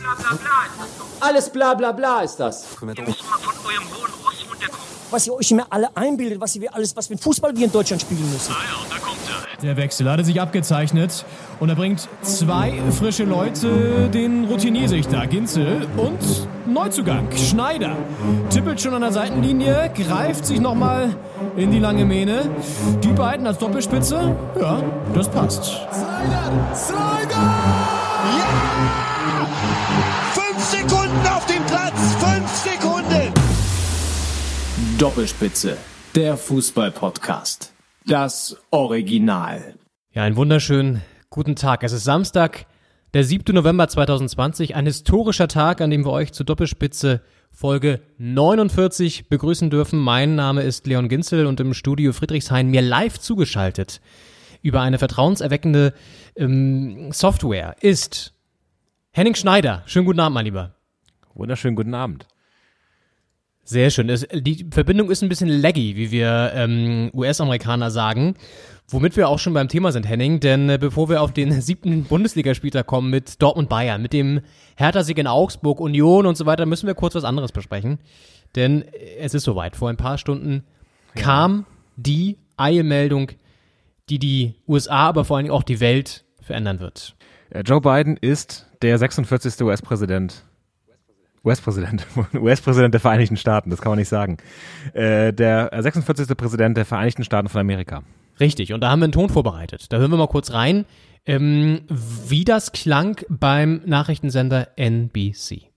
Bla bla bla ist das doch. Alles bla bla bla ist das. Ihr müsst mal von eurem hohen Ross runterkommen. was ihr euch immer alle einbildet, was wir alles, was für Fußball wir in Deutschland spielen müssen. Ah ja, da kommt er. Der Wechsel hatte sich abgezeichnet und er bringt zwei frische Leute, den Routiniersichter Ginzel und Neuzugang Schneider. Tippelt schon an der Seitenlinie, greift sich nochmal in die lange Mähne. Die beiden als Doppelspitze, ja, das passt. Slider! Slider! Ja! Fünf Sekunden auf dem Platz! Fünf Sekunden! Doppelspitze, der Fußball-Podcast. Das Original. Ja, einen wunderschönen guten Tag. Es ist Samstag, der 7. November 2020, ein historischer Tag, an dem wir euch zur Doppelspitze Folge 49 begrüßen dürfen. Mein Name ist Leon Ginzel und im Studio Friedrichshain mir live zugeschaltet über eine vertrauenserweckende ähm, Software ist Henning Schneider. Schönen guten Abend, mein Lieber. Wunderschönen guten Abend. Sehr schön. Es, die Verbindung ist ein bisschen laggy, wie wir ähm, US-Amerikaner sagen. Womit wir auch schon beim Thema sind, Henning. Denn äh, bevor wir auf den siebten Bundesligaspieltag kommen mit Dortmund Bayern, mit dem Hertha-Sieg in Augsburg, Union und so weiter, müssen wir kurz was anderes besprechen. Denn äh, es ist soweit. Vor ein paar Stunden kam die Eilmeldung, die die USA, aber vor allen Dingen auch die Welt verändern wird. Äh, Joe Biden ist der 46. US-Präsident. US-Präsident. US-Präsident der Vereinigten Staaten, das kann man nicht sagen. Äh, der 46. Präsident der Vereinigten Staaten von Amerika. Richtig, und da haben wir einen Ton vorbereitet. Da hören wir mal kurz rein, ähm, wie das klang beim Nachrichtensender NBC.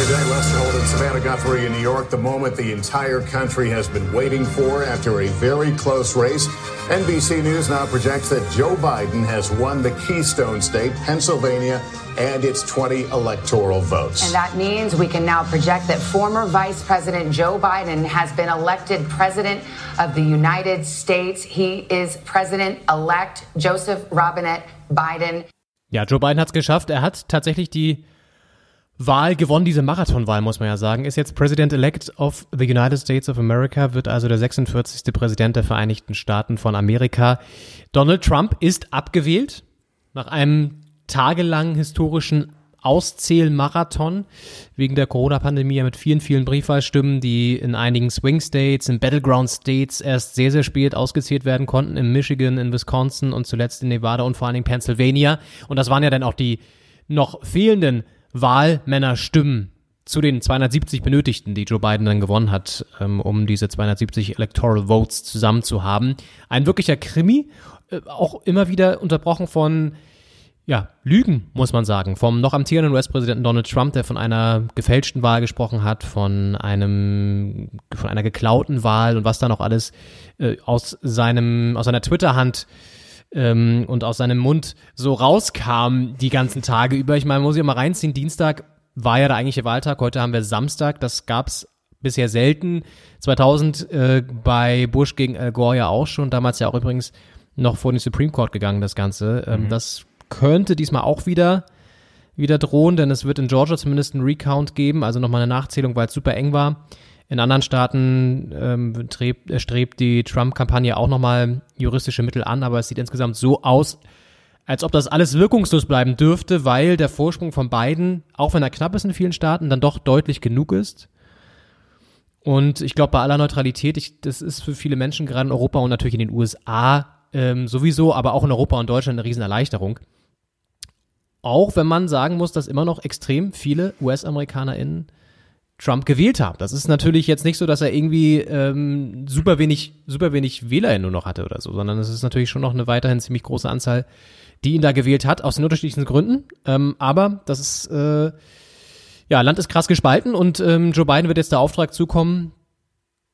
Today, Lester Holt and Savannah Guthrie in New York, the moment the entire country has been waiting for after a very close race. NBC News now projects that Joe Biden has won the Keystone State, Pennsylvania, and its 20 electoral votes. And that means we can now project that former Vice President Joe Biden has been elected President of the United States. He is President elect Joseph Robinette Biden. Ja, Joe Biden hat es geschafft. Er hat tatsächlich die Wahl gewonnen, diese Marathonwahl, muss man ja sagen. Ist jetzt President-elect of the United States of America, wird also der 46. Präsident der Vereinigten Staaten von Amerika. Donald Trump ist abgewählt nach einem tagelangen historischen Auszählmarathon wegen der Corona-Pandemie mit vielen, vielen Briefwahlstimmen, die in einigen Swing States, in Battleground States erst sehr, sehr spät ausgezählt werden konnten, in Michigan, in Wisconsin und zuletzt in Nevada und vor allen Dingen Pennsylvania. Und das waren ja dann auch die noch fehlenden Wahlmännerstimmen zu den 270 benötigten, die Joe Biden dann gewonnen hat, ähm, um diese 270 Electoral Votes zusammen zu haben. Ein wirklicher Krimi, äh, auch immer wieder unterbrochen von ja, Lügen, muss man sagen, vom noch amtierenden US-Präsidenten Donald Trump, der von einer gefälschten Wahl gesprochen hat, von einem, von einer geklauten Wahl und was da noch alles äh, aus seinem, aus seiner Twitter-Hand ähm, und aus seinem Mund so rauskam die ganzen Tage über. Ich meine, muss ich mal reinziehen, Dienstag war ja der eigentliche Wahltag, heute haben wir Samstag, das gab's bisher selten. 2000 äh, bei Bush gegen Al Gore ja auch schon, damals ja auch übrigens noch vor den Supreme Court gegangen, das Ganze. Ähm, Das könnte diesmal auch wieder wieder drohen, denn es wird in Georgia zumindest einen Recount geben, also nochmal eine Nachzählung, weil es super eng war. In anderen Staaten ähm, strebt, äh, strebt die Trump-Kampagne auch nochmal juristische Mittel an, aber es sieht insgesamt so aus, als ob das alles wirkungslos bleiben dürfte, weil der Vorsprung von beiden, auch wenn er knapp ist in vielen Staaten, dann doch deutlich genug ist. Und ich glaube, bei aller Neutralität, ich, das ist für viele Menschen gerade in Europa und natürlich in den USA ähm, sowieso, aber auch in Europa und Deutschland eine Riesenerleichterung. Auch wenn man sagen muss, dass immer noch extrem viele US-AmerikanerInnen Trump gewählt haben. Das ist natürlich jetzt nicht so, dass er irgendwie ähm, super wenig, super wenig WählerInnen nur noch hatte oder so, sondern es ist natürlich schon noch eine weiterhin ziemlich große Anzahl, die ihn da gewählt hat, aus den unterschiedlichsten Gründen. Ähm, aber das ist, äh, ja, Land ist krass gespalten und ähm, Joe Biden wird jetzt der Auftrag zukommen,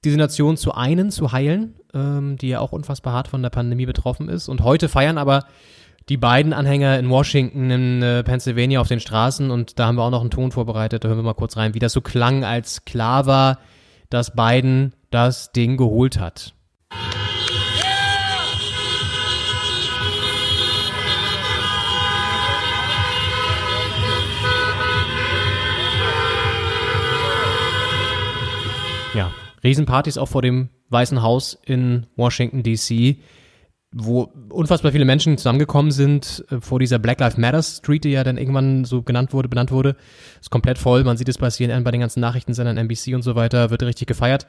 diese Nation zu einen, zu heilen, ähm, die ja auch unfassbar hart von der Pandemie betroffen ist. Und heute feiern aber die beiden Anhänger in Washington, in äh, Pennsylvania auf den Straßen und da haben wir auch noch einen Ton vorbereitet. Da hören wir mal kurz rein, wie das so klang, als klar war, dass Biden das Ding geholt hat. Ja, Riesenpartys auch vor dem Weißen Haus in Washington DC. Wo unfassbar viele Menschen zusammengekommen sind äh, vor dieser Black Lives Matter Street, die ja dann irgendwann so genannt wurde, benannt wurde. Ist komplett voll. Man sieht es bei CNN, bei den ganzen Nachrichtensendern, NBC und so weiter, wird richtig gefeiert.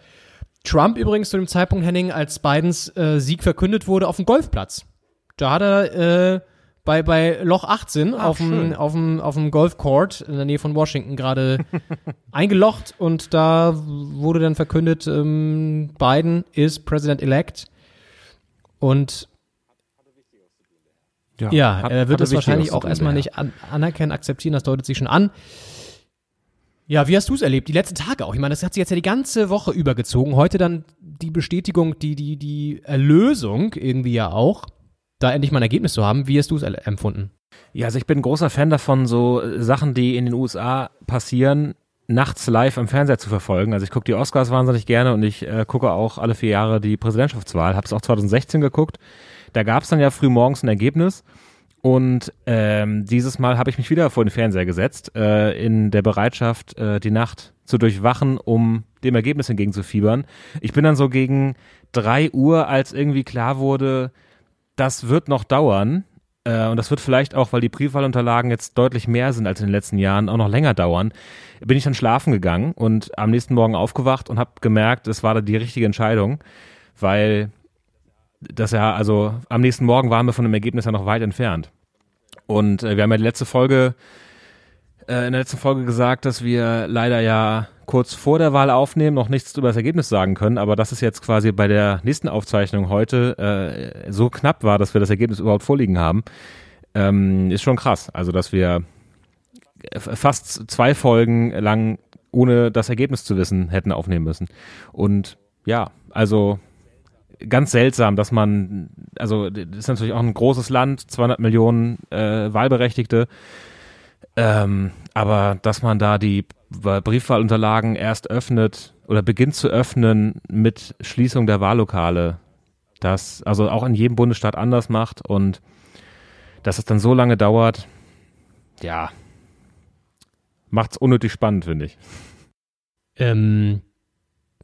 Trump übrigens zu dem Zeitpunkt, Henning, als Bidens äh, Sieg verkündet wurde, auf dem Golfplatz. Da hat er äh, bei, bei Loch 18 Ach, auf, dem, auf, dem, auf dem Golfcourt in der Nähe von Washington gerade eingelocht und da wurde dann verkündet, ähm, Biden ist President-elect und ja, hat- er wird es wahrscheinlich auch erstmal nicht an, anerkennen, akzeptieren, das deutet sich schon an. Ja, wie hast du es erlebt? Die letzten Tage auch. Ich meine, das hat sich jetzt ja die ganze Woche übergezogen. Heute dann die Bestätigung, die, die, die Erlösung irgendwie ja auch, da endlich mal ein Ergebnis zu haben. Wie hast du es empfunden? Ja, also ich bin ein großer Fan davon, so äh, Sachen, die in den USA passieren, nachts live am Fernseher zu verfolgen. Also ich gucke die Oscars wahnsinnig gerne und ich äh, gucke auch alle vier Jahre die Präsidentschaftswahl. Habe es auch 2016 geguckt. Da gab es dann ja früh morgens ein Ergebnis. Und ähm, dieses Mal habe ich mich wieder vor den Fernseher gesetzt, äh, in der Bereitschaft, äh, die Nacht zu durchwachen, um dem Ergebnis entgegenzufiebern. Ich bin dann so gegen drei Uhr, als irgendwie klar wurde, das wird noch dauern. Äh, und das wird vielleicht auch, weil die Briefwahlunterlagen jetzt deutlich mehr sind als in den letzten Jahren, auch noch länger dauern. Bin ich dann schlafen gegangen und am nächsten Morgen aufgewacht und habe gemerkt, es war da die richtige Entscheidung, weil das ja, also am nächsten Morgen waren wir von dem Ergebnis ja noch weit entfernt. Und äh, wir haben ja die letzte Folge, äh, in der letzten Folge gesagt, dass wir leider ja kurz vor der Wahl aufnehmen, noch nichts über das Ergebnis sagen können, aber dass es jetzt quasi bei der nächsten Aufzeichnung heute äh, so knapp war, dass wir das Ergebnis überhaupt vorliegen haben, ähm, ist schon krass. Also, dass wir fast zwei Folgen lang ohne das Ergebnis zu wissen hätten aufnehmen müssen. Und ja, also ganz seltsam, dass man, also das ist natürlich auch ein großes Land, 200 Millionen äh, Wahlberechtigte, ähm, aber dass man da die Briefwahlunterlagen erst öffnet oder beginnt zu öffnen mit Schließung der Wahllokale, das also auch in jedem Bundesstaat anders macht und dass es dann so lange dauert, ja, macht's unnötig spannend, finde ich. Ähm,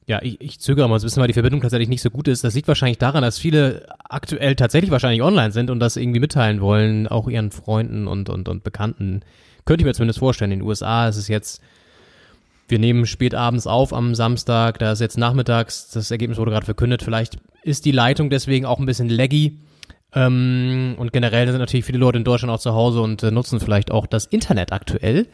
ja, ich, ich zögere mal so ein bisschen, weil die Verbindung tatsächlich nicht so gut ist. Das liegt wahrscheinlich daran, dass viele aktuell tatsächlich wahrscheinlich online sind und das irgendwie mitteilen wollen, auch ihren Freunden und, und, und Bekannten. Könnte ich mir zumindest vorstellen. In den USA ist es jetzt, wir nehmen spät abends auf am Samstag, da ist jetzt nachmittags, das Ergebnis wurde gerade verkündet. Vielleicht ist die Leitung deswegen auch ein bisschen laggy. Ähm, und generell sind natürlich viele Leute in Deutschland auch zu Hause und äh, nutzen vielleicht auch das Internet aktuell.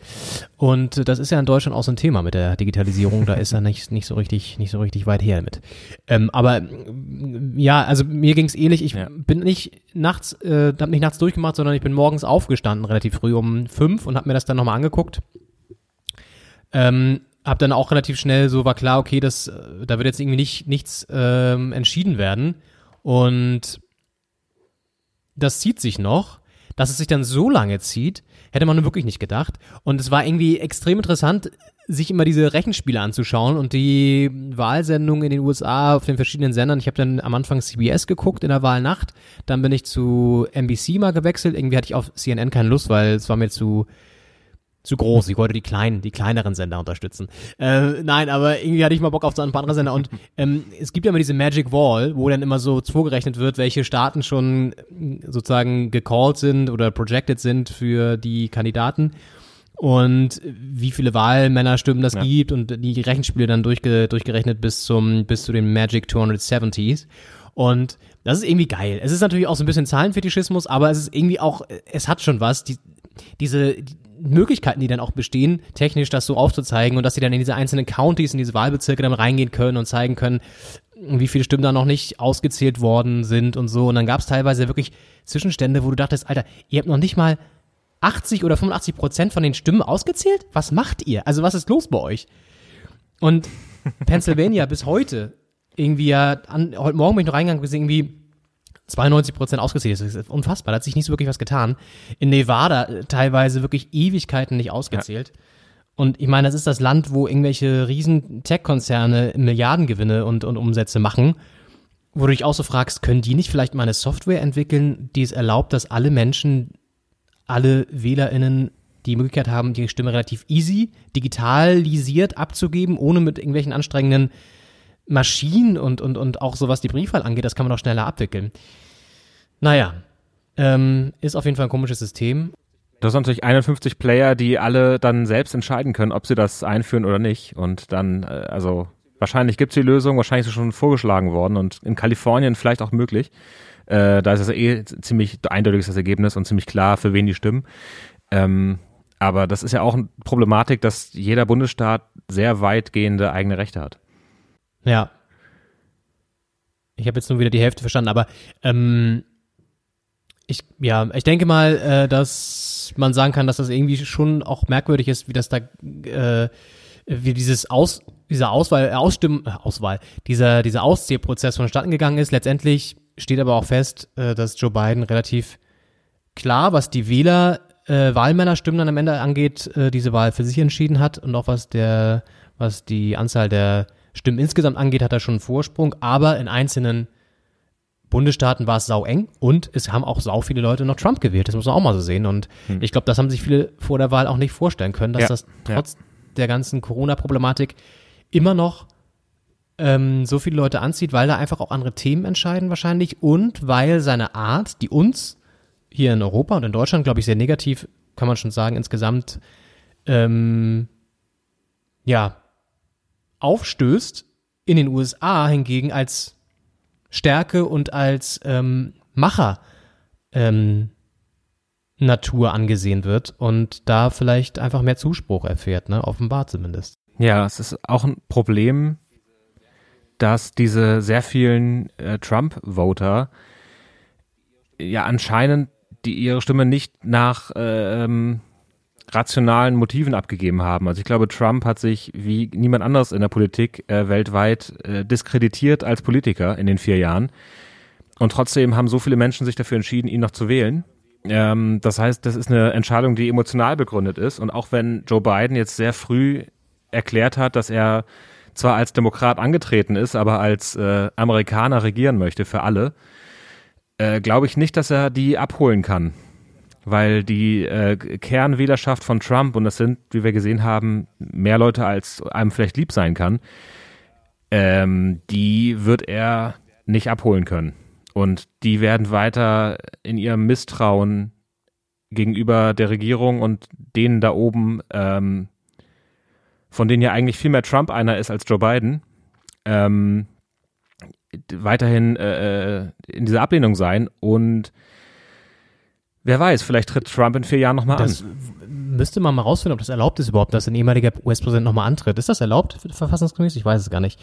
Und äh, das ist ja in Deutschland auch so ein Thema mit der Digitalisierung. Da ist er nicht, nicht so richtig, nicht so richtig weit her mit. Ähm, aber mm, ja, also mir ging's ähnlich. Ich Ja. bin nicht nachts, äh, habe nicht nachts durchgemacht, sondern ich bin morgens aufgestanden, relativ früh um fünf und habe mir das dann nochmal angeguckt. Ähm, hab dann auch relativ schnell so war klar, okay, das, äh, da wird jetzt irgendwie nicht nichts ähm, entschieden werden und das zieht sich noch, dass es sich dann so lange zieht, hätte man wirklich nicht gedacht. Und es war irgendwie extrem interessant, sich immer diese Rechenspiele anzuschauen und die Wahlsendungen in den USA auf den verschiedenen Sendern. Ich habe dann am Anfang CBS geguckt in der Wahlnacht, dann bin ich zu NBC mal gewechselt. Irgendwie hatte ich auf CNN keine Lust, weil es war mir zu zu groß. Ich wollte die kleinen, die kleineren Sender unterstützen. Äh, nein, aber irgendwie hatte ich mal Bock auf so ein paar andere Sender. Und ähm, es gibt ja immer diese Magic Wall, wo dann immer so vorgerechnet wird, welche Staaten schon äh, sozusagen gecalled sind oder projected sind für die Kandidaten und wie viele Wahlmännerstimmen das Ja. gibt und die Rechenspiele dann durchge durchgerechnet bis zum bis zu den Magic 270s und das ist irgendwie geil. Es ist natürlich auch so ein bisschen Zahlenfetischismus, aber es ist irgendwie auch es hat schon was, die, diese die Möglichkeiten, die dann auch bestehen, technisch das so aufzuzeigen und dass sie dann in diese einzelnen Counties, in diese Wahlbezirke dann reingehen können und zeigen können, wie viele Stimmen da noch nicht ausgezählt worden sind und so. Und dann gab es teilweise wirklich Zwischenstände, wo du dachtest, Alter, ihr habt noch nicht mal 80 oder 85 Prozent von den Stimmen ausgezählt? Was macht ihr? Also was ist los bei euch? Und Pennsylvania bis heute irgendwie ja, an, heute Morgen bin ich noch reingegangen, irgendwie 92 Prozent ausgezählt. Das ist unfassbar, da hat sich nicht so wirklich was getan. In Nevada äh, teilweise wirklich Ewigkeiten nicht ausgezählt. Und ich meine, das ist das Land, wo irgendwelche riesen Tech-Konzerne Milliardengewinne und, und Umsätze machen, wo du dich auch so fragst, können die nicht vielleicht mal eine Software entwickeln, die es erlaubt, dass alle Menschen, alle WählerInnen die Möglichkeit haben, die Stimme relativ easy, digitalisiert abzugeben, ohne mit irgendwelchen anstrengenden Maschinen und, und, und auch so was die Briefwahl angeht, das kann man auch schneller abwickeln. Naja, ähm, ist auf jeden Fall ein komisches System. Das sind natürlich 51 Player, die alle dann selbst entscheiden können, ob sie das einführen oder nicht. Und dann, äh, also wahrscheinlich gibt's die Lösung, wahrscheinlich ist es schon vorgeschlagen worden und in Kalifornien vielleicht auch möglich. Äh, da ist es eh ziemlich eindeutig das Ergebnis und ziemlich klar, für wen die stimmen. Ähm, aber das ist ja auch eine Problematik, dass jeder Bundesstaat sehr weitgehende eigene Rechte hat. Ja. Ich habe jetzt nur wieder die Hälfte verstanden, aber ähm, ich, ja, ich denke mal, äh, dass man sagen kann, dass das irgendwie schon auch merkwürdig ist, wie das da, äh, wie dieses Aus, dieser Auswahl, äh, Ausstimmen, äh, Auswahl, dieser, dieser Auszählprozess vonstatten gegangen ist. Letztendlich steht aber auch fest, äh, dass Joe Biden relativ klar, was die Wähler, äh, Wahlmännerstimmen dann am Ende angeht, äh, diese Wahl für sich entschieden hat und auch was der, was die Anzahl der Stimmen insgesamt angeht, hat er schon einen Vorsprung, aber in einzelnen Bundesstaaten war es sau eng und es haben auch sau viele Leute noch Trump gewählt. Das muss man auch mal so sehen. Und hm. ich glaube, das haben sich viele vor der Wahl auch nicht vorstellen können, dass ja, das trotz ja. der ganzen Corona-Problematik immer noch ähm, so viele Leute anzieht, weil da einfach auch andere Themen entscheiden wahrscheinlich und weil seine Art, die uns hier in Europa und in Deutschland, glaube ich, sehr negativ, kann man schon sagen, insgesamt ähm, ja aufstößt, in den USA hingegen als Stärke und als ähm, Macher ähm, Natur angesehen wird und da vielleicht einfach mehr Zuspruch erfährt, ne? offenbar zumindest. Ja, es ist auch ein Problem, dass diese sehr vielen äh, Trump-Voter ja anscheinend die ihre Stimme nicht nach äh, ähm, rationalen Motiven abgegeben haben. Also ich glaube, Trump hat sich wie niemand anderes in der Politik äh, weltweit äh, diskreditiert als Politiker in den vier Jahren. Und trotzdem haben so viele Menschen sich dafür entschieden, ihn noch zu wählen. Ähm, das heißt, das ist eine Entscheidung, die emotional begründet ist. Und auch wenn Joe Biden jetzt sehr früh erklärt hat, dass er zwar als Demokrat angetreten ist, aber als äh, Amerikaner regieren möchte für alle, äh, glaube ich nicht, dass er die abholen kann weil die äh, Kernwählerschaft von Trump, und das sind, wie wir gesehen haben, mehr Leute, als einem vielleicht lieb sein kann, ähm, die wird er nicht abholen können. Und die werden weiter in ihrem Misstrauen gegenüber der Regierung und denen da oben, ähm, von denen ja eigentlich viel mehr Trump einer ist als Joe Biden, ähm, weiterhin äh, äh in dieser Ablehnung sein und Wer weiß, vielleicht tritt Trump in vier Jahren nochmal an. Müsste man mal rausfinden, ob das erlaubt ist überhaupt, dass ein ehemaliger US-Präsident nochmal antritt. Ist das erlaubt, verfassungsgemäß? Ich weiß es gar nicht.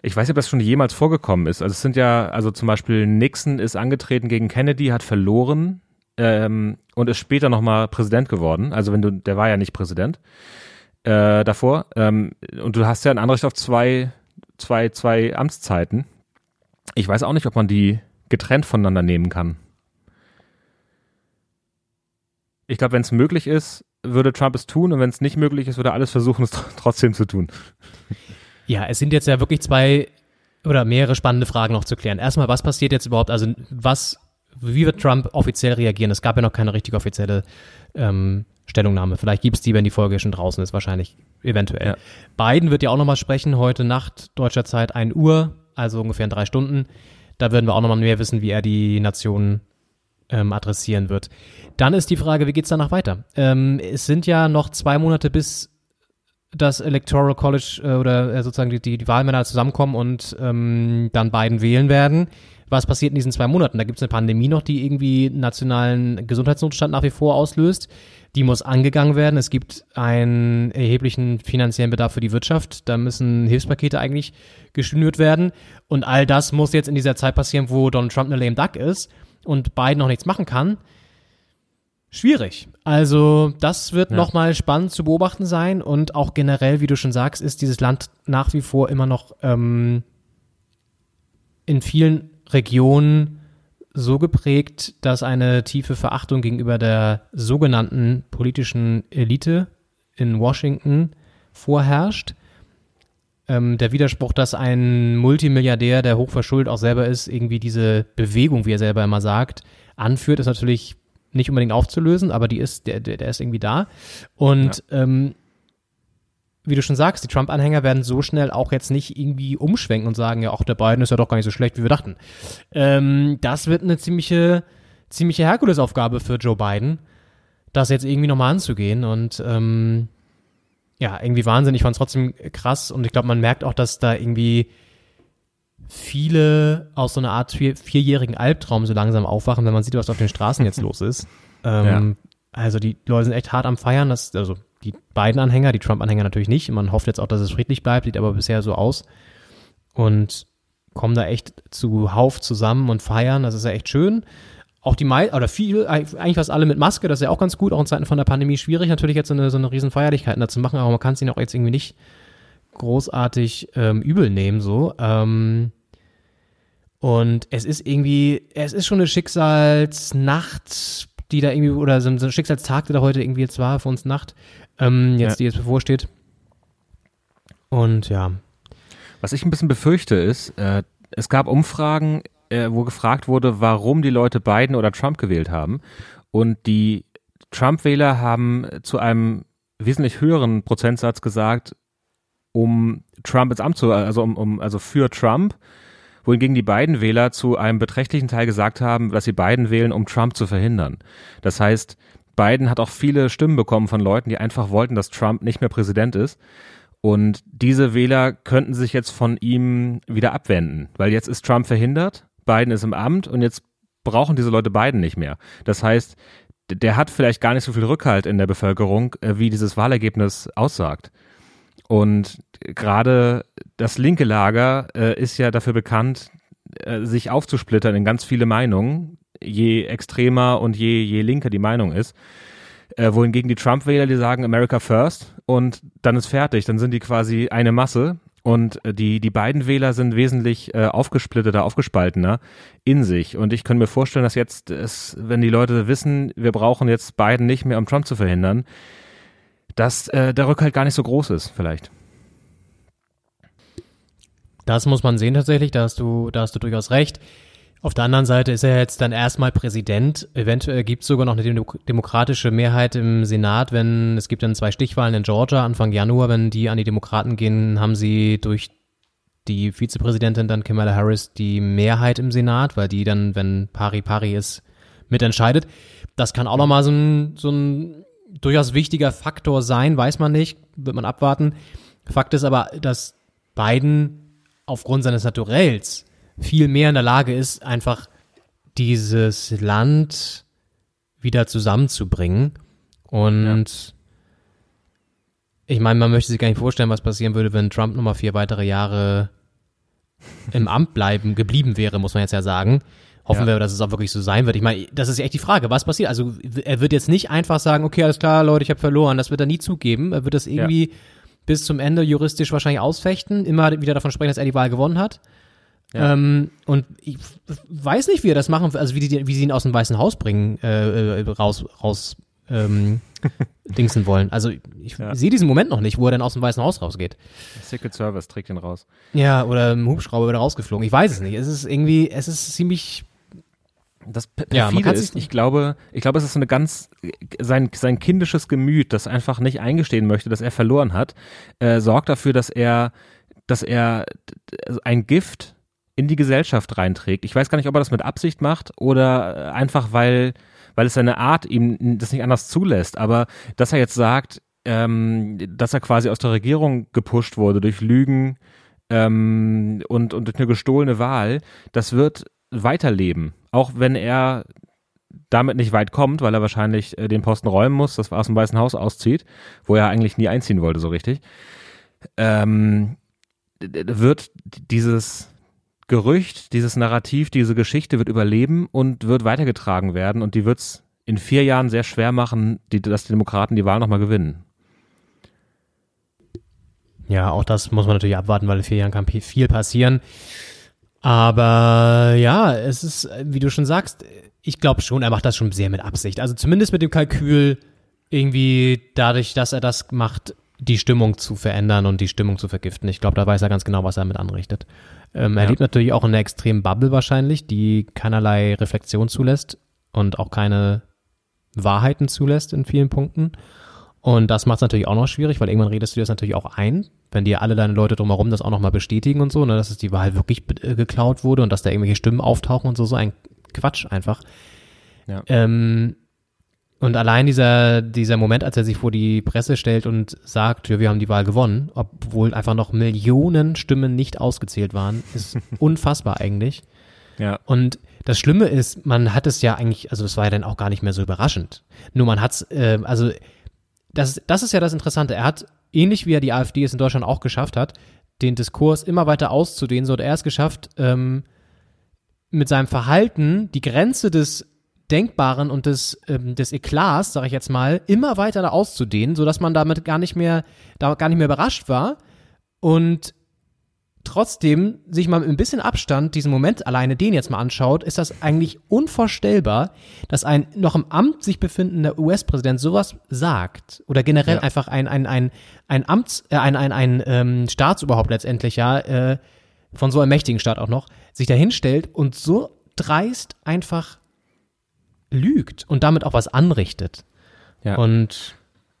Ich weiß nicht, ob das schon jemals vorgekommen ist. Also es sind ja, also zum Beispiel Nixon ist angetreten gegen Kennedy, hat verloren ähm, und ist später nochmal Präsident geworden. Also wenn du, der war ja nicht Präsident äh, davor. Ähm, und du hast ja ein Anrecht auf zwei, zwei, zwei Amtszeiten. Ich weiß auch nicht, ob man die getrennt voneinander nehmen kann. Ich glaube, wenn es möglich ist, würde Trump es tun und wenn es nicht möglich ist, würde er alles versuchen, es trotzdem zu tun. Ja, es sind jetzt ja wirklich zwei oder mehrere spannende Fragen noch zu klären. Erstmal, was passiert jetzt überhaupt? Also, was, wie wird Trump offiziell reagieren? Es gab ja noch keine richtig offizielle ähm, Stellungnahme. Vielleicht gibt es die, wenn die Folge schon draußen ist, wahrscheinlich, eventuell. Ja. Biden wird ja auch nochmal sprechen, heute Nacht deutscher Zeit 1 Uhr, also ungefähr in drei Stunden. Da würden wir auch nochmal mehr wissen, wie er die Nation ähm, adressieren wird. Dann ist die Frage, wie geht es danach weiter? Ähm, es sind ja noch zwei Monate bis das Electoral College äh, oder äh, sozusagen die, die, die Wahlmänner zusammenkommen und ähm, dann beiden wählen werden. Was passiert in diesen zwei Monaten? Da gibt es eine Pandemie noch, die irgendwie nationalen Gesundheitsnotstand nach wie vor auslöst. Die muss angegangen werden. Es gibt einen erheblichen finanziellen Bedarf für die Wirtschaft. Da müssen Hilfspakete eigentlich geschnürt werden. Und all das muss jetzt in dieser Zeit passieren, wo Donald Trump eine lame duck ist und Biden noch nichts machen kann. Schwierig. Also das wird ja. nochmal spannend zu beobachten sein und auch generell, wie du schon sagst, ist dieses Land nach wie vor immer noch ähm, in vielen Regionen so geprägt, dass eine tiefe Verachtung gegenüber der sogenannten politischen Elite in Washington vorherrscht. Ähm, der Widerspruch, dass ein Multimilliardär, der hochverschuldet auch selber ist, irgendwie diese Bewegung, wie er selber immer sagt, anführt, ist natürlich nicht unbedingt aufzulösen, aber die ist, der, der, der ist irgendwie da. Und ja. ähm, wie du schon sagst, die Trump-Anhänger werden so schnell auch jetzt nicht irgendwie umschwenken und sagen, ja, auch der Biden ist ja doch gar nicht so schlecht, wie wir dachten. Ähm, das wird eine ziemliche, ziemliche Herkulesaufgabe für Joe Biden, das jetzt irgendwie nochmal anzugehen und ähm, ja, irgendwie Wahnsinn. Ich fand es trotzdem krass und ich glaube, man merkt auch, dass da irgendwie viele aus so einer Art vier, vierjährigen Albtraum so langsam aufwachen, wenn man sieht, was auf den Straßen jetzt los ist. Ähm, ja. Also die Leute sind echt hart am Feiern, das, also die beiden Anhänger, die Trump-Anhänger natürlich nicht. Man hofft jetzt auch, dass es friedlich bleibt, sieht aber bisher so aus. Und kommen da echt zu Hauf zusammen und feiern, das ist ja echt schön. Auch die Mai oder viel, eigentlich fast alle mit Maske, das ist ja auch ganz gut, auch in Zeiten von der Pandemie schwierig, natürlich jetzt so eine, so eine riesen Feierlichkeiten dazu machen, aber man kann es ihnen auch jetzt irgendwie nicht großartig ähm, übel nehmen, so. Ähm, und es ist irgendwie, es ist schon eine Schicksalsnacht, die da irgendwie, oder so ein Schicksalstag, der da heute irgendwie jetzt war, für uns Nacht, ähm, jetzt, ja. die jetzt bevorsteht. Und ja. Was ich ein bisschen befürchte ist, äh, es gab Umfragen, äh, wo gefragt wurde, warum die Leute Biden oder Trump gewählt haben. Und die Trump-Wähler haben zu einem wesentlich höheren Prozentsatz gesagt, um Trump ins Amt zu, also um, um also für Trump wohingegen die beiden Wähler zu einem beträchtlichen Teil gesagt haben, dass sie Biden wählen, um Trump zu verhindern. Das heißt, Biden hat auch viele Stimmen bekommen von Leuten, die einfach wollten, dass Trump nicht mehr Präsident ist. Und diese Wähler könnten sich jetzt von ihm wieder abwenden, weil jetzt ist Trump verhindert, Biden ist im Amt und jetzt brauchen diese Leute Biden nicht mehr. Das heißt, der hat vielleicht gar nicht so viel Rückhalt in der Bevölkerung, äh, wie dieses Wahlergebnis aussagt. Und gerade das linke Lager äh, ist ja dafür bekannt, äh, sich aufzusplittern in ganz viele Meinungen, je extremer und je, je linker die Meinung ist. Äh, wohingegen die Trump-Wähler, die sagen America first und dann ist fertig, dann sind die quasi eine Masse und äh, die, die beiden Wähler sind wesentlich äh, aufgesplitterter, aufgespaltener in sich. Und ich könnte mir vorstellen, dass jetzt, es, wenn die Leute wissen, wir brauchen jetzt Biden nicht mehr, um Trump zu verhindern, dass äh, der Rückhalt gar nicht so groß ist, vielleicht. Das muss man sehen tatsächlich, da hast du, da hast du durchaus recht. Auf der anderen Seite ist er jetzt dann erstmal Präsident. Eventuell gibt es sogar noch eine demokratische Mehrheit im Senat, wenn es gibt dann zwei Stichwahlen in Georgia Anfang Januar, wenn die an die Demokraten gehen, haben sie durch die Vizepräsidentin dann Kamala Harris die Mehrheit im Senat, weil die dann, wenn pari pari ist, mitentscheidet. Das kann auch nochmal so ein, so ein durchaus wichtiger Faktor sein, weiß man nicht, wird man abwarten. Fakt ist aber, dass Biden aufgrund seines Naturells viel mehr in der Lage ist, einfach dieses Land wieder zusammenzubringen. Und ja. ich meine, man möchte sich gar nicht vorstellen, was passieren würde, wenn Trump nochmal vier weitere Jahre im Amt bleiben, geblieben wäre, muss man jetzt ja sagen. Hoffen ja. wir, dass es auch wirklich so sein wird. Ich meine, das ist echt die Frage, was passiert? Also er wird jetzt nicht einfach sagen, okay, alles klar, Leute, ich habe verloren. Das wird er nie zugeben. Er wird das irgendwie ja. bis zum Ende juristisch wahrscheinlich ausfechten, immer wieder davon sprechen, dass er die Wahl gewonnen hat. Ja. Ähm, und ich weiß nicht, wie er das machen, also wie, die, wie sie ihn aus dem Weißen Haus bringen, äh, äh raus, raus ähm, dingsen wollen. Also ich ja. sehe diesen Moment noch nicht, wo er dann aus dem Weißen Haus rausgeht. Secret Service trägt ihn raus. Ja, oder im Hubschrauber wird er rausgeflogen. Ich weiß es nicht. Es ist irgendwie, es ist ziemlich das perfide ja, man ist, ich glaube, ich glaube, es ist so eine ganz, sein, sein kindisches Gemüt, das einfach nicht eingestehen möchte, dass er verloren hat, äh, sorgt dafür, dass er, dass er ein Gift in die Gesellschaft reinträgt. Ich weiß gar nicht, ob er das mit Absicht macht oder einfach, weil, weil es seine Art ihm das nicht anders zulässt. Aber dass er jetzt sagt, ähm, dass er quasi aus der Regierung gepusht wurde durch Lügen ähm, und, und durch eine gestohlene Wahl, das wird weiterleben. Auch wenn er damit nicht weit kommt, weil er wahrscheinlich äh, den Posten räumen muss, das aus dem Weißen Haus auszieht, wo er eigentlich nie einziehen wollte, so richtig, ähm, wird dieses Gerücht, dieses Narrativ, diese Geschichte wird überleben und wird weitergetragen werden und die wird es in vier Jahren sehr schwer machen, die, dass die Demokraten die Wahl nochmal gewinnen. Ja, auch das muss man natürlich abwarten, weil in vier Jahren kann viel passieren. Aber ja, es ist, wie du schon sagst, ich glaube schon, er macht das schon sehr mit Absicht. Also zumindest mit dem Kalkül, irgendwie dadurch, dass er das macht, die Stimmung zu verändern und die Stimmung zu vergiften. Ich glaube, da weiß er ganz genau, was er mit anrichtet. Ähm, er ja. lebt natürlich auch in einer extremen Bubble wahrscheinlich, die keinerlei Reflexion zulässt und auch keine Wahrheiten zulässt in vielen Punkten. Und das macht es natürlich auch noch schwierig, weil irgendwann redest du dir das natürlich auch ein, wenn dir alle deine Leute drumherum das auch nochmal bestätigen und so, ne, dass es die Wahl wirklich äh, geklaut wurde und dass da irgendwelche Stimmen auftauchen und so, so ein Quatsch einfach. Ja. Ähm, und allein dieser, dieser Moment, als er sich vor die Presse stellt und sagt, ja, wir haben die Wahl gewonnen, obwohl einfach noch Millionen Stimmen nicht ausgezählt waren, ist unfassbar eigentlich. Ja. Und das Schlimme ist, man hat es ja eigentlich, also es war ja dann auch gar nicht mehr so überraschend. Nur man hat's, äh, also das, das ist ja das Interessante. Er hat, ähnlich wie er die AfD es in Deutschland auch geschafft hat, den Diskurs immer weiter auszudehnen, so hat er es geschafft, ähm, mit seinem Verhalten die Grenze des Denkbaren und des, ähm, des Eklats, sage ich jetzt mal, immer weiter da auszudehnen, sodass man damit gar nicht mehr, da gar nicht mehr überrascht war und trotzdem sich mal mit ein bisschen Abstand diesen Moment alleine den jetzt mal anschaut, ist das eigentlich unvorstellbar, dass ein noch im Amt sich befindender US-Präsident sowas sagt oder generell Ja. einfach ein ein ein ein Amts äh, ein ein ein ähm, Staatsoberhaupt letztendlich ja äh, von so einem mächtigen Staat auch noch sich dahinstellt und so dreist einfach lügt und damit auch was anrichtet. Ja. Und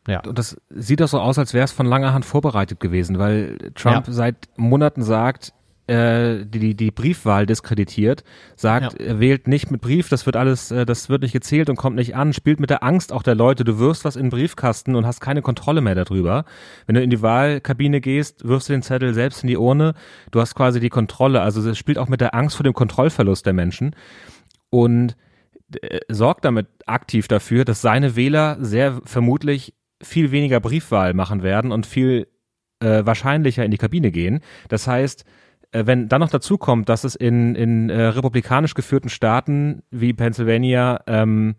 ja. Und das sieht doch so aus, als wäre es von langer Hand vorbereitet gewesen, weil Trump Ja. seit Monaten sagt, äh, die, die, Briefwahl diskreditiert, sagt, Ja. er wählt nicht mit Brief, das wird alles, äh, das wird nicht gezählt und kommt nicht an, spielt mit der Angst auch der Leute, du wirfst was in den Briefkasten und hast keine Kontrolle mehr darüber. Wenn du in die Wahlkabine gehst, wirfst du den Zettel selbst in die Urne, du hast quasi die Kontrolle, also es spielt auch mit der Angst vor dem Kontrollverlust der Menschen und äh, sorgt damit aktiv dafür, dass seine Wähler sehr vermutlich viel weniger Briefwahl machen werden und viel äh, wahrscheinlicher in die Kabine gehen. Das heißt, äh, wenn dann noch dazu kommt, dass es in, in äh, republikanisch geführten Staaten wie Pennsylvania ähm,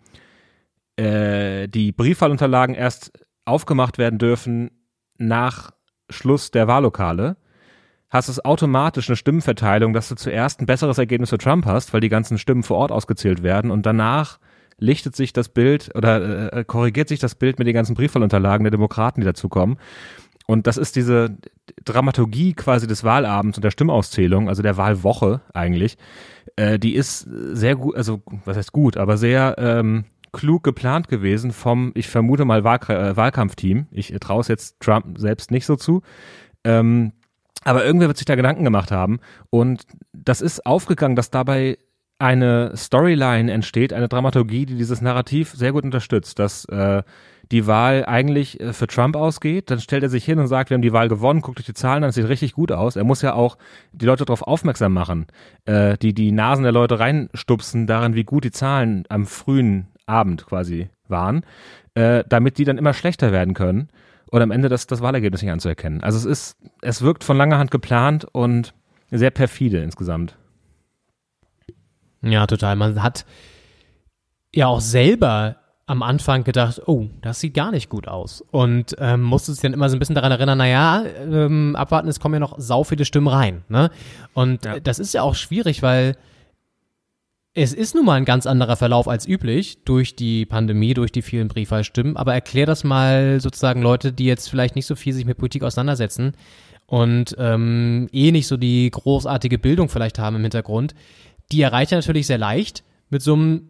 äh, die Briefwahlunterlagen erst aufgemacht werden dürfen nach Schluss der Wahllokale, hast es automatisch eine Stimmenverteilung, dass du zuerst ein besseres Ergebnis für Trump hast, weil die ganzen Stimmen vor Ort ausgezählt werden und danach lichtet sich das Bild oder äh, korrigiert sich das Bild mit den ganzen Briefwahlunterlagen der Demokraten, die dazukommen. Und das ist diese Dramaturgie quasi des Wahlabends und der Stimmauszählung, also der Wahlwoche eigentlich, äh, die ist sehr gut, also was heißt gut, aber sehr ähm, klug geplant gewesen vom, ich vermute mal, Wahlk äh, Wahlkampfteam. Ich traue es jetzt Trump selbst nicht so zu. Ähm, aber irgendwer wird sich da Gedanken gemacht haben. Und das ist aufgegangen, dass dabei eine Storyline entsteht, eine Dramaturgie, die dieses Narrativ sehr gut unterstützt, dass äh, die Wahl eigentlich äh, für Trump ausgeht. Dann stellt er sich hin und sagt, wir haben die Wahl gewonnen, guckt euch die Zahlen an, das sieht richtig gut aus. Er muss ja auch die Leute darauf aufmerksam machen, äh, die die Nasen der Leute reinstupsen daran, wie gut die Zahlen am frühen Abend quasi waren, äh, damit die dann immer schlechter werden können und am Ende das, das Wahlergebnis nicht anzuerkennen. Also es ist, es wirkt von langer Hand geplant und sehr perfide insgesamt. Ja, total. Man hat ja auch selber am Anfang gedacht, oh, das sieht gar nicht gut aus. Und ähm, musste sich dann immer so ein bisschen daran erinnern, naja, ähm, abwarten, es kommen ja noch sau viele Stimmen rein. Ne? Und Ja. das ist ja auch schwierig, weil es ist nun mal ein ganz anderer Verlauf als üblich durch die Pandemie, durch die vielen Briefwahlstimmen. Aber erklär das mal sozusagen Leute, die jetzt vielleicht nicht so viel sich mit Politik auseinandersetzen und ähm, eh nicht so die großartige Bildung vielleicht haben im Hintergrund. Die erreicht er natürlich sehr leicht mit so einem,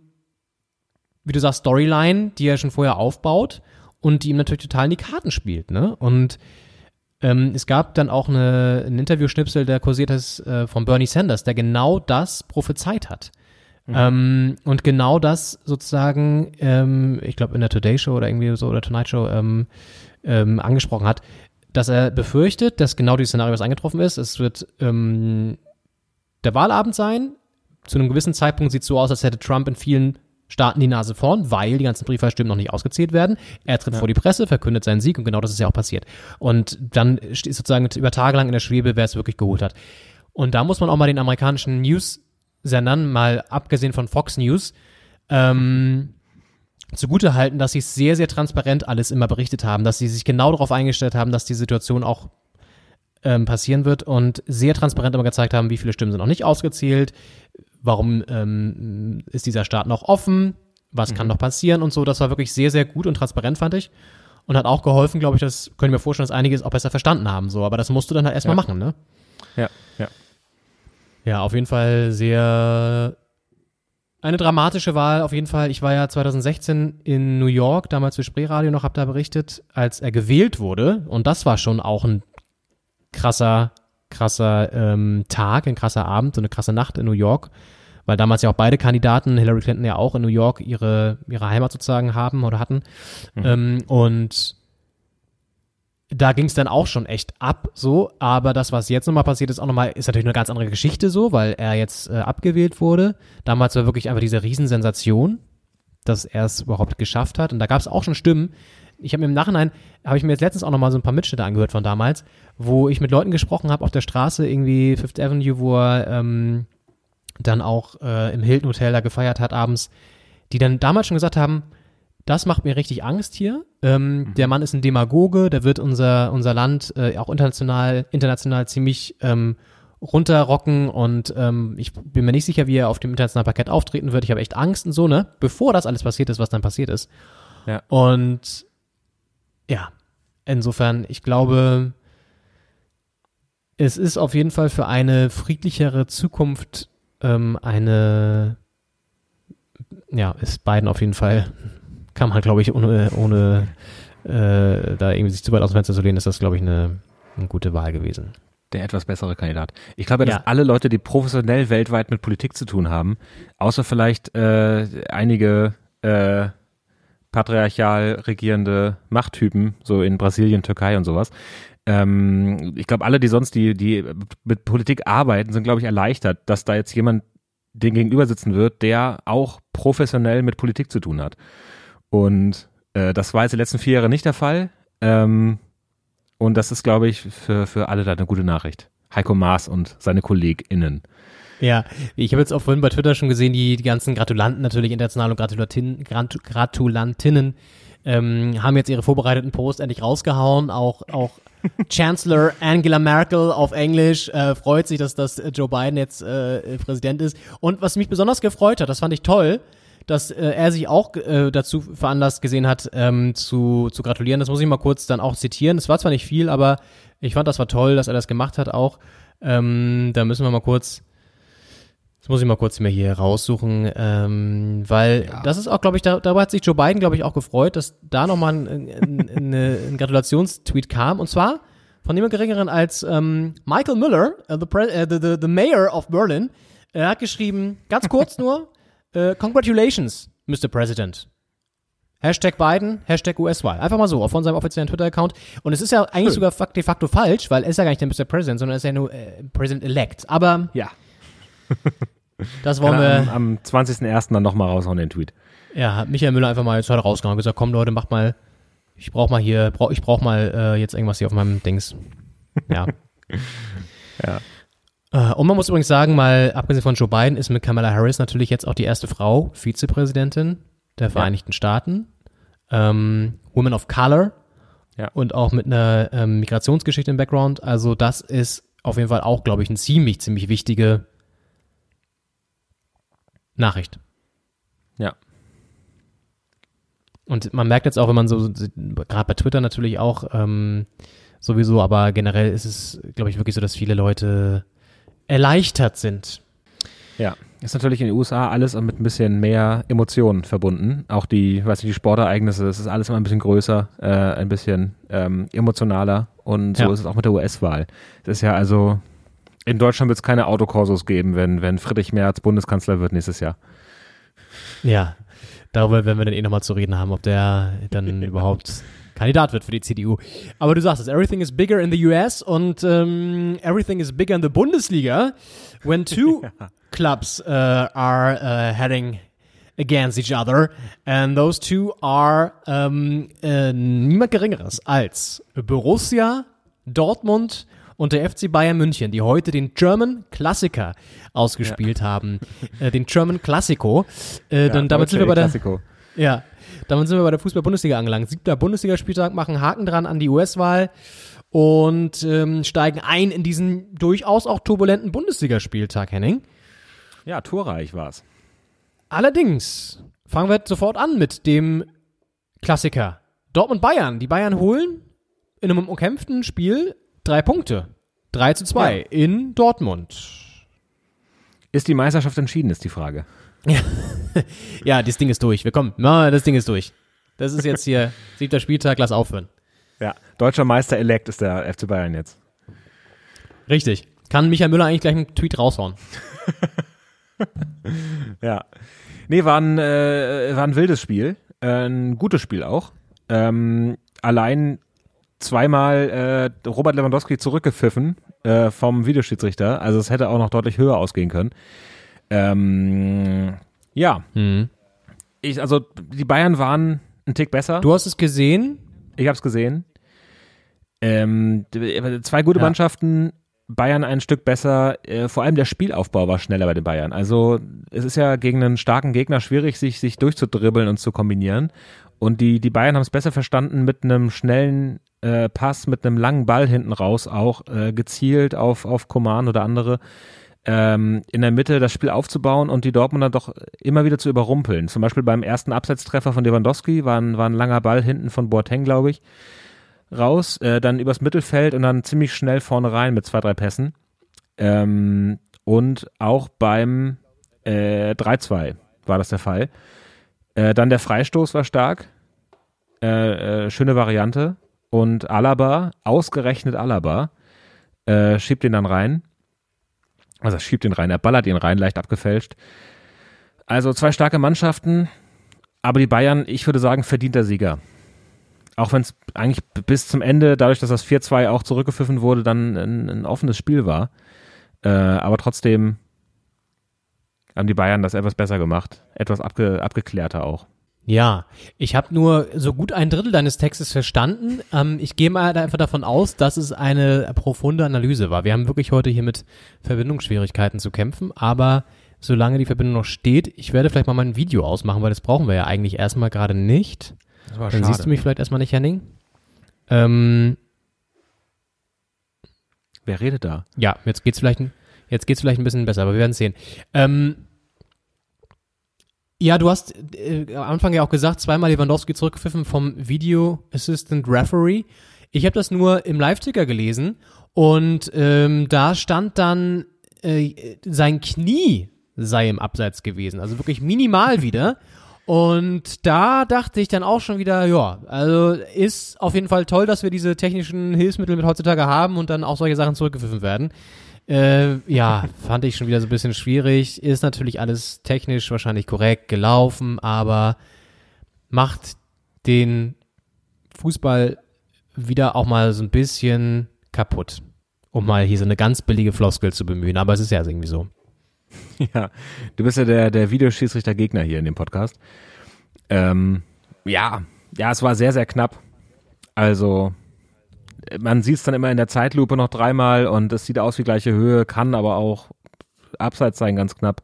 wie du sagst, Storyline, die er schon vorher aufbaut und die ihm natürlich total in die Karten spielt. Ne? Und ähm, es gab dann auch eine, ein Interview-Schnipsel, der kursiert ist äh, von Bernie Sanders, der genau das prophezeit hat. Ähm, und genau das sozusagen, ähm, ich glaube in der Today Show oder irgendwie so oder Tonight Show ähm, ähm, angesprochen hat, dass er befürchtet, dass genau dieses Szenario, was eingetroffen ist, es wird ähm, der Wahlabend sein. Zu einem gewissen Zeitpunkt sieht es so aus, als hätte Trump in vielen Staaten die Nase vorn, weil die ganzen Briefwahlstimmen noch nicht ausgezählt werden. Er tritt vor die Presse, verkündet seinen Sieg und genau das ist ja auch passiert. Und dann ist sozusagen über Tage lang in der Schwebe, wer es wirklich geholt hat. Und da muss man auch mal den amerikanischen News-Sendern, mal abgesehen von Fox News, ähm, zugute halten, dass sie es sehr, sehr transparent alles immer berichtet haben, dass sie sich genau darauf eingestellt haben, dass die Situation auch ähm, passieren wird und sehr transparent immer gezeigt haben, wie viele Stimmen sind noch nicht ausgezählt, warum ähm, ist dieser Staat noch offen, was kann noch passieren und so. Das war wirklich sehr, sehr gut und transparent, fand ich. Und hat auch geholfen, glaube ich, das können wir mir vorstellen, dass einige es auch besser verstanden haben. So, aber das musst du dann halt erstmal Ja. machen, ne? Ja, ja. Ja, auf jeden Fall sehr Eine dramatische Wahl auf jeden Fall. Ich war ja 2016 in New York, damals für Spreeradio noch, hab da berichtet, als er gewählt wurde. Und das war schon auch ein krasser, krasser ähm, Tag, ein krasser Abend, so eine krasse Nacht in New York. Weil damals ja auch beide Kandidaten, Hillary Clinton ja auch in New York ihre, ihre Heimat sozusagen haben oder hatten. Ähm, und da ging es dann auch schon echt ab, so. Aber das, was jetzt nochmal passiert ist, auch nochmal, ist natürlich eine ganz andere Geschichte so, weil er jetzt äh, abgewählt wurde. Damals war wirklich einfach diese Riesensensation, dass er es überhaupt geschafft hat. Und da gab es auch schon Stimmen. Ich habe mir im Nachhinein, habe ich mir jetzt letztens auch nochmal so ein paar Mitschnitte angehört von damals, wo ich mit Leuten gesprochen habe auf der Straße, irgendwie Fifth Avenue, wo er ähm, dann auch äh, im Hilton Hotel da gefeiert hat abends, die dann damals schon gesagt haben, das macht mir richtig Angst hier. Ähm, Der Mann ist ein Demagoge, der wird unser, unser Land äh, auch international, international ziemlich ähm, runterrocken und ähm, ich bin mir nicht sicher, wie er auf dem internationalen Parkett auftreten wird. Ich habe echt Angst und so, ne? Bevor das alles passiert ist, was dann passiert ist. Ja. Und ja, insofern, ich glaube, es ist auf jeden Fall für eine friedlichere Zukunft ähm, eine, ja, ist beiden auf jeden Fall, kann man, glaube ich, ohne, ohne äh, da irgendwie sich zu weit aus dem Fenster zu lehnen, ist das, glaube ich, eine, eine gute Wahl gewesen. Der etwas bessere Kandidat. Ich glaube, dass Ja. alle Leute, die professionell weltweit mit Politik zu tun haben, außer vielleicht äh, einige äh, patriarchal regierende Machttypen, so in Brasilien, Türkei und sowas. Ähm, ich glaube, alle, die sonst die, die mit Politik arbeiten, sind, glaube ich, erleichtert, dass da jetzt jemand den gegenüber sitzen wird, der auch professionell mit Politik zu tun hat. Und äh, das war jetzt die letzten vier Jahre nicht der Fall. Ähm, und das ist, glaube ich, für, für alle da eine gute Nachricht. Heiko Maas und seine KollegInnen. Ja, ich habe jetzt auch vorhin bei Twitter schon gesehen, die, die ganzen Gratulanten natürlich, international und Gratulatin, Gratu- Gratulantinnen, ähm, haben jetzt ihre vorbereiteten Posts endlich rausgehauen. Auch, auch Chancellor Angela Merkel auf Englisch äh, freut sich, dass, dass Joe Biden jetzt äh, Präsident ist. Und was mich besonders gefreut hat, das fand ich toll, dass äh, er sich auch äh, dazu veranlasst gesehen hat, ähm, zu, zu gratulieren. Das muss ich mal kurz dann auch zitieren. Es war zwar nicht viel, aber ich fand das war toll, dass er das gemacht hat auch. Ähm, da müssen wir mal kurz das muss ich mal kurz mir hier raussuchen, ähm, weil das ist auch, glaube ich, da, darüber hat sich Joe Biden, glaube ich, auch gefreut, dass da nochmal ein, ein, ein, ein Gratulationstweet kam. Und zwar von niemand Geringeren als ähm, Michael Müller, äh, the, äh, the, the, the Mayor of Berlin. Er hat geschrieben, ganz kurz nur, äh, Congratulations, Mr. President. Hashtag Biden, Hashtag US-Wahl. Einfach mal so, von seinem offiziellen Twitter-Account. Und es ist ja eigentlich sogar fak- de facto falsch, weil er ist ja gar nicht der Mr. President, sondern er ist ja nur äh, President-elect. Aber Ja. Das wollen wir. am, am 20.01. dann nochmal raushauen, den Tweet. Ja, hat Michael Müller einfach mal jetzt heute rausgehauen und gesagt, komm Leute, macht mal, ich brauch mal hier, brauch, ich brauch mal äh, jetzt irgendwas hier auf meinem Dings. Ja. Ja. Äh, und man muss übrigens sagen, mal abgesehen von Joe Biden ist mit Kamala Harris natürlich jetzt auch die erste Frau Vizepräsidentin der Vereinigten Staaten. Ähm, Woman of Color. Ja. Und auch mit einer ähm, Migrationsgeschichte im Background. Also das ist auf jeden Fall auch, glaube ich, eine ziemlich, ziemlich wichtige Nachricht. Ja. Und man merkt jetzt auch, wenn man so, gerade bei Twitter natürlich auch ähm, sowieso, aber generell ist es, glaube ich, wirklich so, dass viele Leute erleichtert sind. Ja. Ist natürlich in den USA alles mit ein bisschen mehr Emotionen verbunden. Auch die, weiß nicht, die Sportereignisse, es ist alles immer ein bisschen größer, äh, ein bisschen ähm, emotionaler. Und so Ja. ist es auch mit der US-Wahl. Es ist ja also, in Deutschland wird es keine Autokorsos geben, wenn, wenn Friedrich Merz Bundeskanzler wird nächstes Jahr. Ja, darüber werden wir dann eh nochmal zu reden haben, ob der dann überhaupt Kandidat wird für die CDU. Aber du sagst es, everything is bigger in the US und ähm, everything is bigger in the Bundesliga when two clubs uh, are uh, heading against each other and those two are ähm, äh, niemand geringeres als Borussia Dortmund und der FC Bayern München, die heute den German Klassiker ausgespielt haben, äh, den German Classico. Äh, dann damit sind wir bei der Klassiko. ja, damit sind wir bei der Fußball-Bundesliga angelangt. Siebter Bundesligaspieltag, machen Haken dran an die US-Wahl und ähm, steigen ein in diesen durchaus auch turbulenten Bundesligaspieltag, Henning. Ja, torreich war's. Allerdings fangen wir sofort an mit dem Klassiker. Dortmund-Bayern. Die Bayern holen in einem umkämpften Spiel drei Punkte. 3 zu 2 Ja. in Dortmund. Ist die Meisterschaft entschieden, ist die Frage. Ja, das Ding ist durch. Wir kommen. Na, das Ding ist durch. Das ist jetzt hier siebter Spieltag, lass aufhören. Ja, deutscher Meister elect ist der FC Bayern jetzt. Richtig. Kann Michael Müller eigentlich gleich einen Tweet raushauen? Ja. Nee, war ein, äh, war ein wildes Spiel. Äh, ein gutes Spiel auch. Ähm, allein zweimal äh, Robert Lewandowski zurückgepfiffen äh, vom Videoschiedsrichter. Also es hätte auch noch deutlich höher ausgehen können. Ähm, ja. Mhm. Ich, also die Bayern waren ein Tick besser. Du hast es gesehen? Ich habe es gesehen. Ähm, zwei gute Ja. Mannschaften, Bayern ein Stück besser. Äh, vor allem der Spielaufbau war schneller bei den Bayern. Also es ist ja gegen einen starken Gegner schwierig, sich, sich durchzudribbeln und zu kombinieren. Und die, die Bayern haben es besser verstanden, mit einem schnellen äh, Pass, mit einem langen Ball hinten raus auch äh, gezielt auf, auf Coman oder andere ähm, in der Mitte das Spiel aufzubauen und die Dortmunder doch immer wieder zu überrumpeln. Zum Beispiel beim ersten Absetztreffer von Lewandowski war ein, war ein langer Ball hinten von Boateng, glaube ich, raus, äh, dann übers Mittelfeld und dann ziemlich schnell vorne rein mit zwei, drei Pässen. Ähm, und auch beim äh, 3-2 war das der Fall. Äh, dann der Freistoß war stark. Äh, äh, schöne Variante. Und Alaba, ausgerechnet Alaba, äh, schiebt ihn dann rein. Also er schiebt ihn rein, er ballert ihn rein, leicht abgefälscht. Also zwei starke Mannschaften, aber die Bayern, ich würde sagen, verdienter Sieger. Auch wenn es eigentlich bis zum Ende, dadurch, dass das 4-2 auch zurückgepfiffen wurde, dann ein, ein offenes Spiel war. Äh, aber trotzdem haben die Bayern das etwas besser gemacht. Etwas abge, abgeklärter auch. Ja, ich habe nur so gut ein Drittel deines Textes verstanden. Ähm, ich gehe mal einfach davon aus, dass es eine profunde Analyse war. Wir haben wirklich heute hier mit Verbindungsschwierigkeiten zu kämpfen, aber solange die Verbindung noch steht, ich werde vielleicht mal mein Video ausmachen, weil das brauchen wir ja eigentlich erstmal gerade nicht. Das war Dann siehst du mich vielleicht erstmal nicht, Henning. Ähm, Wer redet da? ja, jetzt geht's vielleicht, ein- jetzt geht's vielleicht ein bisschen besser, aber wir werden sehen. Ähm, ja, du hast äh, am Anfang ja auch gesagt, zweimal Lewandowski zurückgepfiffen vom Video Assistant Referee. Ich habe das nur im Live-Ticker gelesen und ähm, da stand dann, äh, sein Knie sei im Abseits gewesen, also wirklich minimal wieder. Und da dachte ich dann auch schon wieder, ja, also ist auf jeden Fall toll, dass wir diese technischen Hilfsmittel mit heutzutage haben und dann auch solche Sachen zurückgepfiffen werden. Äh, ja, fand ich schon wieder so ein bisschen schwierig. Ist natürlich alles technisch wahrscheinlich korrekt gelaufen, aber macht den Fußball wieder auch mal so ein bisschen kaputt. Um mal hier so eine ganz billige Floskel zu bemühen, aber es ist ja irgendwie so. Ja, du bist ja der, der Videoschiedsrichter-Gegner hier in dem Podcast. Ähm, ja, ja, es war sehr, sehr knapp. Also, man sieht es dann immer in der Zeitlupe noch dreimal und es sieht aus wie gleiche Höhe, kann aber auch abseits sein, ganz knapp.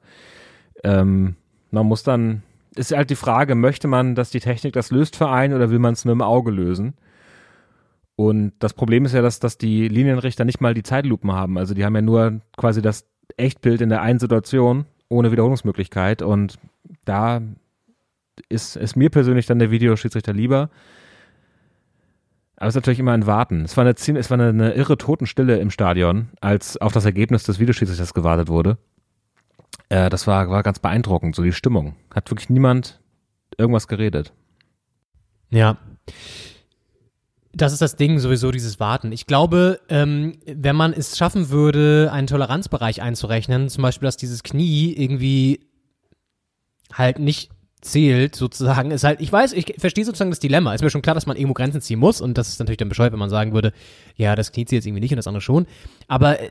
Ähm, man muss dann, ist halt die Frage, möchte man, dass die Technik das löst für einen oder will man es mit dem Auge lösen? Und das Problem ist ja, dass, dass die Linienrichter nicht mal die Zeitlupen haben. Also die haben ja nur quasi das Echtbild in der einen Situation ohne Wiederholungsmöglichkeit. Und da ist, ist mir persönlich dann der Videoschiedsrichter lieber. Aber es ist natürlich immer ein Warten. Es war eine, ziemlich, es war eine, eine irre Totenstille im Stadion, als auf das Ergebnis des Videoschiedsrichters gewartet wurde. Äh, das war, war ganz beeindruckend, so die Stimmung. Hat wirklich niemand irgendwas geredet. Ja. Das ist das Ding, sowieso dieses Warten. Ich glaube, ähm, wenn man es schaffen würde, einen Toleranzbereich einzurechnen, zum Beispiel, dass dieses Knie irgendwie halt nicht zählt, sozusagen, ist halt, ich weiß, ich verstehe sozusagen das Dilemma. Ist mir schon klar, dass man irgendwo Grenzen ziehen muss und das ist natürlich dann bescheuert, wenn man sagen würde, ja, das Knie zählt jetzt irgendwie nicht und das andere schon. Aber, äh,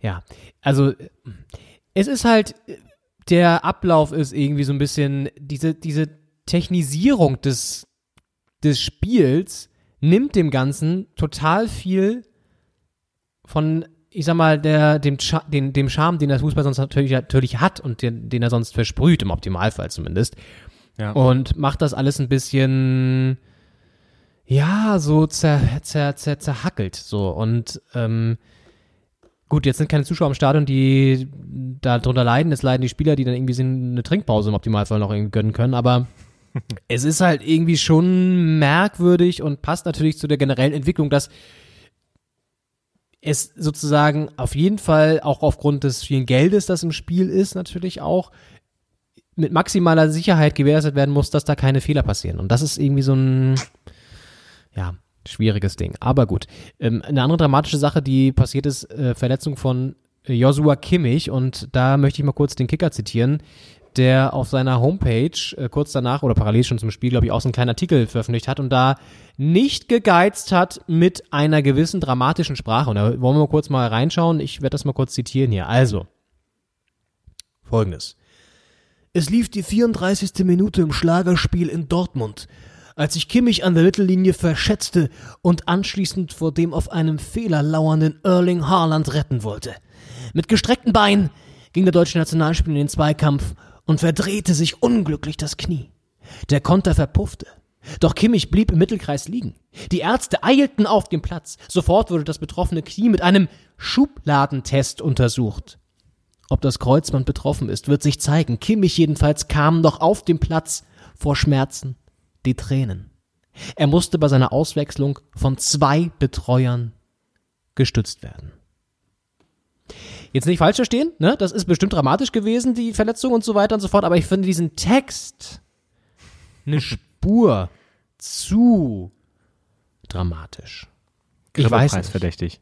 ja, also, es ist halt, der Ablauf ist irgendwie so ein bisschen, diese, diese Technisierung des, des Spiels nimmt dem Ganzen total viel von, ich sag mal, der, dem, den, dem Charme, den der Fußball sonst natürlich, natürlich hat und den, den er sonst versprüht, im Optimalfall zumindest. Ja. Und macht das alles ein bisschen, ja, so zer, zer, zer, zerhackelt, so. Und, ähm, Gut, jetzt sind keine Zuschauer im Stadion, die da drunter leiden. Es leiden die Spieler, die dann irgendwie eine Trinkpause im Optimalfall noch irgendwie gönnen können. Aber es ist halt irgendwie schon merkwürdig und passt natürlich zu der generellen Entwicklung, dass es sozusagen auf jeden Fall auch aufgrund des vielen Geldes, das im Spiel ist, natürlich auch mit maximaler Sicherheit gewährleistet werden muss, dass da keine Fehler passieren. Und das ist irgendwie so ein, ja, schwieriges Ding. Aber gut. Ähm, eine andere dramatische Sache, die passiert ist, äh, Verletzung von Joshua Kimmich. Und da möchte ich mal kurz den Kicker zitieren, der auf seiner Homepage äh, kurz danach oder parallel schon zum Spiel, glaube ich, auch so einen kleinen Artikel veröffentlicht hat und da nicht gegeizt hat mit einer gewissen dramatischen Sprache. Und da wollen wir mal kurz mal reinschauen. Ich werde das mal kurz zitieren hier. Also, folgendes. Es lief die 34. Minute im Schlagerspiel in Dortmund, als sich Kimmich an der Mittellinie verschätzte und anschließend vor dem auf einem Fehler lauernden Erling Haaland retten wollte. Mit gestreckten Beinen ging der deutsche Nationalspieler in den Zweikampf und verdrehte sich unglücklich das Knie. Der Konter verpuffte. Doch Kimmich blieb im Mittelkreis liegen. Die Ärzte eilten auf den Platz. Sofort wurde das betroffene Knie mit einem Schubladentest untersucht. Ob das Kreuzband betroffen ist, wird sich zeigen. Kimmich jedenfalls kam noch auf dem Platz vor Schmerzen die Tränen. Er musste bei seiner Auswechslung von zwei Betreuern gestützt werden. Jetzt nicht falsch verstehen, ne? Das ist bestimmt dramatisch gewesen, die Verletzung und so weiter und so fort, aber ich finde diesen Text eine Spur zu dramatisch. Ich weiß nicht. verdächtig.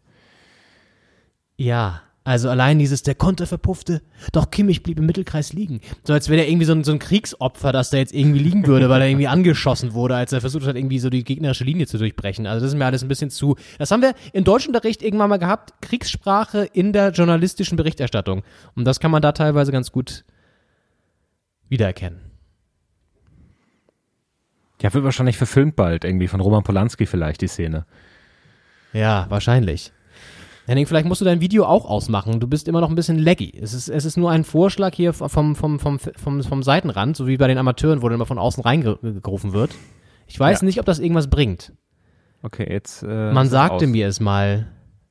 Ja, also allein dieses, der Konter verpuffte, doch Kimmich blieb im Mittelkreis liegen. So als wäre der irgendwie so ein, so ein Kriegsopfer, das da jetzt irgendwie liegen würde, weil er irgendwie angeschossen wurde, als er versucht hat, irgendwie so die gegnerische Linie zu durchbrechen. Also das ist mir alles ein bisschen zu. Das haben wir in Deutschunterricht irgendwann mal gehabt, Kriegssprache in der journalistischen Berichterstattung. Und das kann man da teilweise ganz gut wiedererkennen. Ja, wird wahrscheinlich verfilmt bald, irgendwie von Roman Polanski vielleicht, die Szene. Ja, wahrscheinlich. Henning, vielleicht musst du dein Video auch ausmachen. Du bist immer noch ein bisschen laggy. Es ist, es ist nur ein Vorschlag hier vom, vom, vom, vom, vom Seitenrand, so wie bei den Amateuren, wo dann immer von außen reingerufen wird. Ich weiß Ja. nicht, ob das irgendwas bringt. Okay, jetzt. Äh, Man sagte aus. mir es mal.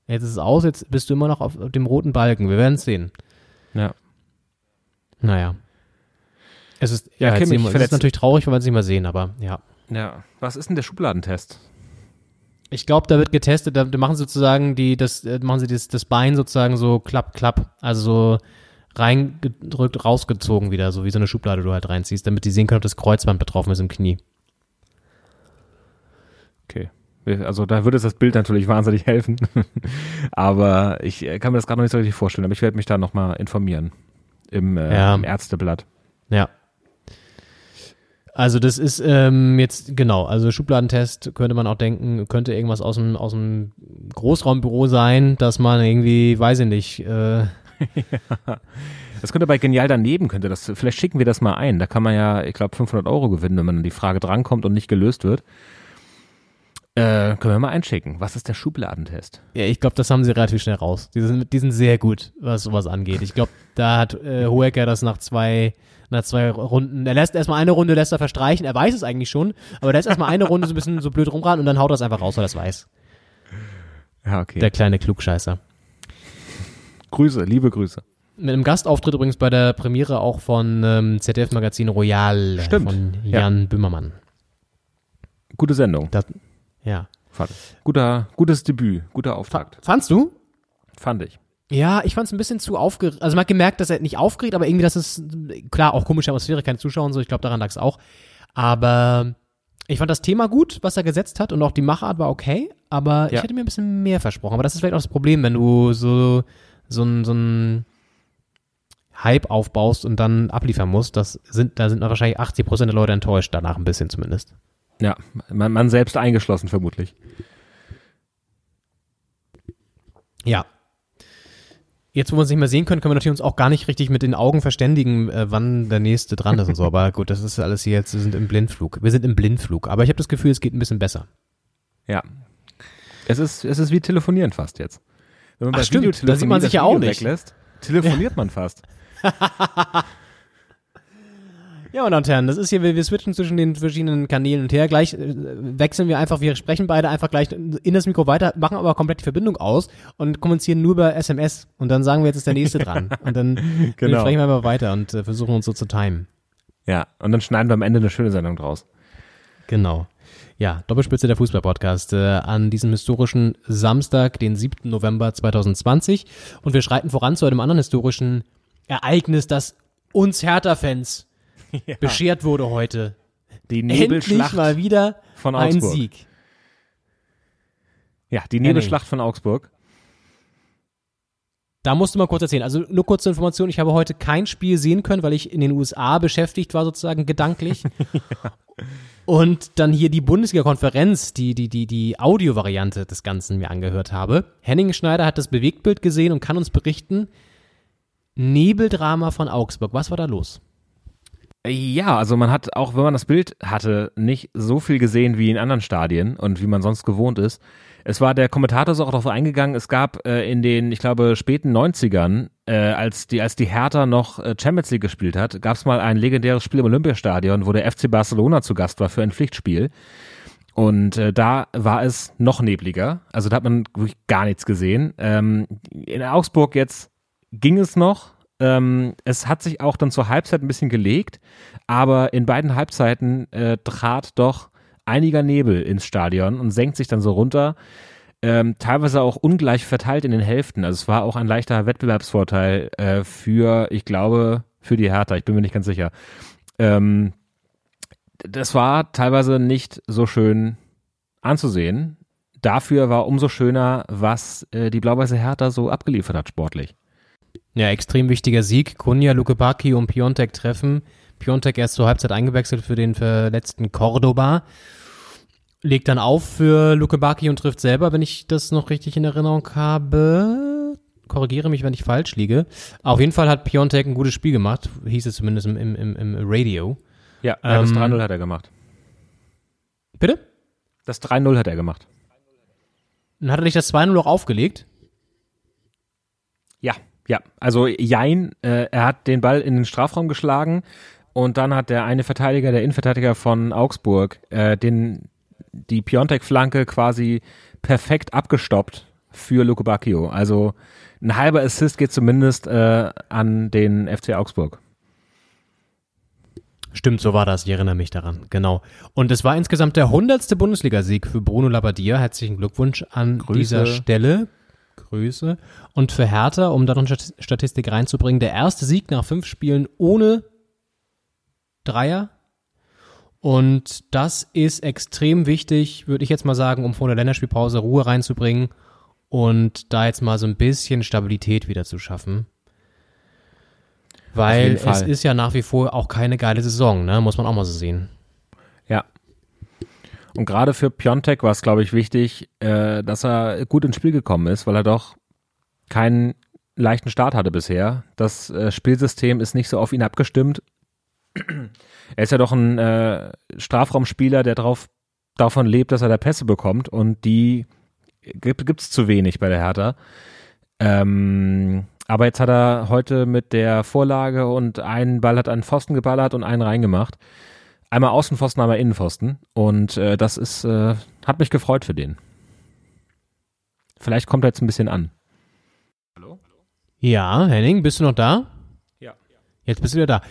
Jetzt ist es aus, jetzt bist du immer noch auf dem roten Balken. Wir werden es sehen. Ja. Naja. Es ist, Ja, ja, jetzt sehen wir- es ist natürlich traurig, wenn wir es nicht mehr sehen, aber ja. Ja. Was ist denn der Schubladentest? Ich glaube, da wird getestet, da, machen sie sozusagen die, das, äh, machen sie das, das Bein sozusagen so klapp, klapp, also so reingedrückt, rausgezogen wieder, so wie so eine Schublade du halt reinziehst, damit die sehen können, ob das Kreuzband betroffen ist im Knie. Okay. Also da würde es das Bild natürlich wahnsinnig helfen. aber ich äh, kann mir das gerade noch nicht so richtig vorstellen. Aber ich werde mich da nochmal informieren. Im, äh, Ja. im Ärzteblatt. Ja. Also das ist ähm, jetzt, genau, also Schubladentest könnte man auch denken, könnte irgendwas aus dem, aus dem Großraumbüro sein, dass man irgendwie, weiß ich nicht, äh, Das könnte bei Genial daneben, könnte das, vielleicht schicken wir das mal ein. Da kann man ja, ich glaube, 500 Euro gewinnen, wenn man an die Frage drankommt und nicht gelöst wird. Äh, können wir mal einschicken. Was ist der Schubladentest? Ja, ich glaube, das haben sie relativ schnell raus. Die sind, die sind sehr gut, was sowas angeht. Ich glaube, da hat äh, Hoeker das nach zwei, nach zwei Runden, er lässt erstmal eine Runde, lässt er verstreichen, er weiß es eigentlich schon, aber lässt erstmal eine Runde so ein bisschen so blöd rumran und dann haut er es einfach raus, weil er es weiß. Ja, okay. Der kleine Klugscheißer. Grüße, liebe Grüße. Mit einem Gastauftritt übrigens bei der Premiere auch von ähm, ZDF-Magazin Royal Stimmt, von ja. Jan Böhmermann. Gute Sendung. Das, ja. Fand ich. Guter, gutes Debüt, guter Auftakt. Fandst du? Fand ich. Ja, ich fand es ein bisschen zu aufgeregt. Also man hat gemerkt, dass er nicht aufgeregt, aber irgendwie, dass es, klar, auch komische Atmosphäre, keine Zuschauer und so, ich glaube, daran lag es auch. Aber ich fand das Thema gut, was er gesetzt hat und auch die Machart war okay, aber Ja. ich hätte mir ein bisschen mehr versprochen. Aber das ist vielleicht auch das Problem, wenn du so, so ein, so ein Hype aufbaust und dann abliefern musst, das sind, da sind wahrscheinlich 80% der Leute enttäuscht, danach ein bisschen zumindest. Ja, man, man selbst eingeschlossen vermutlich. Ja. Jetzt, wo wir uns nicht mehr sehen können, können wir natürlich uns auch gar nicht richtig mit den Augen verständigen, äh, wann der nächste dran ist und so. Aber gut, das ist alles hier jetzt, wir sind im Blindflug. Wir sind im Blindflug. Aber ich habe das Gefühl, es geht ein bisschen besser. Ja. Es ist, es ist wie telefonieren fast jetzt. Wenn man Ach, bei stimmt, da sieht man sich ja auch nicht. Weglässt, telefoniert man fast. Ja, meine Damen und Herren, das ist hier, wir, wir switchen zwischen den verschiedenen Kanälen und her. Gleich äh, wechseln wir einfach, wir sprechen beide einfach gleich in das Mikro weiter, machen aber komplett die Verbindung aus und kommunizieren nur über SMS. Und dann sagen wir, jetzt ist der nächste dran. Und dann Genau. sprechen wir einfach weiter und äh, versuchen uns so zu timen. Ja, und dann schneiden wir am Ende eine schöne Sendung draus. Genau. Ja, Doppelspitze der Fußball-Podcast äh, an diesem historischen Samstag, den 7. November 2020. Und wir schreiten voran zu einem anderen historischen Ereignis, das uns Hertha-Fans beschert wurde heute. Die Endlich Nebelschlacht mal wieder von ein Augsburg. Sieg. Ja, die Nebelschlacht von Augsburg. Da musst du mal kurz erzählen. Also nur kurze Information, ich habe heute kein Spiel sehen können, weil ich in den USA beschäftigt war, sozusagen gedanklich. Und dann hier die Bundesliga-Konferenz, die, die, die, die Audiovariante des Ganzen mir angehört habe. Henning Schneider hat das Bewegtbild gesehen und kann uns berichten, Nebeldrama von Augsburg. Was war da los? Ja, also man hat, auch wenn man das Bild hatte, nicht so viel gesehen wie in anderen Stadien und wie man sonst gewohnt ist. Es war der Kommentator ist auch darauf eingegangen, es gab äh, in den, ich glaube, späten 90ern, äh, als die, als die Hertha noch äh, Champions League gespielt hat, gab es mal ein legendäres Spiel im Olympiastadion, wo der FC Barcelona zu Gast war für ein Pflichtspiel. Und äh, da war es noch nebliger. Also da hat man wirklich gar nichts gesehen. Ähm, in Augsburg jetzt ging es noch. Ähm, es hat sich auch dann zur Halbzeit ein bisschen gelegt, aber in beiden Halbzeiten äh, trat doch einiger Nebel ins Stadion und senkt sich dann so runter. Ähm, teilweise auch ungleich verteilt in den Hälften. Also es war auch ein leichter Wettbewerbsvorteil äh, für, ich glaube, für die Hertha. Ich bin mir nicht ganz sicher. Ähm, das war teilweise nicht so schön anzusehen. Dafür war umso schöner, was äh, die blau-weiße Hertha so abgeliefert hat sportlich. Ja, extrem wichtiger Sieg. Kunja, Lukebaki und Piontek treffen. Piontek erst zur Halbzeit eingewechselt für den verletzten Cordoba. Legt dann auf für Lukebaki und trifft selber, wenn ich das noch richtig in Erinnerung habe. Korrigiere mich, wenn ich falsch liege. Auf jeden Fall hat Piontek ein gutes Spiel gemacht, hieß es zumindest im, im, im, Radio. Ja, das Ähm, 3-0 hat er gemacht. Bitte? Das 3-0 hat er gemacht. Dann hat er nicht das 2-0 auch aufgelegt? Ja, ja. Also Jein, äh, er hat den Ball in den Strafraum geschlagen und dann hat der eine Verteidiger, der Innenverteidiger von Augsburg, äh, den die Piontek-Flanke quasi perfekt abgestoppt für Luke Bacchio. Also ein halber Assist geht zumindest äh, an den FC Augsburg. Stimmt, so war das. Ich erinnere mich daran. Genau. Und es war insgesamt der hundertste Bundesligasieg für Bruno Labbadia. Herzlichen Glückwunsch an Grüße. dieser Stelle. Grüße. Und für Hertha, um da noch eine Stat- Statistik reinzubringen, der erste Sieg nach fünf Spielen ohne Dreier. Und das ist extrem wichtig, würde ich jetzt mal sagen, um vor der Länderspielpause Ruhe reinzubringen und da jetzt mal so ein bisschen Stabilität wieder zu schaffen. Weil es ist ja nach wie vor auch keine geile Saison, ne? Muss man auch mal so sehen. Und gerade für Piontek war es, glaube ich, wichtig, äh, dass er gut ins Spiel gekommen ist, weil er doch keinen leichten Start hatte bisher. Das äh, Spielsystem ist nicht so auf ihn abgestimmt. er ist ja doch ein äh, Strafraumspieler, der drauf, davon lebt, dass er da Pässe bekommt und die gibt es zu wenig bei der Hertha. Ähm, aber jetzt hat er heute mit der Vorlage und einen Ball hat einen Pfosten geballert und einen reingemacht. Einmal Außenpfosten, einmal Innenpfosten. Und äh, das ist, äh, hat mich gefreut für den. Vielleicht kommt er jetzt ein bisschen an. Ja, Henning, bist du noch da? Ja. Jetzt bist du wieder da.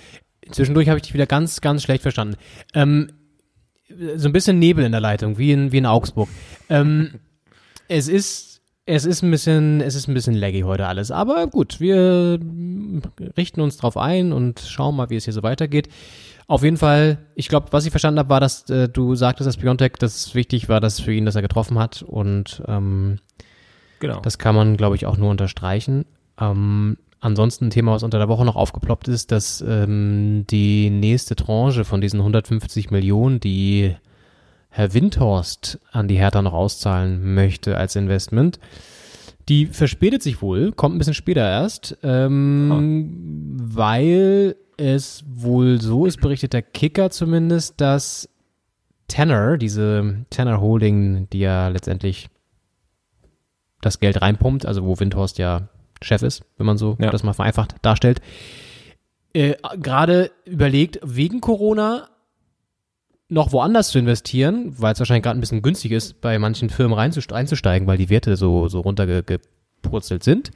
Zwischendurch habe ich dich wieder ganz, ganz schlecht verstanden. Ähm, so ein bisschen Nebel in der Leitung, wie in, wie in Augsburg. Ähm, es ist, es ist ein bisschen, es ist ein bisschen laggy heute alles. Aber gut, wir richten uns drauf ein und schauen mal, wie es hier so weitergeht. Auf jeden Fall, ich glaube, was ich verstanden habe, war, dass äh, du sagtest, dass Biontech, das wichtig war, dass für ihn, dass er getroffen hat. Und ähm, Genau. das kann man, glaube ich, auch nur unterstreichen. Ähm, ansonsten ein Thema, was unter der Woche noch aufgeploppt ist, dass ähm, die nächste Tranche von diesen 150 Millionen, die Herr Windhorst an die Hertha noch auszahlen möchte als Investment, die verspätet sich wohl, kommt ein bisschen später erst, ähm, weil es wohl so ist, berichtet der Kicker zumindest, dass Tanner, diese Tanner Holding, die ja letztendlich das Geld reinpumpt, also wo Windhorst ja Chef ist, wenn man so Ja. das mal vereinfacht darstellt, äh, gerade überlegt, wegen Corona noch woanders zu investieren, weil es wahrscheinlich gerade ein bisschen günstig ist, bei manchen Firmen reinzust- einzusteigen, weil die Werte so, so runtergepurzelt sind.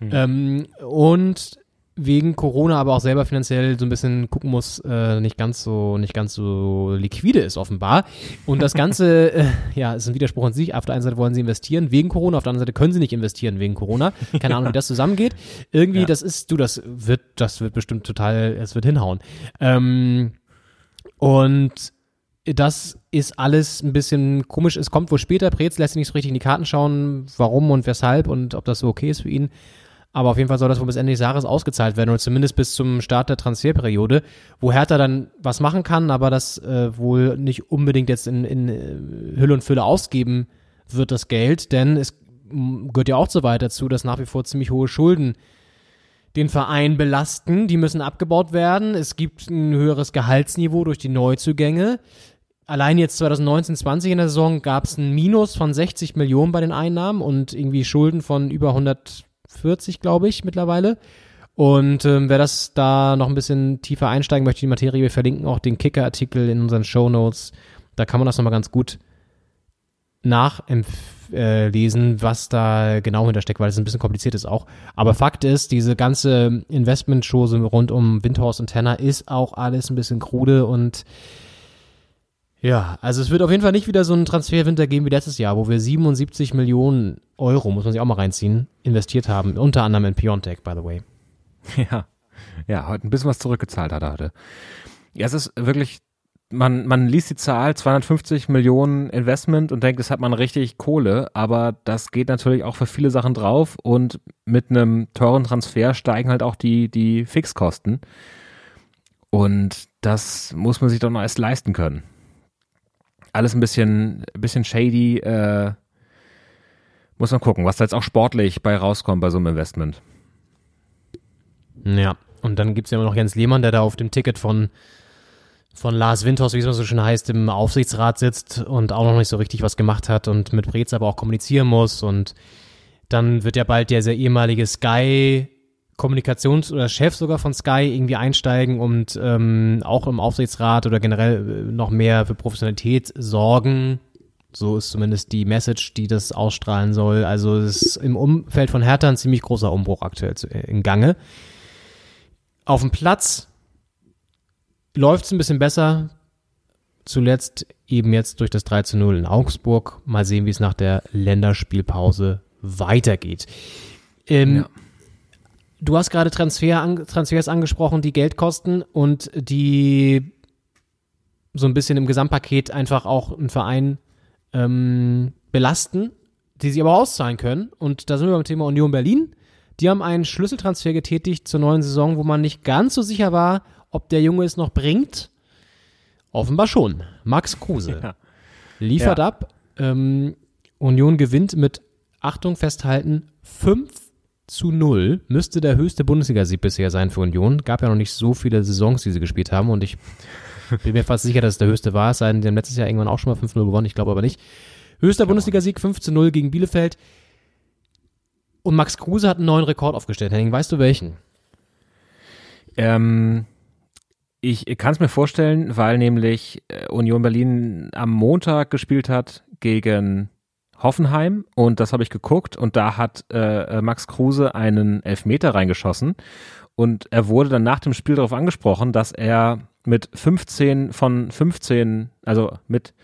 Ähm, und wegen Corona aber auch selber finanziell so ein bisschen gucken muss, äh, nicht ganz so nicht ganz so liquide ist offenbar. Und das Ganze, äh, ja, ist ein Widerspruch in sich. Auf der einen Seite wollen sie investieren wegen Corona, auf der anderen Seite können sie nicht investieren wegen Corona. Keine Ahnung, wie das zusammengeht. Irgendwie, Ja. das ist, du, das wird, das wird bestimmt total, es wird hinhauen. Ähm, und das ist alles ein bisschen komisch. Es kommt wohl später. Preetz lässt sich nicht so richtig in die Karten schauen, warum und weshalb und ob das so okay ist für ihn. Aber auf jeden Fall soll das wohl bis Ende des Jahres ausgezahlt werden oder zumindest bis zum Start der Transferperiode, wo Hertha dann was machen kann, aber das äh, wohl nicht unbedingt jetzt in, in äh, Hülle und Fülle ausgeben wird, das Geld, denn es m, gehört ja auch so weit dazu, dass nach wie vor ziemlich hohe Schulden den Verein belasten. Die müssen abgebaut werden. Es gibt ein höheres Gehaltsniveau durch die Neuzugänge. Allein jetzt 2019-20 in der Saison gab es ein Minus von 60 Millionen bei den Einnahmen und irgendwie Schulden von über 140, glaube ich, mittlerweile. Und ähm, wer das da noch ein bisschen tiefer einsteigen möchte, die Materie, wir verlinken auch den Kicker-Artikel in unseren Show Notes. Da kann man das nochmal ganz gut nachlesen, was da genau hintersteckt, weil es ein bisschen kompliziert ist auch. Aber Fakt ist, diese ganze Investmentschose rund um Windhorst und Tenner ist auch alles ein bisschen krude und ja, also es wird auf jeden Fall nicht wieder so einen Transferwinter geben wie letztes Jahr, wo wir 77 Millionen Euro, muss man sich auch mal reinziehen, investiert haben, unter anderem in Piontek, by the way. Ja, ja, heute ein bisschen was zurückgezahlt hat er heute. Ja, es ist wirklich, man, man liest die Zahl 250 Millionen Investment und denkt, es hat man richtig Kohle, aber das geht natürlich auch für viele Sachen drauf und mit einem teuren Transfer steigen halt auch die, die Fixkosten. Und das muss man sich doch noch erst leisten können. Alles ein bisschen, bisschen shady, äh, muss man gucken, was da jetzt auch sportlich bei rauskommt bei so einem Investment. Ja, und dann gibt's ja immer noch Jens Lehmann, der da auf dem Ticket von, von Lars Windhaus, wie es immer so schön heißt, im Aufsichtsrat sitzt und auch noch nicht so richtig was gemacht hat und mit Brez aber auch kommunizieren muss. Und dann wird ja bald der sehr ehemalige Sky Kommunikations- oder Chef sogar von Sky irgendwie einsteigen und ähm, auch im Aufsichtsrat oder generell äh, noch mehr für Professionalität sorgen. So ist zumindest die Message, die das ausstrahlen soll. Also es ist im Umfeld von Hertha ein ziemlich großer Umbruch aktuell äh, in Gange. Auf dem Platz läuft es ein bisschen besser. Zuletzt eben jetzt durch das 3 zu 0 in Augsburg. Mal sehen, wie es nach der Länderspielpause weitergeht. Ähm, Ja. Du hast gerade Transfer an, Transfers angesprochen, die Geld kosten und die so ein bisschen im Gesamtpaket einfach auch einen Verein ähm, belasten, die sie aber auszahlen können. Und da sind wir beim Thema Union Berlin. Die haben einen Schlüsseltransfer getätigt zur neuen Saison, wo man nicht ganz so sicher war, ob der Junge es noch bringt. Offenbar schon. Max Kruse Ja. liefert Ja. ab. Ähm, Union gewinnt mit, Achtung, festhalten, 5 zu 0. Müsste der höchste Bundesliga-Sieg bisher sein für Union. Gab ja noch nicht so viele Saisons, die sie gespielt haben. Und ich bin mir fast sicher, dass es der höchste war. Es sei denn, die haben letztes Jahr irgendwann auch schon mal 5-0 gewonnen. Ich glaube aber nicht. Höchster Bundesliga-Sieg 5 zu 0 gegen Bielefeld. Und Max Kruse hat einen neuen Rekord aufgestellt. Henning, weißt du welchen? Ähm, ich kann es mir vorstellen, weil nämlich äh, Union Berlin am Montag gespielt hat gegen Hoffenheim und das habe ich geguckt und da hat äh, äh, Max Kruse einen Elfmeter reingeschossen und er wurde dann nach dem Spiel darauf angesprochen, dass er mit 15 von 15, also mit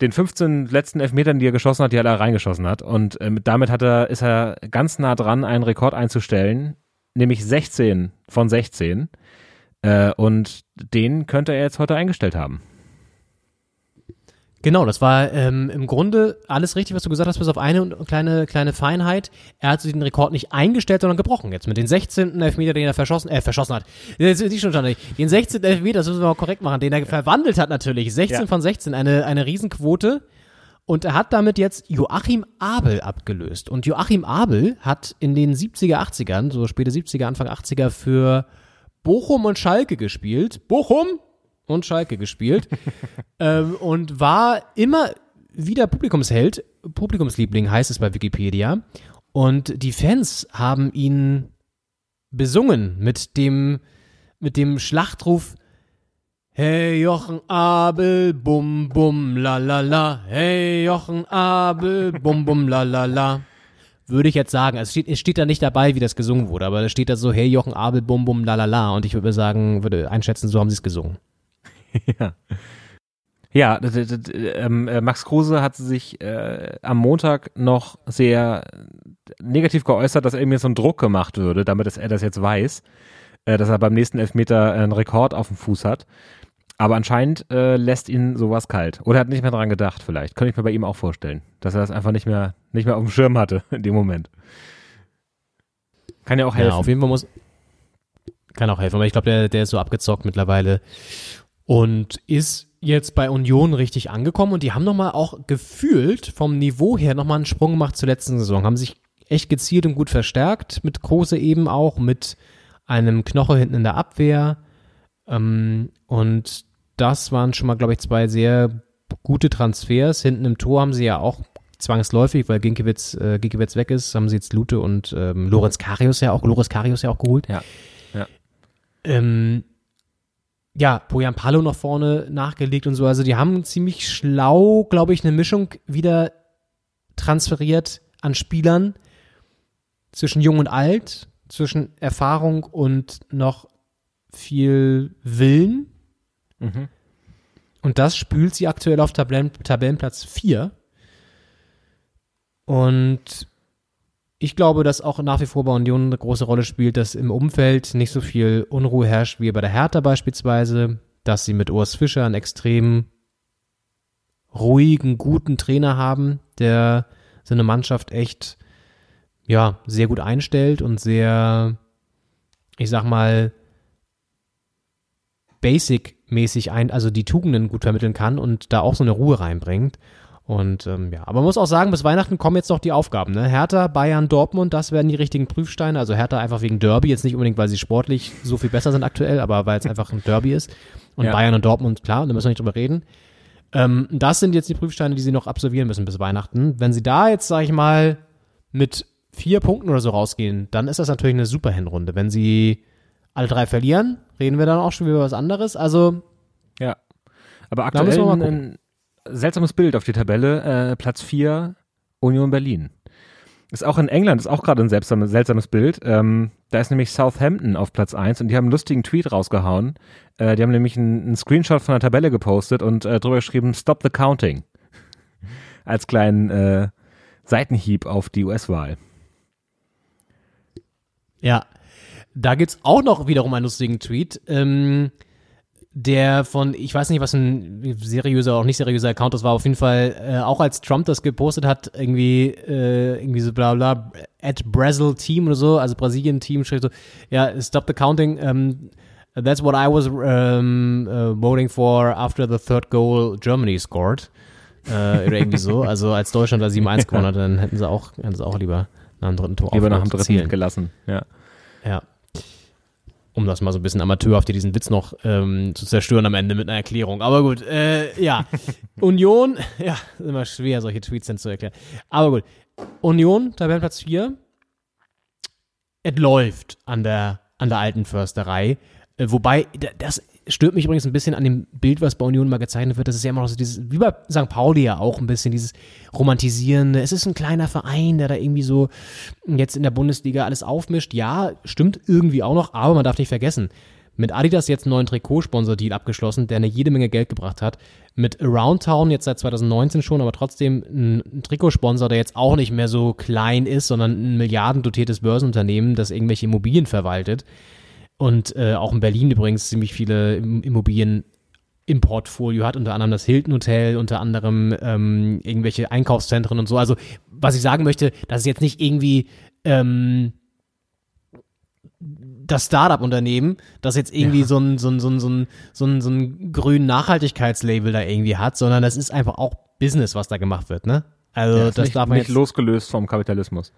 den 15 letzten Elfmetern, die er geschossen hat, die er da reingeschossen hat. Und ähm, damit hat er, ist er ganz nah dran, einen Rekord einzustellen, nämlich 16 von 16. Äh, und den könnte er jetzt heute eingestellt haben. Genau, das war ähm, im Grunde alles richtig, was du gesagt hast, bis auf eine kleine, kleine Feinheit. Er hat den Rekord nicht eingestellt, sondern gebrochen. Jetzt mit den 16. Elfmeter, den er verschossen, äh, verschossen hat. Das ist schon schon Den 16. Elfmeter, das müssen wir mal korrekt machen, den er verwandelt hat natürlich. 16 Ja. von 16, eine, eine Riesenquote. Und er hat damit jetzt Joachim Abel abgelöst. Und Joachim Abel hat in den 70er, 80ern, so späte 70er, Anfang 80er für Bochum und Schalke gespielt. Bochum und Schalke gespielt. ähm, und war immer wieder Publikumsheld. Publikumsliebling heißt es bei Wikipedia. Und die Fans haben ihn besungen mit dem, mit dem Schlachtruf Hey Jochen Abel, bum bum la la la. Hey Jochen Abel, bum bum la la la. würde ich jetzt sagen. Also es steht, es steht da nicht dabei, wie das gesungen wurde, aber da steht da so, hey Jochen Abel, bum bum, la la la. Und ich würde sagen, würde einschätzen, so haben sie es gesungen. ja. Ja, ähm, äh, Max Kruse hat sich äh, am Montag noch sehr negativ geäußert, dass irgendwie so ein Druck gemacht würde, damit er das jetzt weiß, äh, dass er beim nächsten Elfmeter einen Rekord auf dem Fuß hat. Aber anscheinend äh, lässt ihn sowas kalt. Oder er hat nicht mehr dran gedacht, vielleicht. Könnte ich mir bei ihm auch vorstellen, dass er das einfach nicht mehr, nicht mehr auf dem Schirm hatte in dem Moment. Kann ja auch helfen. Ja, auf jeden Fall muss. Kann auch helfen, aber ich glaube, der, der ist so abgezockt mittlerweile und ist jetzt bei Union richtig angekommen und die haben nochmal auch gefühlt vom Niveau her nochmal einen Sprung gemacht zur letzten Saison. Haben sich echt gezielt und gut verstärkt, mit Große eben auch, mit einem Knoche hinten in der Abwehr. Ähm, und das waren schon mal, glaube ich, zwei sehr gute Transfers. Hinten im Tor haben sie ja auch zwangsläufig, weil Ginkiewicz, äh, Ginkiewicz weg ist, haben sie jetzt Lute und ähm, Lorenz Karius ja auch, Lorenz Karius ja auch geholt. Ja. Ja. Ähm, ja, Bojan Palo noch vorne nachgelegt und so. Also die haben ziemlich schlau, glaube ich, eine Mischung wieder transferiert an Spielern zwischen jung und alt, zwischen Erfahrung und noch viel Willen. Mhm. Und das spült sie aktuell auf Tabellen, Tabellenplatz 4. Und ich glaube, dass auch nach wie vor bei Union eine große Rolle spielt, dass im Umfeld nicht so viel Unruhe herrscht wie bei der Hertha beispielsweise, dass sie mit Urs Fischer einen extrem ruhigen, guten Trainer haben, der seine Mannschaft echt ja, sehr gut einstellt und sehr, ich sag mal, basic-mäßig ein, also die Tugenden gut vermitteln kann und da auch so eine Ruhe reinbringt. Und ähm, ja, aber man muss auch sagen, bis Weihnachten kommen jetzt noch die Aufgaben. Ne? Hertha, Bayern, Dortmund, das werden die richtigen Prüfsteine. Also Hertha einfach wegen Derby, jetzt nicht unbedingt, weil sie sportlich so viel besser sind aktuell, aber weil es einfach ein Derby ist. Und Ja. Bayern und Dortmund, klar, da müssen wir nicht drüber reden. Ähm, das sind jetzt die Prüfsteine, die sie noch absolvieren müssen bis Weihnachten. Wenn sie da jetzt, sag ich mal, mit vier Punkten oder so rausgehen, dann ist das natürlich eine super Hinrunde. Wenn sie alle drei verlieren, reden wir dann auch schon wieder über was anderes. Also, Ja. Aber aktuell ein seltsames Bild auf die Tabelle. Äh, Platz 4, Union Berlin. Ist auch in England, ist auch gerade ein seltsames, seltsames Bild. Ähm, da ist nämlich Southampton auf Platz 1 und die haben einen lustigen Tweet rausgehauen. Äh, die haben nämlich einen, einen Screenshot von der Tabelle gepostet und äh, drüber geschrieben, Stop the Counting. Als kleinen äh, Seitenhieb auf die US-Wahl. Ja, da gibt's auch noch wiederum einen lustigen Tweet, ähm, der von, ich weiß nicht, was ein seriöser oder auch nicht seriöser Account das war, auf jeden Fall, äh, auch als Trump das gepostet hat, irgendwie, äh, irgendwie so bla bla, at Brazil Team oder so, also Brasilien Team, schrieb so, ja, stop the counting, um, that's what I was um, uh, voting for after the third goal Germany scored. Äh, oder irgendwie so, also als Deutschland da 7-1 gewonnen hat, dann hätten sie auch, hätten sie auch lieber nach dem dritten Tor Lieber nach dem dritten zählen. gelassen. Ja. Ja. Um das mal so ein bisschen amateurhaft hier diesen Witz noch ähm, zu zerstören am Ende mit einer Erklärung. Aber gut, äh, ja. Union, ja, ist immer schwer, solche Tweets dann zu erklären. Aber gut. Union, Tabellenplatz 4. Es läuft an der, an der alten Försterei. Äh, wobei, da- das stört mich übrigens ein bisschen an dem Bild, was bei Union mal gezeichnet wird. Das ist ja immer noch so dieses, wie bei St. Pauli ja auch ein bisschen, dieses romantisierende. Es ist ein kleiner Verein, der da irgendwie so jetzt in der Bundesliga alles aufmischt. Ja, stimmt irgendwie auch noch, aber man darf nicht vergessen, mit Adidas jetzt einen neuen Trikotsponsor-Deal abgeschlossen, der eine jede Menge Geld gebracht hat. Mit Around Town jetzt seit 2019 schon, aber trotzdem ein, Trikotsponsor, der jetzt auch nicht mehr so klein ist, sondern ein milliardendotiertes Börsenunternehmen, das irgendwelche Immobilien verwaltet. Und äh, auch in Berlin übrigens ziemlich viele Im- Immobilien im Portfolio hat, unter anderem das Hilton Hotel, unter anderem ähm, irgendwelche Einkaufszentren und so. Also, was ich sagen möchte, das ist jetzt nicht irgendwie ähm, das Startup-Unternehmen, das jetzt irgendwie so ein, so ein, so ein, so ein, so ein, so ein grünen Nachhaltigkeitslabel da irgendwie hat, sondern das ist einfach auch Business, was da gemacht wird, ne? Also, Ja, das nicht, darf man nicht jetzt losgelöst vom Kapitalismus.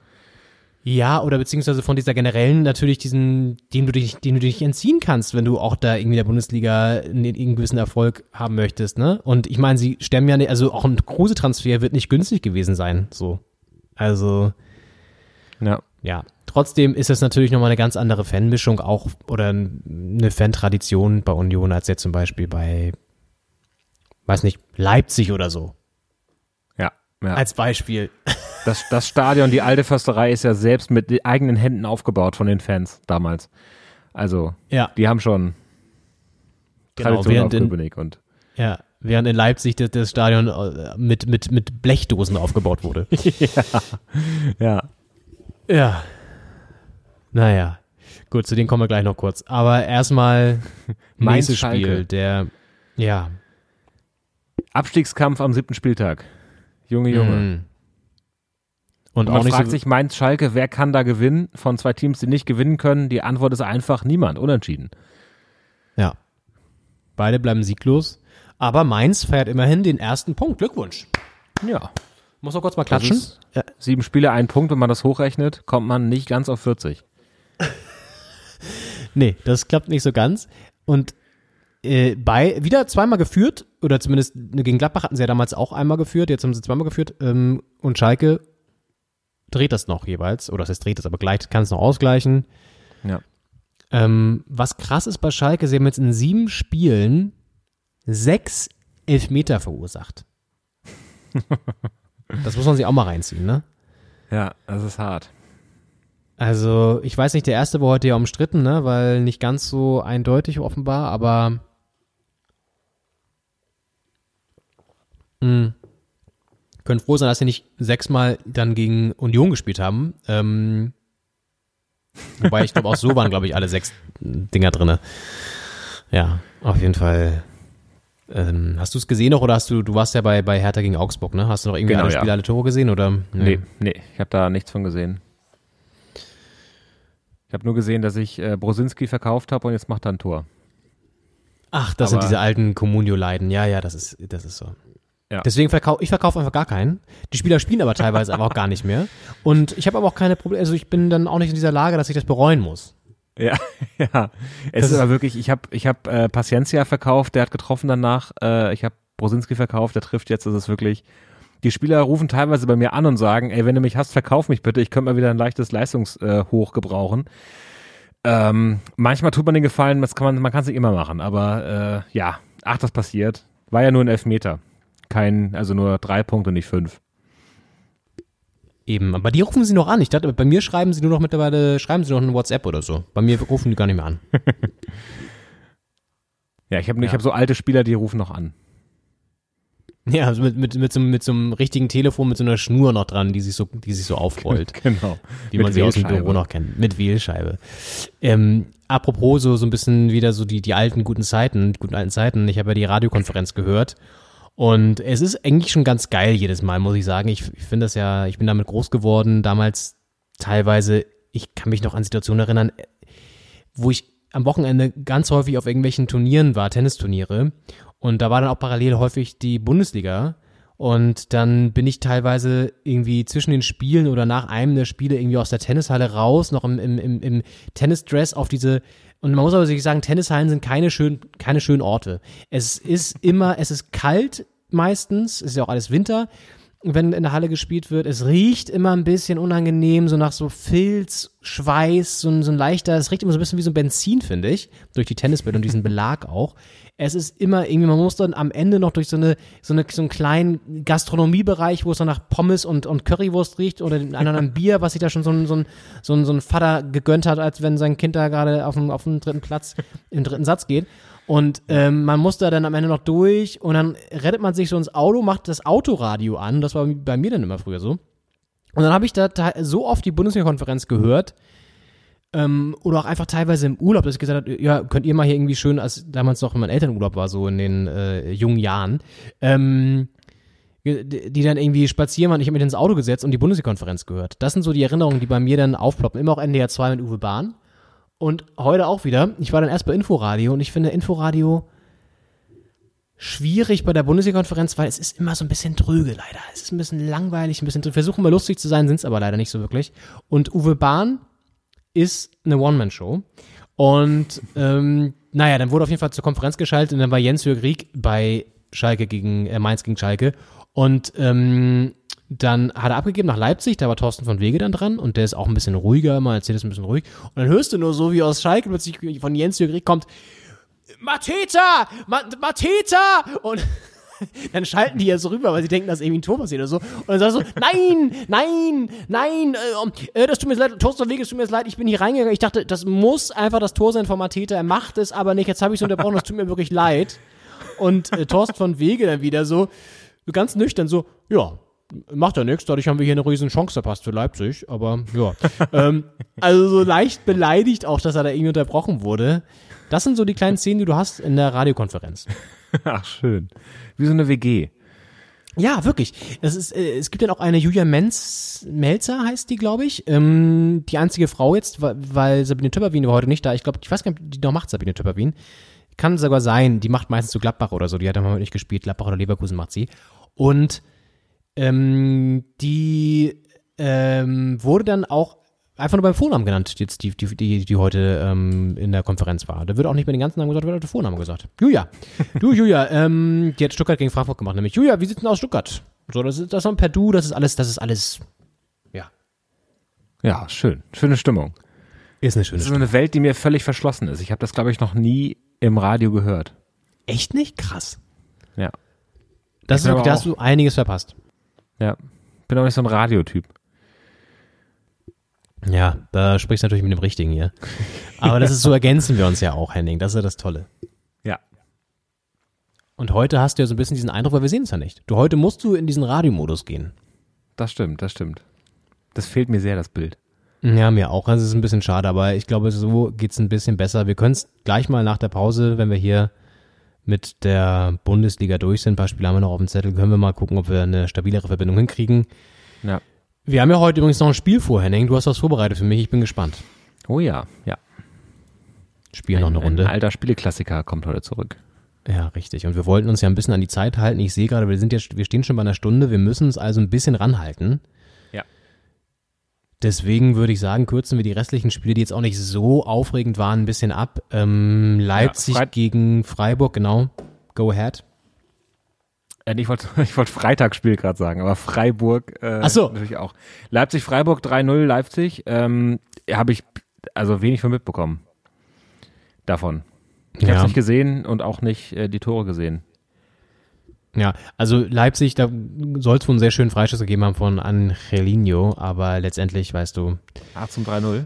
Ja, oder beziehungsweise von dieser generellen natürlich diesen, dem du dich, dem du dich entziehen kannst, wenn du auch da irgendwie in der Bundesliga einen, einen gewissen Erfolg haben möchtest, ne? Und ich meine, sie stemmen ja nicht, also auch ein Kruse-Transfer wird nicht günstig gewesen sein, so. Also, Ja. ja. Trotzdem ist es natürlich nochmal eine ganz andere Fanmischung auch oder eine Fan-Tradition bei Union als jetzt zum Beispiel bei, weiß nicht, Leipzig oder so. Ja. ja. Als Beispiel. Das, das Stadion, die alte Försterei ist ja selbst mit eigenen Händen aufgebaut von den Fans damals. Also, Ja. die haben schon Genau, Tradition auf während in, Köpenick und ja, während in Leipzig das, das Stadion äh, mit, mit, mit Blechdosen aufgebaut wurde. ja. Ja. Naja. Gut, zu denen kommen wir gleich noch kurz. Aber erstmal nächstes Spiel, der, ja. Abstiegskampf am siebten Spieltag. Junge, Junge. Mm. Und Und auch man fragt so, sich, Mainz Schalke, wer kann da gewinnen von zwei Teams, die nicht gewinnen können? Die Antwort ist einfach niemand, unentschieden. ja. Beide bleiben sieglos. Aber Mainz feiert immerhin den ersten Punkt. Glückwunsch. Ja. Muss noch kurz mal klatschen. ist Sieben Spiele, ein Punkt, wenn man das hochrechnet, kommt man nicht ganz auf 40. Nee, das klappt nicht so ganz. Und äh, bei wieder zweimal geführt, oder zumindest gegen Gladbach hatten sie ja damals auch einmal geführt, jetzt haben sie zweimal geführt, ähm, und Schalke dreht das noch jeweils, oder das heißt dreht das, aber gleich kann es noch ausgleichen. Ja. Ähm, was krass ist bei Schalke, sie haben jetzt in sieben Spielen sechs Elfmeter verursacht. das muss man sich auch mal reinziehen, ne? Ja, das ist hart. Also, ich weiß nicht, der erste war heute ja umstritten, ne, weil nicht ganz so eindeutig offenbar, aber mh, können froh sein, dass sie nicht sechsmal dann gegen Union gespielt haben. Ähm, wobei ich glaube, auch so waren, glaube ich, alle sechs Dinger drinne. Ja, auf jeden Fall. Ähm, hast du es gesehen noch oder hast du, du warst ja bei, bei Hertha gegen Augsburg, ne? Hast du noch irgendwie Genau, alle ja. Spiele, alle Tore gesehen oder? Nee, nee, ich habe da nichts von gesehen. Ich habe nur gesehen, dass ich äh, Brosinski verkauft habe und jetzt macht er ein Tor. Ach, das Aber- sind diese alten Communio-Leiden. Ja, ja, das ist, das ist so. Ja. Deswegen verkaufe ich verkaufe einfach gar keinen. Die Spieler spielen aber teilweise aber auch gar nicht mehr. Und ich habe aber auch keine Probleme. Also ich bin dann auch nicht in dieser Lage, dass ich das bereuen muss. Ja, ja. Es Das ist aber wirklich, ich habe ich hab, äh, Paciencia verkauft, der hat getroffen danach. Äh, ich habe Brosinski verkauft, der trifft jetzt. Das ist wirklich. Die Spieler rufen teilweise bei mir an und sagen, ey, wenn du mich hast, verkauf mich bitte. Ich könnte mal wieder ein leichtes Leistungshoch äh, gebrauchen. Ähm, manchmal tut man den Gefallen, das kann man, man kann es nicht immer machen, aber äh, ja, ach, das passiert. War ja nur ein Elfmeter. Kein, also nur drei Punkte, nicht fünf. Eben. Aber die rufen sie noch an. Ich dachte, bei mir schreiben sie nur noch mittlerweile, schreiben sie noch ein WhatsApp oder so. Bei mir rufen die gar nicht mehr an. Ja, ich habe ich Ja. hab so alte Spieler, die rufen noch an. Ja, also mit, mit, mit, so, mit so einem richtigen Telefon mit so einer Schnur noch dran, die sich so, die sich so aufrollt. Genau. die Mit man sie aus dem. Büro noch kennt. Mit Wählscheibe. Ähm, apropos so, so ein bisschen wieder so die, die alten guten Zeiten, die guten alten Zeiten. Ich habe ja die Radiokonferenz gehört. Und es ist eigentlich schon ganz geil jedes Mal, muss ich sagen. Ich, ich finde das ja, ich bin damit groß geworden. Damals teilweise, ich kann mich noch an Situationen erinnern, wo ich am Wochenende ganz häufig auf irgendwelchen Turnieren war, Tennisturniere. Und da war dann auch parallel häufig die Bundesliga. Und dann bin ich teilweise irgendwie zwischen den Spielen oder nach einem der Spiele irgendwie aus der Tennishalle raus, noch im, im, im, im Tennisdress auf diese. Und man muss aber wirklich sagen, Tennishallen sind keine schönen, keine schönen Orte. Es ist immer, es ist kalt meistens, es ist ja auch alles Winter wenn in der Halle gespielt wird. Es riecht immer ein bisschen unangenehm, so nach so Filz, Schweiß, so ein, so ein leichter, es riecht immer so ein bisschen wie so ein Benzin, finde ich, durch die Tennisbälle und diesen Belag auch. Es ist immer irgendwie, man muss dann am Ende noch durch so eine, so eine, so einen kleinen Gastronomiebereich, wo es dann nach Pommes und, und Currywurst riecht oder den anderen Bier, was sich da schon so ein, so ein, so ein, so ein Vater gegönnt hat, als wenn sein Kind da gerade auf dem, auf dem dritten Platz im dritten Satz geht. Und ähm, man muss da dann am Ende noch durch und dann rettet man sich so ins Auto, macht das Autoradio an. Das war bei mir dann immer früher so. Und dann habe ich da so oft die Bundesliga-Konferenz gehört, ähm, oder auch einfach teilweise im Urlaub, dass ich gesagt habe, ja, könnt ihr mal hier irgendwie schön, als damals noch mein Elternurlaub war, so in den äh, jungen Jahren, ähm, die die dann irgendwie spazieren waren. Ich habe mich ins Auto gesetzt und die Bundesliga-Konferenz gehört. Das sind so die Erinnerungen, die bei mir dann aufploppen. Immer auch NDR 2 mit Uwe Bahn. Und heute auch wieder. Ich war dann erst bei Inforadio und ich finde Inforadio schwierig bei der Bundesliga-Konferenz, weil es ist immer so ein bisschen dröge leider. Es ist ein bisschen langweilig, ein bisschen dröge. Versuchen mal lustig zu sein, sind es aber leider nicht so wirklich. Und Uwe Bahn ist eine One-Man-Show. Und ähm, naja, dann wurde auf jeden Fall zur Konferenz geschaltet und dann war Jens Jörg Rieck bei Schalke gegen äh, Mainz gegen Schalke. Und ähm, dann hat er abgegeben nach Leipzig, da war Thorsten von Wege dann dran und der ist auch ein bisschen ruhiger, mal erzählt es ein bisschen ruhig. Und dann hörst du nur so, wie aus Schalke plötzlich von Jens Rieck kommt, Mateta! Ma Mateta! Und dann schalten die ja so rüber, weil sie denken, dass irgendwie ein Tor passiert oder so. Und dann sagst du, nein, nein, nein, äh, äh, das tut mir leid, Thorsten Wege, es tut mir leid, ich bin hier reingegangen. Ich dachte, das muss einfach das Tor sein vom Mateta, er macht es aber nicht, jetzt habe ich es unterbrochen, das tut mir wirklich leid. Und äh, Thorsten von Wege dann wieder so, ganz nüchtern so, ja, macht ja nichts, dadurch haben wir hier eine riesen Chance verpasst für Leipzig, aber ja. ähm, also so leicht beleidigt auch, dass er da irgendwie unterbrochen wurde. Das sind so die kleinen Szenen, die du hast in der Radiokonferenz. Ach, schön. Wie so eine WG. Ja, wirklich. Es, ist, äh, es gibt ja noch eine Julia Menz, Melzer heißt die, glaube ich. Ähm, die einzige Frau jetzt, weil, weil Sabine Töpperwien war heute nicht da. Ich glaube, ich weiß gar nicht, ob die noch macht, Sabine Töpperwien. Kann sogar sein, die macht meistens so Gladbach oder so. Die hat ja mal nicht gespielt. Gladbach oder Leverkusen macht sie. Und ähm, die ähm, wurde dann auch einfach nur beim Vornamen genannt, jetzt die, die, die, die heute ähm, in der Konferenz war. Da wird auch nicht mehr den ganzen Namen gesagt, wird auch der Vorname gesagt. Julia. Du, Julia, ähm, die hat Stuttgart gegen Frankfurt gemacht, nämlich Julia, wie sieht's denn aus Stuttgart? So, das ist das ist per Du, das ist alles, das ist alles, ja. Ja, schön. Schöne Stimmung. Ist eine schöne Das ist eine Welt, die mir völlig verschlossen ist. Ich habe das, glaube ich, noch nie im Radio gehört. Echt nicht? Krass. Ja. Das ist da hast du einiges verpasst. Ja. Bin auch nicht so ein Radiotyp. Ja, da sprichst du natürlich mit dem Richtigen hier. Aber das ist so, ergänzen wir uns ja auch, Henning. Das ist ja das Tolle. Ja. Und heute hast du ja so ein bisschen diesen Eindruck, weil wir sehen es ja nicht. Du, heute musst du in diesen Radiomodus gehen. Das stimmt, das stimmt. Das fehlt mir sehr, das Bild. Ja, mir auch. Das ist ein bisschen schade, aber ich glaube, so geht's ein bisschen besser. Wir können es gleich mal nach der Pause, wenn wir hier mit der Bundesliga durch sind, ein paar Spiele haben wir noch auf dem Zettel, können wir mal gucken, ob wir eine stabilere Verbindung hinkriegen. Ja. Wir haben ja heute übrigens noch ein Spiel vor, Henning. Du hast was vorbereitet für mich. Ich bin gespannt. Oh ja, ja. Spielen noch eine Runde. Ein alter Spieleklassiker kommt heute zurück. Ja, richtig. Und wir wollten uns ja ein bisschen an die Zeit halten. Ich sehe gerade, wir sind jetzt, wir stehen schon bei einer Stunde. Wir müssen uns also ein bisschen ranhalten. Ja. Deswegen würde ich sagen, kürzen wir die restlichen Spiele, die jetzt auch nicht so aufregend waren, ein bisschen ab. Ähm, Leipzig Freit- gegen Freiburg, genau. Go ahead. Äh, ich wollte ich wollte Freitagsspiel gerade sagen, aber Freiburg äh, Ach so. natürlich auch. Leipzig-Freiburg 3-0 Leipzig. Ähm, Habe ich also wenig von mitbekommen. Davon. Ich habe Ja. es nicht gesehen und auch nicht äh, die Tore gesehen. Ja, also Leipzig, da soll es wohl einen sehr schönen Freischuss gegeben haben von Angelino, aber letztendlich, weißt du, 8 zum 3-0.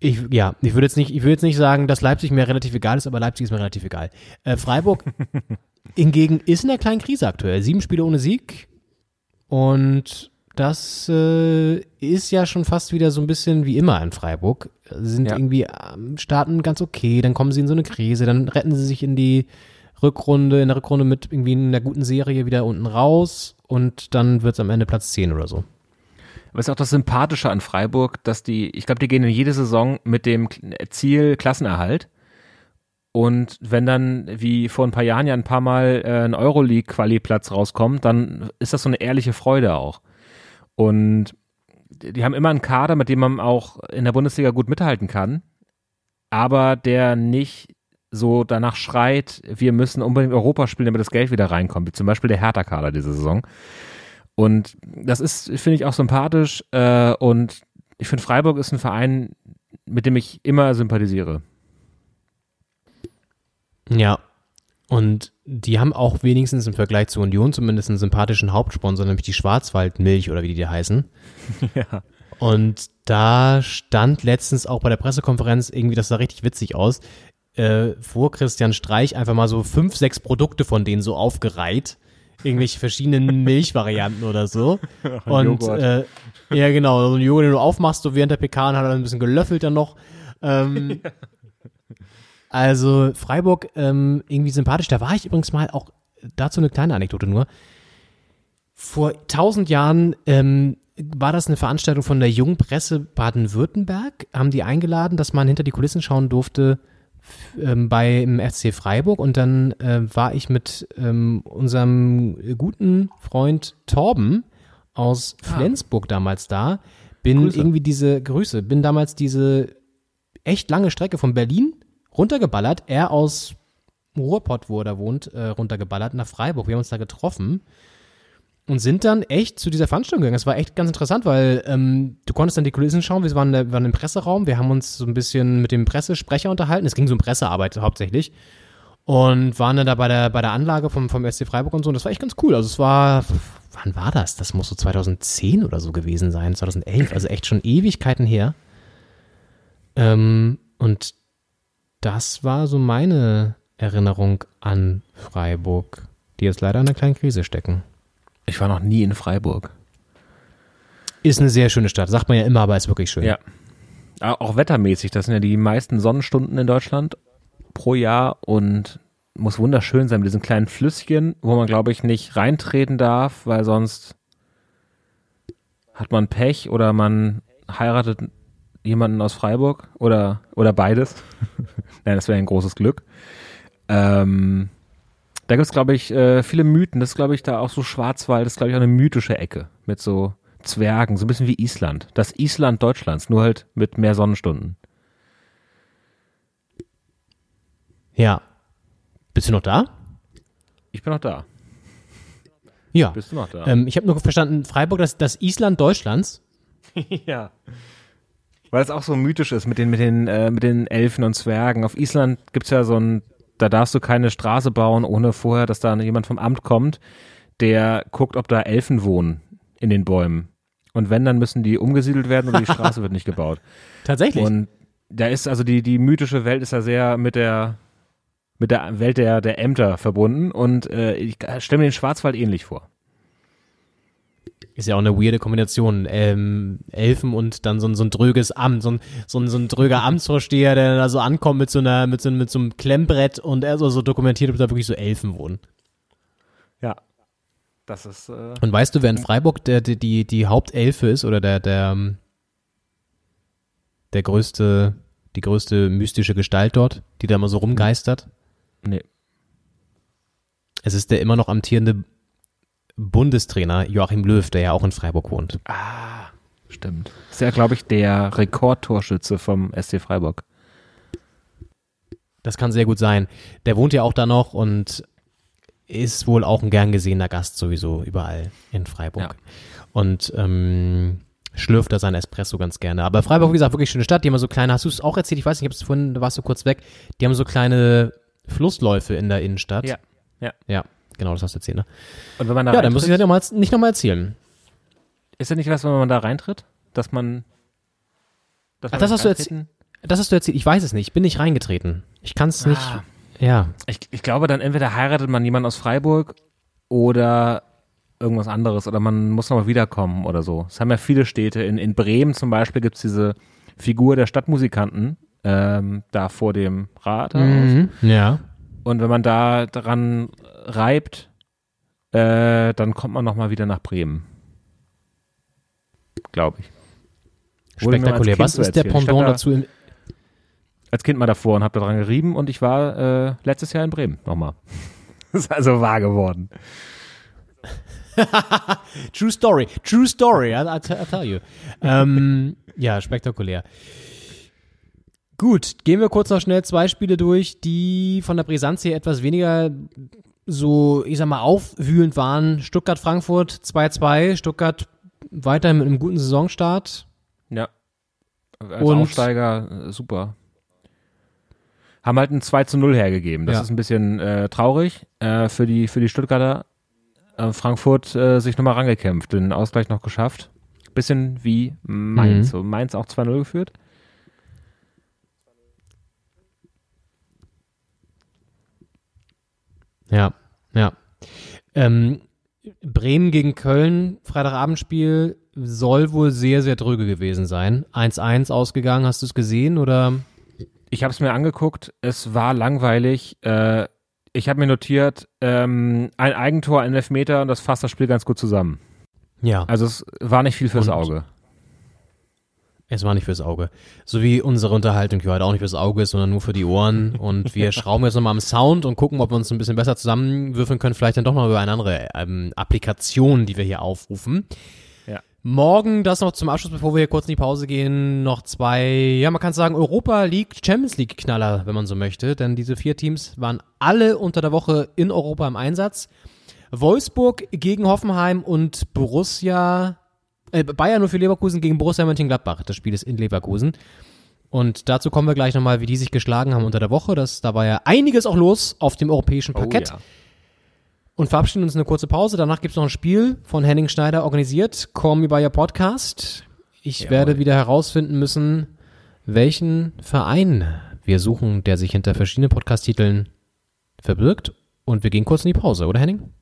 Ich, ja, ich würde jetzt nicht, ich würde jetzt nicht sagen, dass Leipzig mir relativ egal ist, aber Leipzig ist mir relativ egal. Äh, Freiburg hingegen ist in der kleinen Krise aktuell. Sieben Spiele ohne Sieg. Und das äh, ist ja schon fast wieder so ein bisschen wie immer in Freiburg. Sie sind Ja. irgendwie am Starten ganz okay, dann kommen sie in so eine Krise, dann retten sie sich in die Rückrunde, in der Rückrunde mit irgendwie einer guten Serie wieder unten raus und dann wird es am Ende Platz 10 oder so. Aber es ist auch das Sympathische an Freiburg, dass die, ich glaube, die gehen in jede Saison mit dem Ziel Klassenerhalt. Und wenn dann, wie vor ein paar Jahren ja ein paar Mal äh, ein Euroleague-Quali-Platz rauskommt, dann ist das so eine ehrliche Freude auch. Und die haben immer einen Kader, mit dem man auch in der Bundesliga gut mithalten kann, aber der nicht so danach schreit, wir müssen unbedingt Europa spielen, damit das Geld wieder reinkommt, wie zum Beispiel der Hertha-Kader diese Saison. Und das ist, finde ich, auch sympathisch. Äh, und ich finde, Freiburg ist ein Verein, mit dem ich immer sympathisiere. Ja. Und die haben auch wenigstens im Vergleich zu Union zumindest einen sympathischen Hauptsponsor, nämlich die Schwarzwaldmilch oder wie die heißen. Ja. Und da stand letztens auch bei der Pressekonferenz irgendwie, das sah richtig witzig aus, äh, vor Christian Streich einfach mal so fünf, sechs Produkte von denen so aufgereiht. Irgendwelche verschiedenen Milchvarianten oder so. Und äh, ja, genau, so ein Joghurt, den du aufmachst, so während der PK und hat er ein bisschen gelöffelt dann noch. Ähm, also Freiburg ähm, irgendwie sympathisch. Da war ich übrigens mal auch dazu eine kleine Anekdote nur. Vor tausend Jahren ähm, war das eine Veranstaltung von der Jungpresse Baden-Württemberg. Haben die eingeladen, dass man hinter die Kulissen schauen durfte ähm, beim FC Freiburg. Und dann äh, war ich mit ähm, unserem guten Freund Torben aus Flensburg damals da. Bin Grüße. irgendwie diese Grüße, bin damals diese echt lange Strecke von Berlin runtergeballert. Er aus Ruhrpott, wo er da wohnt, äh, runtergeballert nach Freiburg. Wir haben uns da getroffen und sind dann echt zu dieser Veranstaltung gegangen. Das war echt ganz interessant, weil ähm, du konntest dann die Kulissen schauen. Wir waren, da- waren im Presseraum. Wir haben uns so ein bisschen mit dem Pressesprecher unterhalten. Es ging so um Pressearbeit hauptsächlich. und waren dann da bei der, bei der Anlage vom, vom SC Freiburg und so. Und das war echt ganz cool. Also es war, wann war das? Das muss so 2010 oder so gewesen sein, 2011, also echt schon Ewigkeiten her. Ähm, und das war so meine Erinnerung an Freiburg, die jetzt leider in einer kleinen Krise stecken. Ich war noch nie in Freiburg. Ist eine sehr schöne Stadt, sagt man ja immer, aber ist wirklich schön. Ja. Auch wettermäßig, das sind ja die meisten Sonnenstunden in Deutschland pro Jahr und muss wunderschön sein mit diesen kleinen Flüsschen, wo man, glaube ich, nicht reintreten darf, weil sonst hat man Pech oder man heiratet jemanden aus Freiburg oder, oder beides. Nein, das wäre ein großes Glück. Ähm, da gibt es, glaube ich, äh, viele Mythen. Das ist, glaube ich, da auch so Schwarzwald, das ist, glaube ich, auch eine mythische Ecke mit so Zwergen, so ein bisschen wie Island. Das Island Deutschlands, nur halt mit mehr Sonnenstunden. Ja. Bist du noch da? Ich bin noch da. Ja. Bist du noch da? Ähm, ich habe nur verstanden, Freiburg, das, das Island Deutschlands. ja. Weil es auch so mythisch ist mit den, mit den, äh, mit den Elfen und Zwergen. Auf Island gibt's ja so ein, da darfst du keine Straße bauen, ohne vorher, dass da jemand vom Amt kommt, der guckt, ob da Elfen wohnen in den Bäumen. Und wenn, dann müssen die umgesiedelt werden oder die Straße wird nicht gebaut. Tatsächlich. Und da ist also die, die mythische Welt ist ja sehr mit der, mit der Welt der, der Ämter verbunden und äh, ich stelle mir den Schwarzwald ähnlich vor. Ist ja auch eine weirde Kombination. Ähm, Elfen und dann so, ein- so ein dröges Amt, so ein, so ein, so ein dröger Amtsvorsteher, der da so ankommt mit so einer, mit so, mit so einem Klemmbrett und er so, so dokumentiert, ob da wirklich so Elfen wohnen. Ja. Das ist. Äh, Und weißt du, wer in Freiburg der, die, die, die Hauptelfe ist oder der, der, ähm, der größte, die größte mystische Gestalt dort, die da mal so rumgeistert? nee. Es ist der immer noch amtierende Bundestrainer Joachim Löw, der ja auch in Freiburg wohnt. Stimmt. Ist ja, glaube ich, der Rekordtorschütze vom SC Freiburg. Das kann sehr gut sein. Der wohnt ja auch da noch und ist wohl auch ein gern gesehener Gast sowieso überall in Freiburg. Ja. Und ähm, schlürft da sein Espresso ganz gerne. Aber Freiburg, wie gesagt, wirklich schöne Stadt. Die haben so kleine, hast du es auch erzählt? Ich weiß nicht, ich habe es vorhin, da warst du kurz weg. Die haben so kleine Flussläufe in der Innenstadt. Ja. Ja. Ja, genau, das hast du erzählt, ne? Und wenn man da Ja, dann muss ich das ja mal, nicht nochmal erzählen. ist das nicht was, wenn man da reintritt? Dass man. Dass Ach, das hast du reintreten- Das hast du erzählt. Ich weiß es nicht. Ich bin nicht reingetreten. Ich kann es nicht. Ah. Ja. Ich, ich glaube, dann entweder heiratet man jemanden aus Freiburg oder irgendwas anderes oder man muss nochmal wiederkommen oder so. Es haben ja viele Städte. In, in Bremen zum Beispiel gibt es diese Figur der Stadtmusikanten ähm, da vor dem Rathaus. Mhm. Ja. Und wenn man da dran reibt, äh, dann kommt man nochmal wieder nach Bremen. Glaube ich. Spektakulär. Was ist der Pendant da dazu? In, Als Kind mal davor und habe da dran gerieben und ich war äh, letztes Jahr in Bremen nochmal. Das ist also wahr geworden. True Story. True Story, I, I, I tell you. ähm, ja, spektakulär. Gut, gehen wir kurz noch schnell zwei Spiele durch, die von der Brisanz her etwas weniger so, ich sag mal, aufwühlend waren. Stuttgart-Frankfurt 2-2, Stuttgart weiterhin mit einem guten Saisonstart. Ja. Als Und- Aufsteiger äh, super. Haben halt ein 2 zu 0 hergegeben. Das Ja. ist ein bisschen äh, traurig äh, für, die, für die Stuttgarter. Äh, Frankfurt äh, sich nochmal rangekämpft, den Ausgleich noch geschafft. Bisschen wie Mainz. Mhm. So, Mainz auch 2-0 geführt. Ja, ja. Ähm, Bremen gegen Köln, Freitagabendspiel, soll wohl sehr, sehr dröge gewesen sein. 1-1 ausgegangen, hast du es gesehen oder? Ich habe es mir angeguckt, es war langweilig. Äh, ich habe mir notiert, ähm, ein Eigentor, ein Elfmeter und das fasst das Spiel ganz gut zusammen. Ja. Also es war nicht viel fürs Und- Auge. Es war nicht fürs Auge. So wie unsere Unterhaltung hier heute auch nicht fürs Auge ist, sondern nur für die Ohren. Und wir schrauben jetzt nochmal am Sound und gucken, ob wir uns ein bisschen besser zusammenwürfeln können. Vielleicht dann doch noch über eine andere ähm, Applikation, die wir hier aufrufen. Ja. Morgen, das noch zum Abschluss, bevor wir hier kurz in die Pause gehen, noch zwei, ja, man kann sagen, Europa League, Champions League Knaller, wenn man so möchte. Denn diese vier Teams waren alle unter der Woche in Europa im Einsatz. Wolfsburg gegen Hoffenheim und Borussia, äh, Bayern nur für Leverkusen gegen Borussia Mönchengladbach. Das Spiel ist in Leverkusen. Und dazu kommen wir gleich nochmal, wie die sich geschlagen haben unter der Woche. Das, da war ja einiges auch los auf dem europäischen Parkett. Oh, ja. Und verabschieden uns eine kurze Pause. Danach gibt's noch ein Spiel von Henning Schneider organisiert. Call Me By Your Podcast. Ich werde wieder herausfinden müssen, welchen Verein wir suchen, der sich hinter verschiedenen Podcast-Titeln verbirgt. Und wir gehen kurz in die Pause, oder Henning?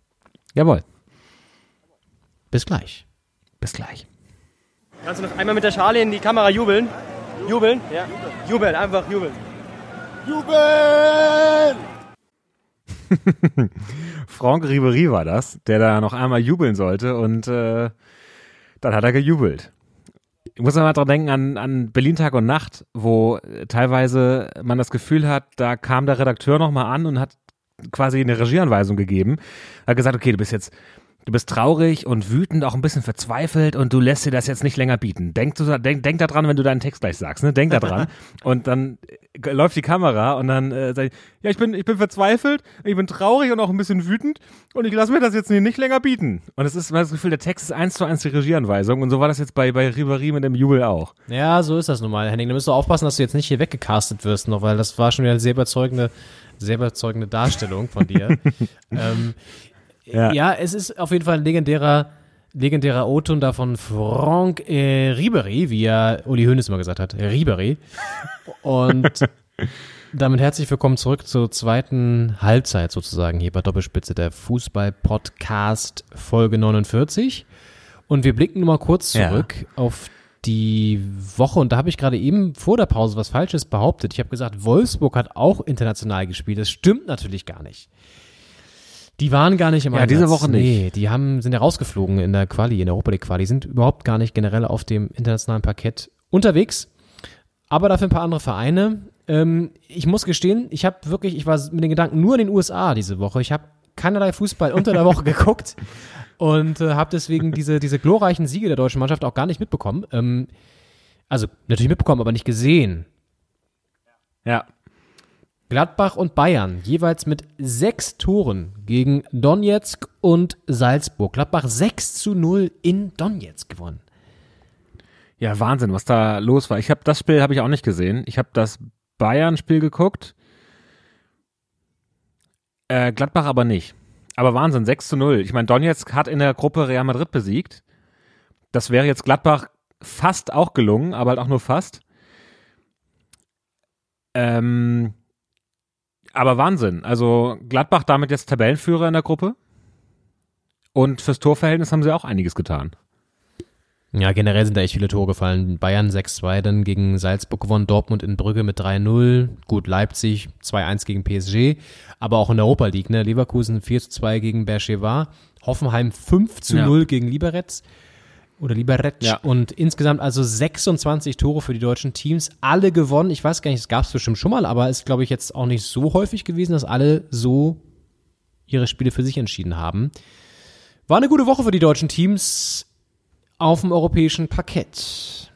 Jawohl. Bis gleich. Bis gleich. Kannst du noch einmal mit der Schale in die Kamera jubeln? Jubeln? Ja. Jubeln, einfach jubeln. Franck Ribery war das, der da noch einmal jubeln sollte und äh, dann hat er gejubelt. Ich muss mal dran denken an, an Berlin Tag und Nacht, wo äh, teilweise man das Gefühl hat, da kam der Redakteur nochmal an und hat quasi eine Regieanweisung gegeben. Hat gesagt, okay, du bist jetzt, du bist traurig und wütend, auch ein bisschen verzweifelt und du lässt dir das jetzt nicht länger bieten. Denk, denk, denk da dran, wenn du deinen Text gleich sagst, ne? Denk da dran. und dann äh, läuft die Kamera und dann äh, sag ich, ja, ich bin, ich bin verzweifelt, ich bin traurig und auch ein bisschen wütend und ich lasse mir das jetzt nicht länger bieten. Und es ist man hat das Gefühl, der Text ist eins zu eins die Regieanweisung und so war das jetzt bei, bei Ribéry mit dem Jubel auch. Ja, so ist das nun mal, Henning. Da musst du aufpassen, dass du jetzt nicht hier weggecastet wirst noch, weil das war schon wieder eine sehr überzeugende, sehr überzeugende Darstellung von dir. ähm, ja. Ja. es ist auf jeden Fall ein legendärer, legendärer O-Ton da von Franck äh, Ribery, wie ja Uli Hoeneß immer gesagt hat, Ribery. Und damit herzlich willkommen zurück zur zweiten Halbzeit sozusagen hier bei Doppelspitze der Fußball-Podcast Folge 49. Und wir blicken mal kurz Ja. zurück auf die Woche und da habe ich gerade eben vor der Pause was Falsches behauptet. Ich habe gesagt, Wolfsburg hat auch international gespielt. Das stimmt natürlich gar nicht. Die waren gar nicht im Ja, Einsatz. diese Woche nicht. Nee, die haben, sind ja rausgeflogen in der Quali, in der Europa League Quali, sind überhaupt gar nicht generell auf dem internationalen Parkett unterwegs. Aber dafür ein paar andere Vereine. Ähm, ich muss gestehen, ich habe wirklich, ich war mit den Gedanken nur in den USA diese Woche. Ich habe keinerlei Fußball unter der Woche geguckt und äh, habe deswegen diese, diese glorreichen Siege der deutschen Mannschaft auch gar nicht mitbekommen. Ähm, also natürlich mitbekommen, aber nicht gesehen. Ja. Gladbach und Bayern jeweils mit sechs Toren gegen Donetsk und Salzburg. Gladbach 6 zu 0 in Donetsk gewonnen. Ja, Wahnsinn, was da los war. Ich habe das Spiel habe ich auch nicht gesehen. Ich habe das Bayern-Spiel geguckt. Äh, Gladbach aber nicht. Aber Wahnsinn, 6 zu 0. Ich meine, Donetsk hat in der Gruppe Real Madrid besiegt. Das wäre jetzt Gladbach fast auch gelungen, aber halt auch nur fast. Ähm, aber Wahnsinn. Also Gladbach damit jetzt Tabellenführer in der Gruppe. Und fürs Torverhältnis haben sie auch einiges getan. Ja, generell sind da echt viele Tore gefallen. Bayern 6-2 dann gegen Salzburg gewonnen, Dortmund in Brügge mit 3-0, gut Leipzig 2-1 gegen PSG, aber auch in der Europa League, ne? Leverkusen 4-2 gegen Bercheva, Hoffenheim 5-0 Ja. gegen Liberec oder Liberec Ja. und insgesamt also 26 Tore für die deutschen Teams, alle gewonnen. Ich weiß gar nicht, es gab es bestimmt schon mal, aber ist glaube ich jetzt auch nicht so häufig gewesen, dass alle so ihre Spiele für sich entschieden haben. War eine gute Woche für die deutschen Teams auf dem europäischen Parkett.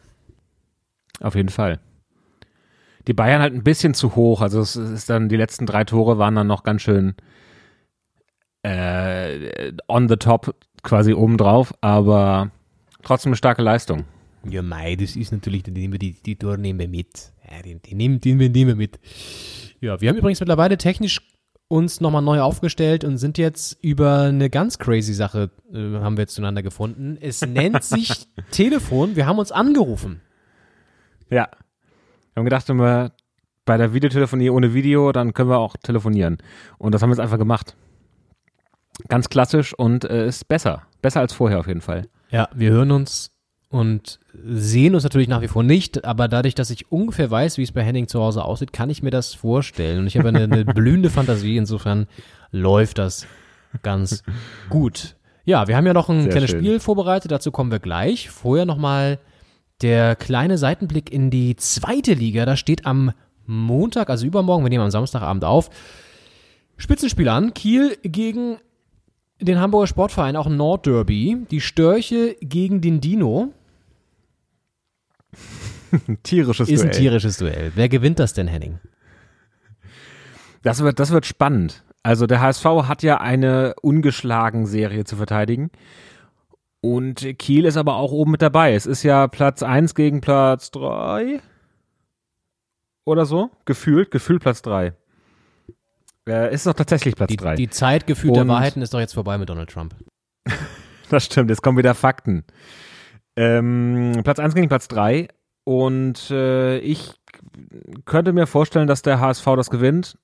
Auf jeden Fall. Die Bayern halt ein bisschen zu hoch. Also es ist dann, die letzten drei Tore waren dann noch ganz schön äh, on the top, quasi obendrauf, aber trotzdem eine starke Leistung. Ja, mei, das ist natürlich, die nehmen wir die, die Tore nehmen wir mit. Ja, die, die, nehmen, die nehmen wir mit. Ja, wir haben übrigens mittlerweile technisch uns nochmal neu aufgestellt und sind jetzt über eine ganz crazy Sache, äh, haben wir jetzt zueinander gefunden. Es nennt sich Telefon. Wir haben uns angerufen. Ja. Wir haben gedacht, wenn wir bei der Videotelefonie ohne Video, dann können wir auch telefonieren. Und das haben wir jetzt einfach gemacht. Ganz klassisch und äh, ist besser. Besser als vorher auf jeden Fall. Ja, wir hören uns und sehen uns natürlich nach wie vor nicht, aber dadurch, dass ich ungefähr weiß, wie es bei Henning zu Hause aussieht, kann ich mir das vorstellen. Und ich habe eine, eine blühende Fantasie, insofern läuft das ganz gut. Ja, wir haben ja noch ein Sehr kleines schön. Spiel vorbereitet, dazu kommen wir gleich. Vorher nochmal der kleine Seitenblick in die zweite Liga. Da steht am Montag, also übermorgen, wir nehmen am Samstagabend auf, Spitzenspiel an. Kiel gegen den Hamburger Sportverein, auch ein Nordderby. Die Störche gegen den Dino. Ein tierisches Ist ein Duell. tierisches Duell. Wer gewinnt das denn, Henning? Das wird, das wird spannend. Also der HSV hat ja eine ungeschlagen Serie zu verteidigen. Und Kiel ist aber auch oben mit dabei. Es ist ja Platz 1 gegen Platz 3. oder so, gefühlt, gefühlt Platz drei. Äh, ist doch tatsächlich Platz Die, drei. die Zeit gefühlter Und- Wahrheiten ist doch jetzt vorbei mit Donald Trump. Das stimmt, jetzt kommen wieder Fakten. Ähm, Platz 1 gegen Platz 3 und äh, ich könnte mir vorstellen, dass der HSV das gewinnt,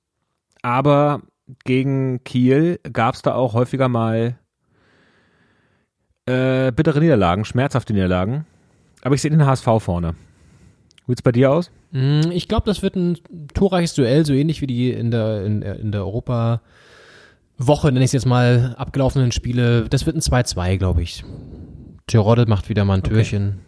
aber gegen Kiel gab es da auch häufiger mal äh, bittere Niederlagen, schmerzhafte Niederlagen. Aber ich sehe den HSV vorne. Wie sieht's bei dir aus? Mm, Ich glaube, das wird ein torreiches Duell, so ähnlich wie die in der, in, in der Europa-Woche, nenne ich es jetzt mal, abgelaufenen Spiele. Das wird ein 2-2, glaube ich. Terodde macht wieder mal ein Türchen.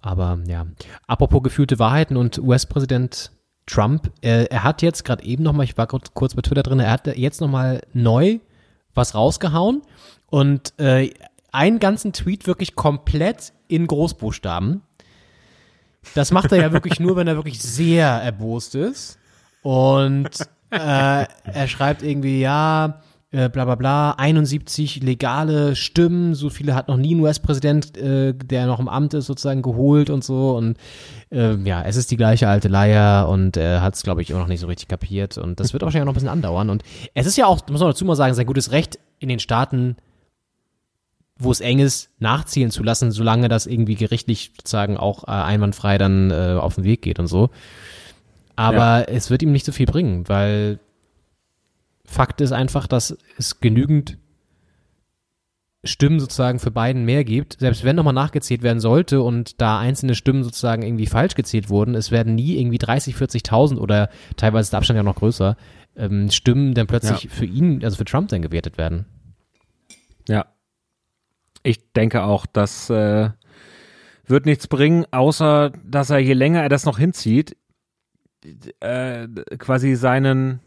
Aber ja, apropos gefühlte Wahrheiten und US-Präsident Trump, äh, er hat jetzt gerade eben nochmal, ich war kurz, kurz bei Twitter drin, er hat jetzt nochmal neu was rausgehauen und äh, einen ganzen Tweet wirklich komplett in Großbuchstaben. Das macht er ja wirklich nur, wenn er wirklich sehr erbost ist. Und äh, er schreibt irgendwie, ja, äh, bla bla bla, 71 legale Stimmen, so viele hat noch nie ein US-Präsident, äh, der noch im Amt ist, sozusagen geholt und so. Und äh, ja, es ist die gleiche alte Leier und er hat es, glaube ich, immer noch nicht so richtig kapiert. Und das wird wahrscheinlich auch noch ein bisschen andauern. Und es ist ja auch, muss man dazu mal sagen, sein gutes Recht in den Staaten wo es eng ist, nachziehen zu lassen, solange das irgendwie gerichtlich sozusagen auch äh, einwandfrei dann äh, auf den Weg geht und so. Aber es wird ihm nicht so viel bringen, weil Fakt ist einfach, dass es genügend Stimmen sozusagen für beiden mehr gibt. Selbst wenn nochmal nachgezählt werden sollte und da einzelne Stimmen sozusagen irgendwie falsch gezählt wurden, es werden nie irgendwie 30, 40.000 oder teilweise ist der Abstand ja noch größer, ähm, Stimmen dann plötzlich Ja. für ihn, also für Trump dann gewertet werden. Ja. Ich denke auch, das äh, wird nichts bringen, außer dass er, je länger er das noch hinzieht, äh, quasi seinen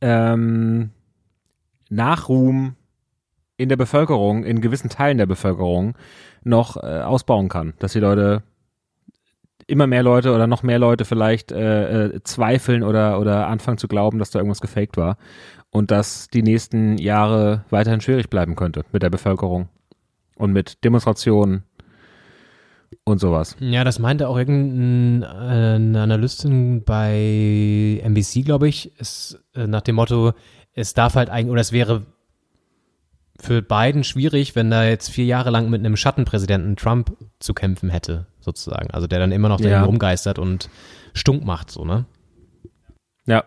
ähm, Nachruhm in der Bevölkerung, in gewissen Teilen der Bevölkerung noch äh, ausbauen kann. Dass die Leute immer mehr Leute oder noch mehr Leute vielleicht äh, äh, zweifeln oder, oder anfangen zu glauben, dass da irgendwas gefaked war und dass die nächsten Jahre weiterhin schwierig bleiben könnte mit der Bevölkerung und mit Demonstrationen und sowas. Ja, das meinte auch irgendeine äh, Analystin bei NBC, glaube ich, ist, äh, nach dem Motto, es darf halt eigentlich, oder es wäre für Biden schwierig, wenn er jetzt vier Jahre lang mit einem Schattenpräsidenten Trump zu kämpfen hätte, sozusagen. Also der dann immer noch da Ja. rumgeistert und stunk macht, so, ne? Ja.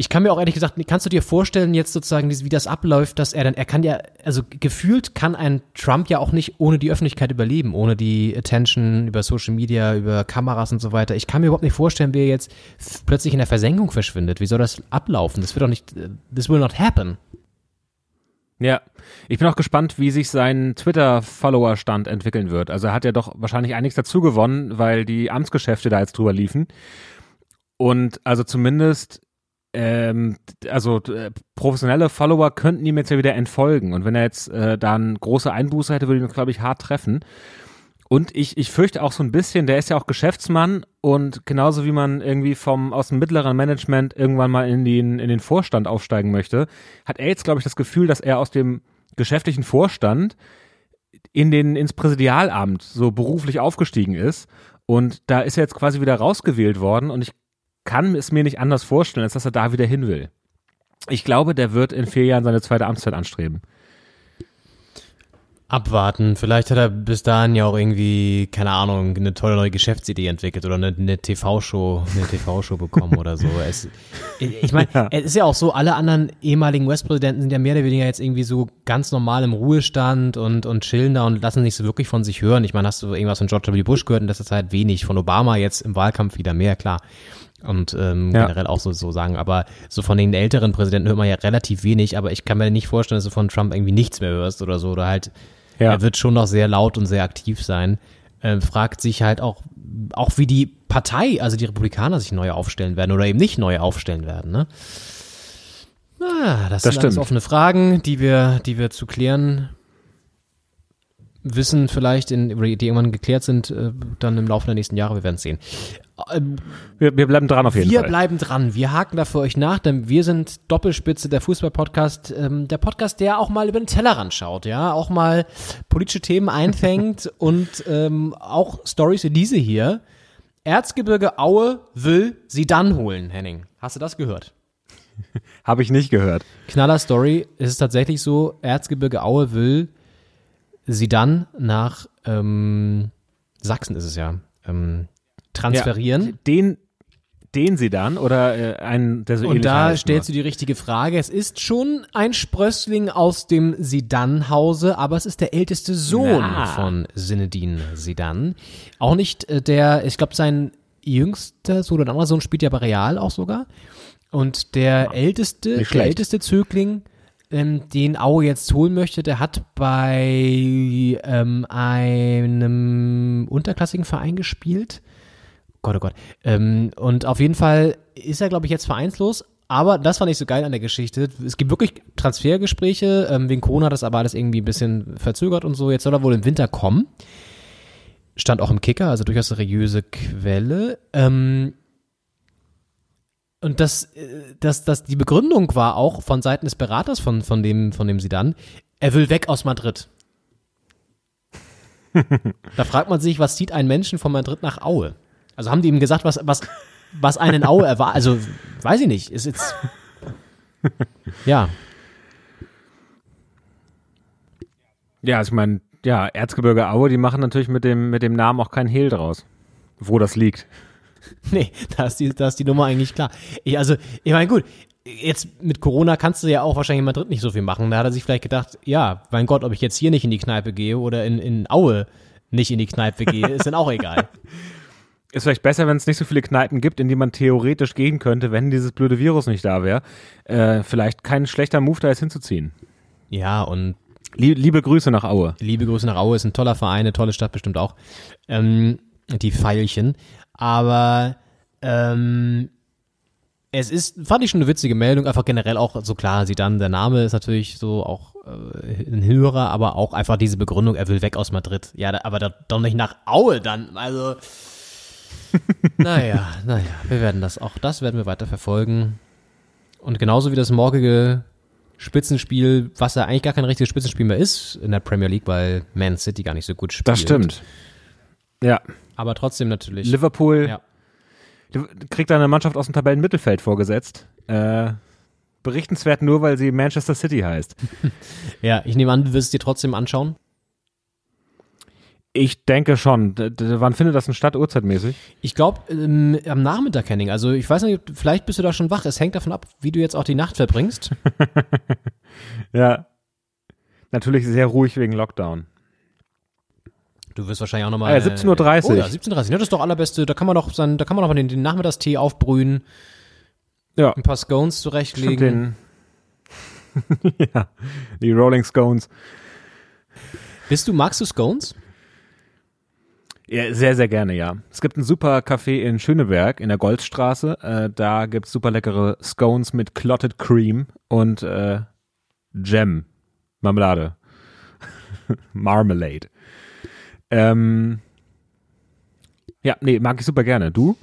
Ich kann mir auch ehrlich gesagt, kannst du dir vorstellen jetzt sozusagen, wie das abläuft, dass er dann, er kann ja, also gefühlt kann ein Trump ja auch nicht ohne die Öffentlichkeit überleben, ohne die Attention über Social Media, über Kameras und so weiter. Ich kann mir überhaupt nicht vorstellen, wie er jetzt plötzlich in der Versenkung verschwindet. Wie soll das ablaufen? Das wird doch nicht, this will not happen. Ja, ich bin auch gespannt, wie sich sein Twitter-Follower-Stand entwickeln wird. Also er hat ja doch wahrscheinlich einiges dazu gewonnen, weil die Amtsgeschäfte da jetzt drüber liefen. Und also zumindest, ähm, also äh, professionelle Follower könnten ihm jetzt ja wieder entfolgen. Und wenn er jetzt äh, da eine große Einbuße hätte, würde ihn glaube ich, hart treffen. Und ich, ich fürchte auch so ein bisschen, der ist ja auch Geschäftsmann und genauso wie man irgendwie vom aus dem mittleren Management irgendwann mal in den, in den Vorstand aufsteigen möchte, hat er jetzt, glaube ich, das Gefühl, dass er aus dem geschäftlichen Vorstand in den, ins Präsidialamt so beruflich aufgestiegen ist. Und da ist er jetzt quasi wieder rausgewählt worden und ich kann es mir nicht anders vorstellen, als dass er da wieder hin will. Ich glaube, der wird in vier Jahren seine zweite Amtszeit anstreben. Abwarten. Vielleicht hat er bis dahin ja auch irgendwie, keine Ahnung, eine tolle neue Geschäftsidee entwickelt oder eine, TV-Show, eine TV-Show bekommen oder so. Es, ich meine, Ja. es ist ja auch so, alle anderen ehemaligen US-Präsidenten sind ja mehr oder weniger jetzt irgendwie so ganz normal im Ruhestand und, und chillen da und lassen nicht so wirklich von sich hören. Ich meine, hast du irgendwas von George W. Bush gehört in letzter Zeit? Wenig. Von Obama jetzt im Wahlkampf wieder mehr, klar. Und ähm, Ja. generell auch so, so sagen. Aber so von den älteren Präsidenten hört man ja relativ wenig, aber ich kann mir nicht vorstellen, dass du von Trump irgendwie nichts mehr hörst oder so. Oder halt Ja. er wird schon noch sehr laut und sehr aktiv sein. Ähm, fragt sich halt auch, auch wie die Partei, also die Republikaner sich neu aufstellen werden oder eben nicht neu aufstellen werden. Ne? Ah, das, Das sind stimmt. offene Fragen, die wir, die wir zu klären wissen, vielleicht, in, die irgendwann geklärt sind, äh, dann im Laufe der nächsten Jahre. Wir werden es sehen. Ähm, Wir, wir bleiben dran auf jeden wir Fall. bleiben dran. Wir haken da für euch nach, denn wir sind Doppelspitze der Fußball-Podcast. Ähm, der Podcast, der auch mal über den Tellerrand schaut, ja, auch mal politische Themen einfängt und ähm, auch Stories wie diese hier Erzgebirge Aue will sie dann holen, Henning. Hast du das gehört? Habe ich nicht gehört. Knaller Story. Es ist tatsächlich so, Erzgebirge Aue will sie dann nach ähm, Sachsen ist es ja, ähm, transferieren. Ja, den, den sie dann oder äh, einen, der so Und da stellst du die richtige Frage. Es ist schon ein Sprössling aus dem Sidan-Hause, aber es ist der älteste Sohn Na. von Sinedin Sidan. Auch nicht äh, der, ich glaube, sein jüngster Sohn oder anderer Sohn spielt ja bei Real auch sogar. Und der älteste, der älteste Zögling, ähm, den Aue jetzt holen möchte, der hat bei ähm, einem unterklassigen Verein gespielt. Gott, oh Gott. Ähm, und auf jeden Fall ist er, glaube ich, jetzt vereinslos. Aber das fand ich so geil an der Geschichte. Es gibt wirklich Transfergespräche. Ähm, wegen Corona hat das aber alles irgendwie ein bisschen verzögert und so. Jetzt soll er wohl im Winter kommen. Stand auch im Kicker, also durchaus seriöse Quelle. Ähm, und das, äh, das, das, die Begründung war auch von Seiten des Beraters von, von dem, von dem Sidan, er will weg aus Madrid. da fragt man sich, was zieht ein Menschen von Madrid nach Aue? Also haben die ihm gesagt, was, was, was einen Aue erwartet? Also, weiß ich nicht. Ist jetzt. Ja. Ja, also ich meine, ja, Erzgebirge Aue, die machen natürlich mit dem, mit dem Namen auch keinen Hehl draus. Wo das liegt. Nee, da ist die, da ist die Nummer eigentlich klar. Ich, also, ich meine, gut, jetzt mit Corona kannst du ja auch wahrscheinlich in Madrid nicht so viel machen. Da hat er sich vielleicht gedacht, ja, mein Gott, ob ich jetzt hier nicht in die Kneipe gehe oder in, in Aue nicht in die Kneipe gehe, ist dann auch egal. Ist vielleicht besser, wenn es nicht so viele Kneipen gibt, in die man theoretisch gehen könnte, wenn dieses blöde Virus nicht da wäre. Äh, vielleicht kein schlechter Move, da jetzt hinzuziehen. Ja, und Lie liebe Grüße nach Aue. liebe Grüße nach Aue, ist ein toller Verein, eine tolle Stadt bestimmt auch. Ähm, die Pfeilchen. Aber ähm, es ist, fand ich schon eine witzige Meldung, einfach generell auch so klar, sie dann, der Name ist natürlich so auch äh, ein Hörer, aber auch einfach diese Begründung, er will weg aus Madrid. Ja, da, aber da, doch nicht nach Aue dann, also naja, naja, wir werden das auch, das werden wir weiter verfolgen. Und genauso wie das morgige Spitzenspiel, was ja eigentlich gar kein richtiges Spitzenspiel mehr ist in der Premier League, weil Man City gar nicht so gut spielt. Das stimmt. Ja. Aber trotzdem natürlich. Liverpool Ja. kriegt eine Mannschaft aus dem Tabellenmittelfeld vorgesetzt. Äh, berichtenswert nur, weil sie Manchester City heißt. Ja, ich nehme an, du wirst es dir trotzdem anschauen. Ich denke schon. D- wann findet das denn statt, uhrzeitmäßig? Ich glaube, ähm, am Nachmittag, Henning. Also ich weiß nicht, vielleicht bist du da schon wach. Es hängt davon ab, wie du jetzt auch die Nacht verbringst. Ja. Natürlich sehr ruhig wegen Lockdown. Du wirst wahrscheinlich auch nochmal. Ah ja, 17:30 Oh ja, 17.30 Ja, das ist doch allerbeste. Da kann man doch sein, da kann man noch mal den, den Nachmittagstee aufbrühen, Ja. ein paar Scones zurechtlegen. ja, die Rolling Scones. Bist du, magst du Scones? Ja, sehr, sehr gerne, ja. Es gibt ein super Café in Schöneberg in der Goldstraße. Äh, da gibt's super leckere Scones mit Clotted Cream und äh, Jam, Marmelade, Marmalade. Ähm, ja, nee, mag ich super gerne. Du?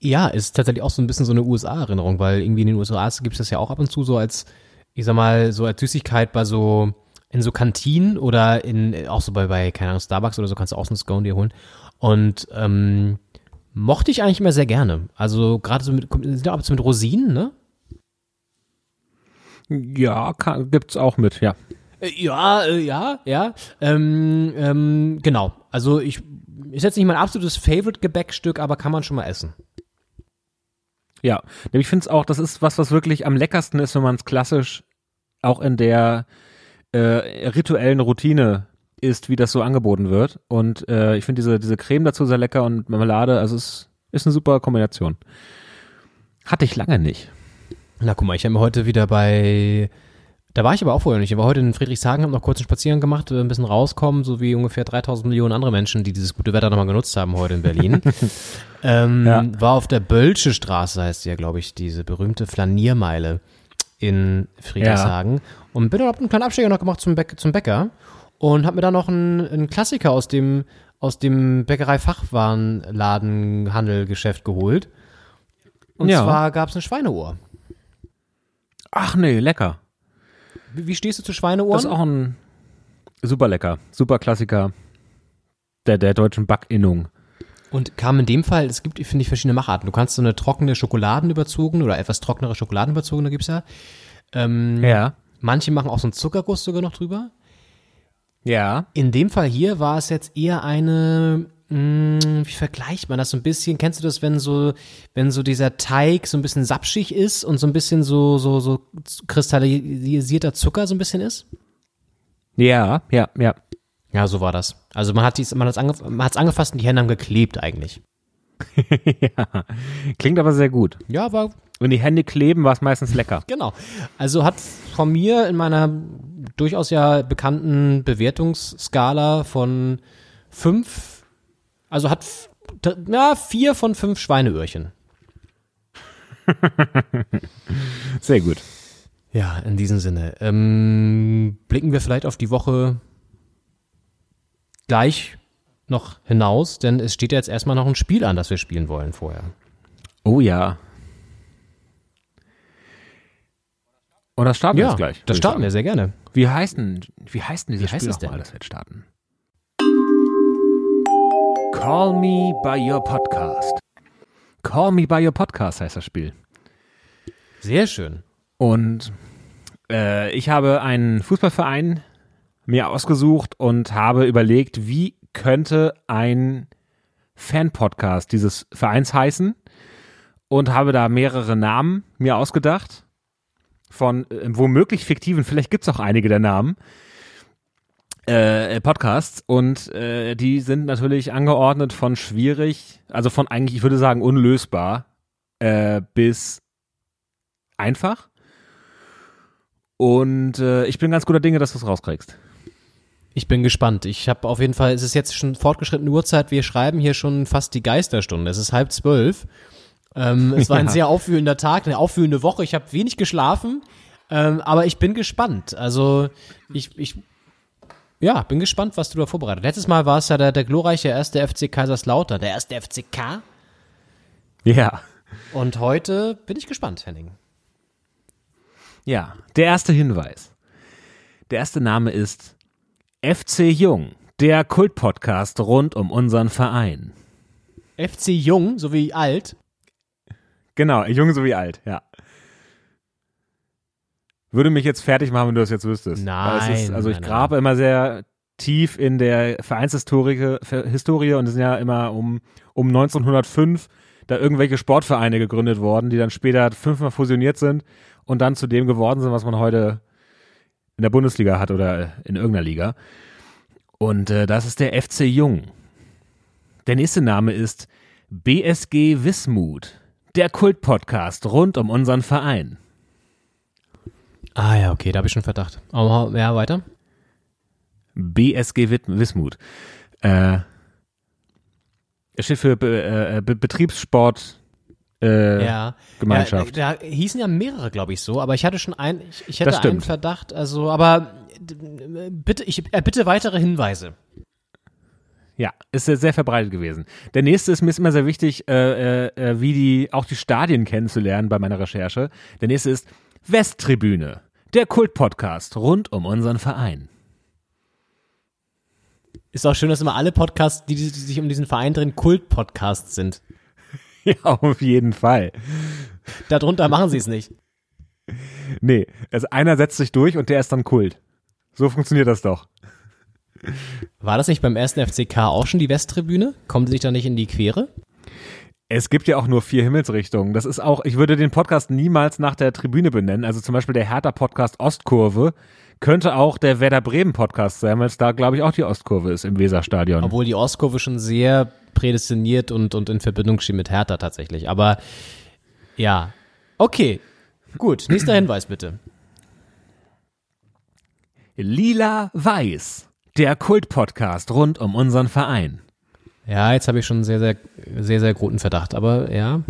Ja, ist tatsächlich auch so ein bisschen so eine USA-Erinnerung, weil irgendwie in den USA gibt es das ja auch ab und zu so als, ich sag mal, so als Süßigkeit bei so, in so Kantinen oder in, auch so bei, bei, keine Ahnung, Starbucks oder so kannst du auch so einen Scone dir holen. Und ähm, mochte ich eigentlich immer sehr gerne. Also gerade so mit, sind ja ab und zu mit Rosinen, ne? Ja, kann, gibt's auch mit, ja. Äh, Ja, äh, ja, ja. Ähm, ähm, genau. Also ich ist jetzt nicht mein absolutes Favorite-Gebäckstück, aber kann man schon mal essen. Ja, ich finde es auch, das ist was, was wirklich am leckersten ist, wenn man es klassisch auch in der äh, rituellen Routine isst, wie das so angeboten wird. Und äh, ich finde diese, diese Creme dazu sehr lecker und Marmelade, also es ist eine super Kombination. Hatte ich lange nicht. Na guck mal, ich habe mir heute wieder bei, da war ich aber auch vorher nicht. Ich war heute in Friedrichshagen, habe noch kurz einen Spaziergang gemacht, äh, ein bisschen rauskommen, so wie ungefähr 3000 Millionen andere Menschen, die dieses gute Wetter nochmal genutzt haben heute in Berlin. ähm, Ja. War auf der Bölsche Straße, heißt ja, glaube ich, diese berühmte Flaniermeile in Friedrichshagen. Und bin dann einen kleinen Abstecher noch gemacht zum, Bäck, zum Bäcker und habe mir da noch einen, einen Klassiker aus dem, aus dem Bäckerei-Fachwarenladen-Handelgeschäft geholt. Und Ja. zwar gab es ein Schweineohr. Ach nee, lecker. Wie, wie stehst du zu Schweineohren? Das ist auch ein super lecker, super Klassiker der, der deutschen Backinnung. Und kam in dem Fall, es gibt, finde ich, verschiedene Macharten. Du kannst so eine trockene Schokoladenüberzogene oder etwas trockenere Schokoladenüberzogene gibt's ja. Ähm, Ja. Manche machen auch so einen Zuckerguss sogar noch drüber. Ja. In dem Fall hier war es jetzt eher eine, mh, wie vergleicht man das so ein bisschen? Kennst du das, wenn so, wenn so dieser Teig so ein bisschen sapschig ist und so ein bisschen so, so, so kristallisierter Zucker so ein bisschen ist? Ja, ja, ja. Ja, so war das. Also man hat dies, man hat's angef man hat's angefasst und die Hände haben geklebt eigentlich. ja. Klingt aber sehr gut. Ja, war Wenn die Hände kleben, war es meistens lecker. Genau. Also hat von mir in meiner durchaus ja bekannten Bewertungsskala von fünf, also hat ja vier von fünf Schweineöhrchen. Sehr gut. Ja, in diesem Sinne. Ähm, blicken wir vielleicht auf die Woche gleich noch hinaus, denn es steht ja jetzt erstmal noch ein Spiel an, das wir spielen wollen vorher. Oh ja. Und das starten wir jetzt gleich. das starten wir sehr gerne. Wie heißt denn, wie heißt denn dieses Wie heißt Spiel nochmal, das wir jetzt starten? Call Me by Your Podcast. Call Me by Your Podcast heißt das Spiel. Sehr schön. Und äh, ich habe einen Fußballverein mir ausgesucht und habe überlegt, wie könnte ein Fan-Podcast dieses Vereins heißen und habe da mehrere Namen mir ausgedacht von äh, womöglich fiktiven, vielleicht gibt's auch einige der Namen, äh, Podcasts und äh, die sind natürlich angeordnet von schwierig, also von eigentlich, ich würde sagen, unlösbar äh, bis einfach. Und äh, ich bin ganz guter Dinge, dass du es rauskriegst. Ich bin gespannt. Ich habe auf jeden Fall, es ist jetzt schon fortgeschrittene Uhrzeit. Wir schreiben hier schon fast die Geisterstunde. Es ist halb zwölf. Ähm, es war ein Ja. sehr aufwühlender Tag, eine aufwühlende Woche. Ich habe wenig geschlafen, ähm, aber ich bin gespannt. Also ich, ich, ja, bin gespannt, was du da vorbereitet. Letztes Mal war es ja der, der glorreiche erste FC Kaiserslautern, der erste FCK. Ja. Und heute bin ich gespannt, Henning. Ja. Der erste Hinweis. Der erste Name ist FC Jung, der Kultpodcast rund um unseren Verein. FC Jung sowie alt. Genau, jung sowie alt, ja. Würde mich jetzt fertig machen, wenn du das jetzt wüsstest. Nein, ist, also ich nein, nein. grabe immer sehr tief in der Vereinshistorie Historie und es sind ja immer um, um 1905 da irgendwelche Sportvereine gegründet worden, die dann später fünfmal fusioniert sind und dann zu dem geworden sind, was man heute in der Bundesliga hat oder in irgendeiner Liga. Und äh, das ist der FC Jung. Der nächste Name ist BSG Wismut, der Kultpodcast rund um unseren Verein. Ah ja, okay, da habe ich schon Verdacht. Aber ja, weiter. BSG Wismut. Äh, es steht für Be äh, Be Betriebssport äh, ja. Gemeinschaft. Ja, da hießen ja mehrere, glaube ich, so, aber ich hatte schon ein, ich, ich hätte einen. Verdacht, also, aber bitte, ich äh, bitte weitere Hinweise. Ja, ist sehr, sehr verbreitet gewesen. Der nächste ist mir ist immer sehr wichtig, äh, äh, äh, wie die auch die Stadien kennenzulernen bei meiner Recherche. Der nächste ist Westtribüne, der Kultpodcast rund um unseren Verein. Ist auch schön, dass immer alle Podcasts, die, die sich um diesen Verein drehen, Kult-Podcasts sind. Ja, auf jeden Fall. Darunter machen sie es nicht. Nee, also einer setzt sich durch und der ist dann Kult. So funktioniert das doch. War das nicht beim ersten FCK auch schon die Westtribüne? Kommen sie sich da nicht in die Quere? Es gibt ja auch nur vier Himmelsrichtungen. Das ist auch, ich würde den Podcast niemals nach der Tribüne benennen. Also zum Beispiel der Hertha-Podcast Ostkurve könnte auch der Werder Bremen-Podcast sein, weil es da, glaube ich, auch die Ostkurve ist im Weserstadion. Obwohl die Ostkurve schon sehr prädestiniert und, und in Verbindung steht mit Hertha tatsächlich. Aber ja. Okay. Gut. Nächster Hinweis bitte. Lila Weiß, der Kult-Podcast rund um unseren Verein. Ja, jetzt habe ich schon sehr, sehr, sehr, sehr guten Verdacht. Aber ja.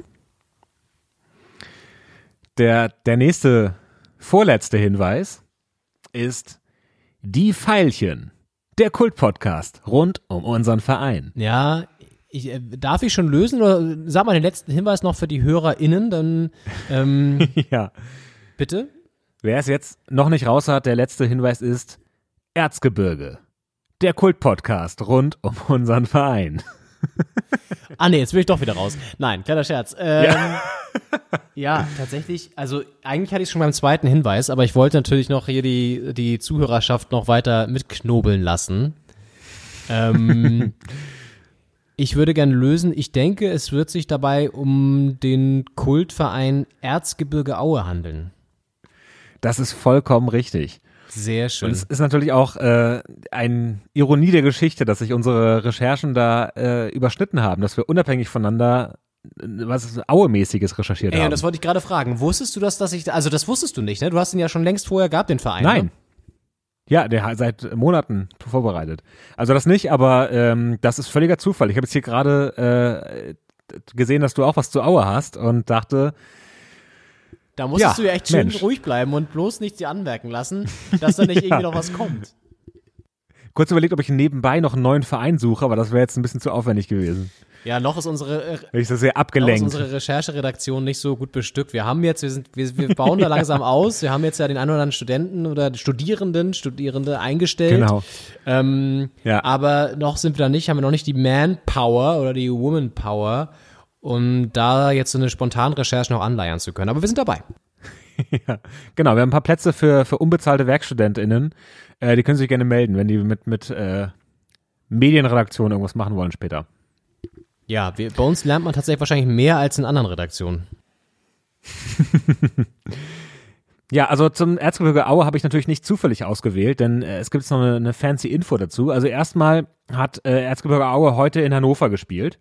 Der, der nächste, vorletzte Hinweis ist Die Veilchen, der Kult-Podcast rund um unseren Verein. Ja, ich, äh, darf ich schon lösen oder sag mal den letzten Hinweis noch für die HörerInnen, dann ähm, ja. bitte. Wer es jetzt noch nicht raus hat, der letzte Hinweis ist Erzgebirge, der Kult-Podcast rund um unseren Verein. Ah nee, jetzt will ich doch wieder raus. Nein, kleiner Scherz. Ähm, ja. ja, tatsächlich, also eigentlich hatte ich schon beim zweiten Hinweis, aber ich wollte natürlich noch hier die, die Zuhörerschaft noch weiter mitknobeln lassen. Ähm, ich würde gerne lösen, ich denke, es wird sich dabei um den Kultverein Erzgebirge Aue handeln. Das ist vollkommen richtig. Sehr schön. Und es ist natürlich auch äh, eine Ironie der Geschichte, dass sich unsere Recherchen da äh, überschnitten haben, dass wir unabhängig voneinander äh, was Aue-mäßiges recherchiert Ey, haben. und das wollte ich gerade fragen. Wusstest du das, dass ich, also das wusstest du nicht, ne? Du hast ihn ja schon längst vorher gehabt, den Verein. Nein. Ne? Ja, der hat seit Monaten vorbereitet. Also das nicht, aber ähm, das ist völliger Zufall. Ich habe jetzt hier gerade äh, gesehen, dass du auch was zu Aue hast und dachte, Da musstest Ja, du ja echt schön Mensch. ruhig bleiben und bloß nichts dir anmerken lassen, dass da nicht irgendwie noch was kommt. kurz überlegt, ob ich nebenbei noch einen neuen Verein suche, aber das wäre jetzt ein bisschen zu aufwendig gewesen. Ja, noch ist unsere, äh, ich das sehr noch ist abgelenkt. unsere Rechercheredaktion nicht so gut bestückt. Wir haben jetzt, wir sind, wir, wir bauen da langsam aus. Wir haben jetzt ja den einen oder anderen Studenten oder Studierenden, Studierende eingestellt. Genau. Ähm, Ja. Aber noch sind wir da nicht, haben wir noch nicht die Manpower oder die Womanpower, um da jetzt so eine Spontanrecherche noch anleiern zu können. Aber wir sind dabei. Ja, genau, wir haben ein paar Plätze für, für unbezahlte WerkstudentInnen. Äh, die können sich gerne melden, wenn die mit, mit äh, Medienredaktion irgendwas machen wollen später. Ja, wir, bei uns lernt man tatsächlich wahrscheinlich mehr als in anderen Redaktionen. Ja, also zum Erzgebirge Aue habe ich natürlich nicht zufällig ausgewählt, denn äh, es gibt noch eine, eine fancy Info dazu. Also erstmal hat äh, Erzgebirge Aue heute in Hannover gespielt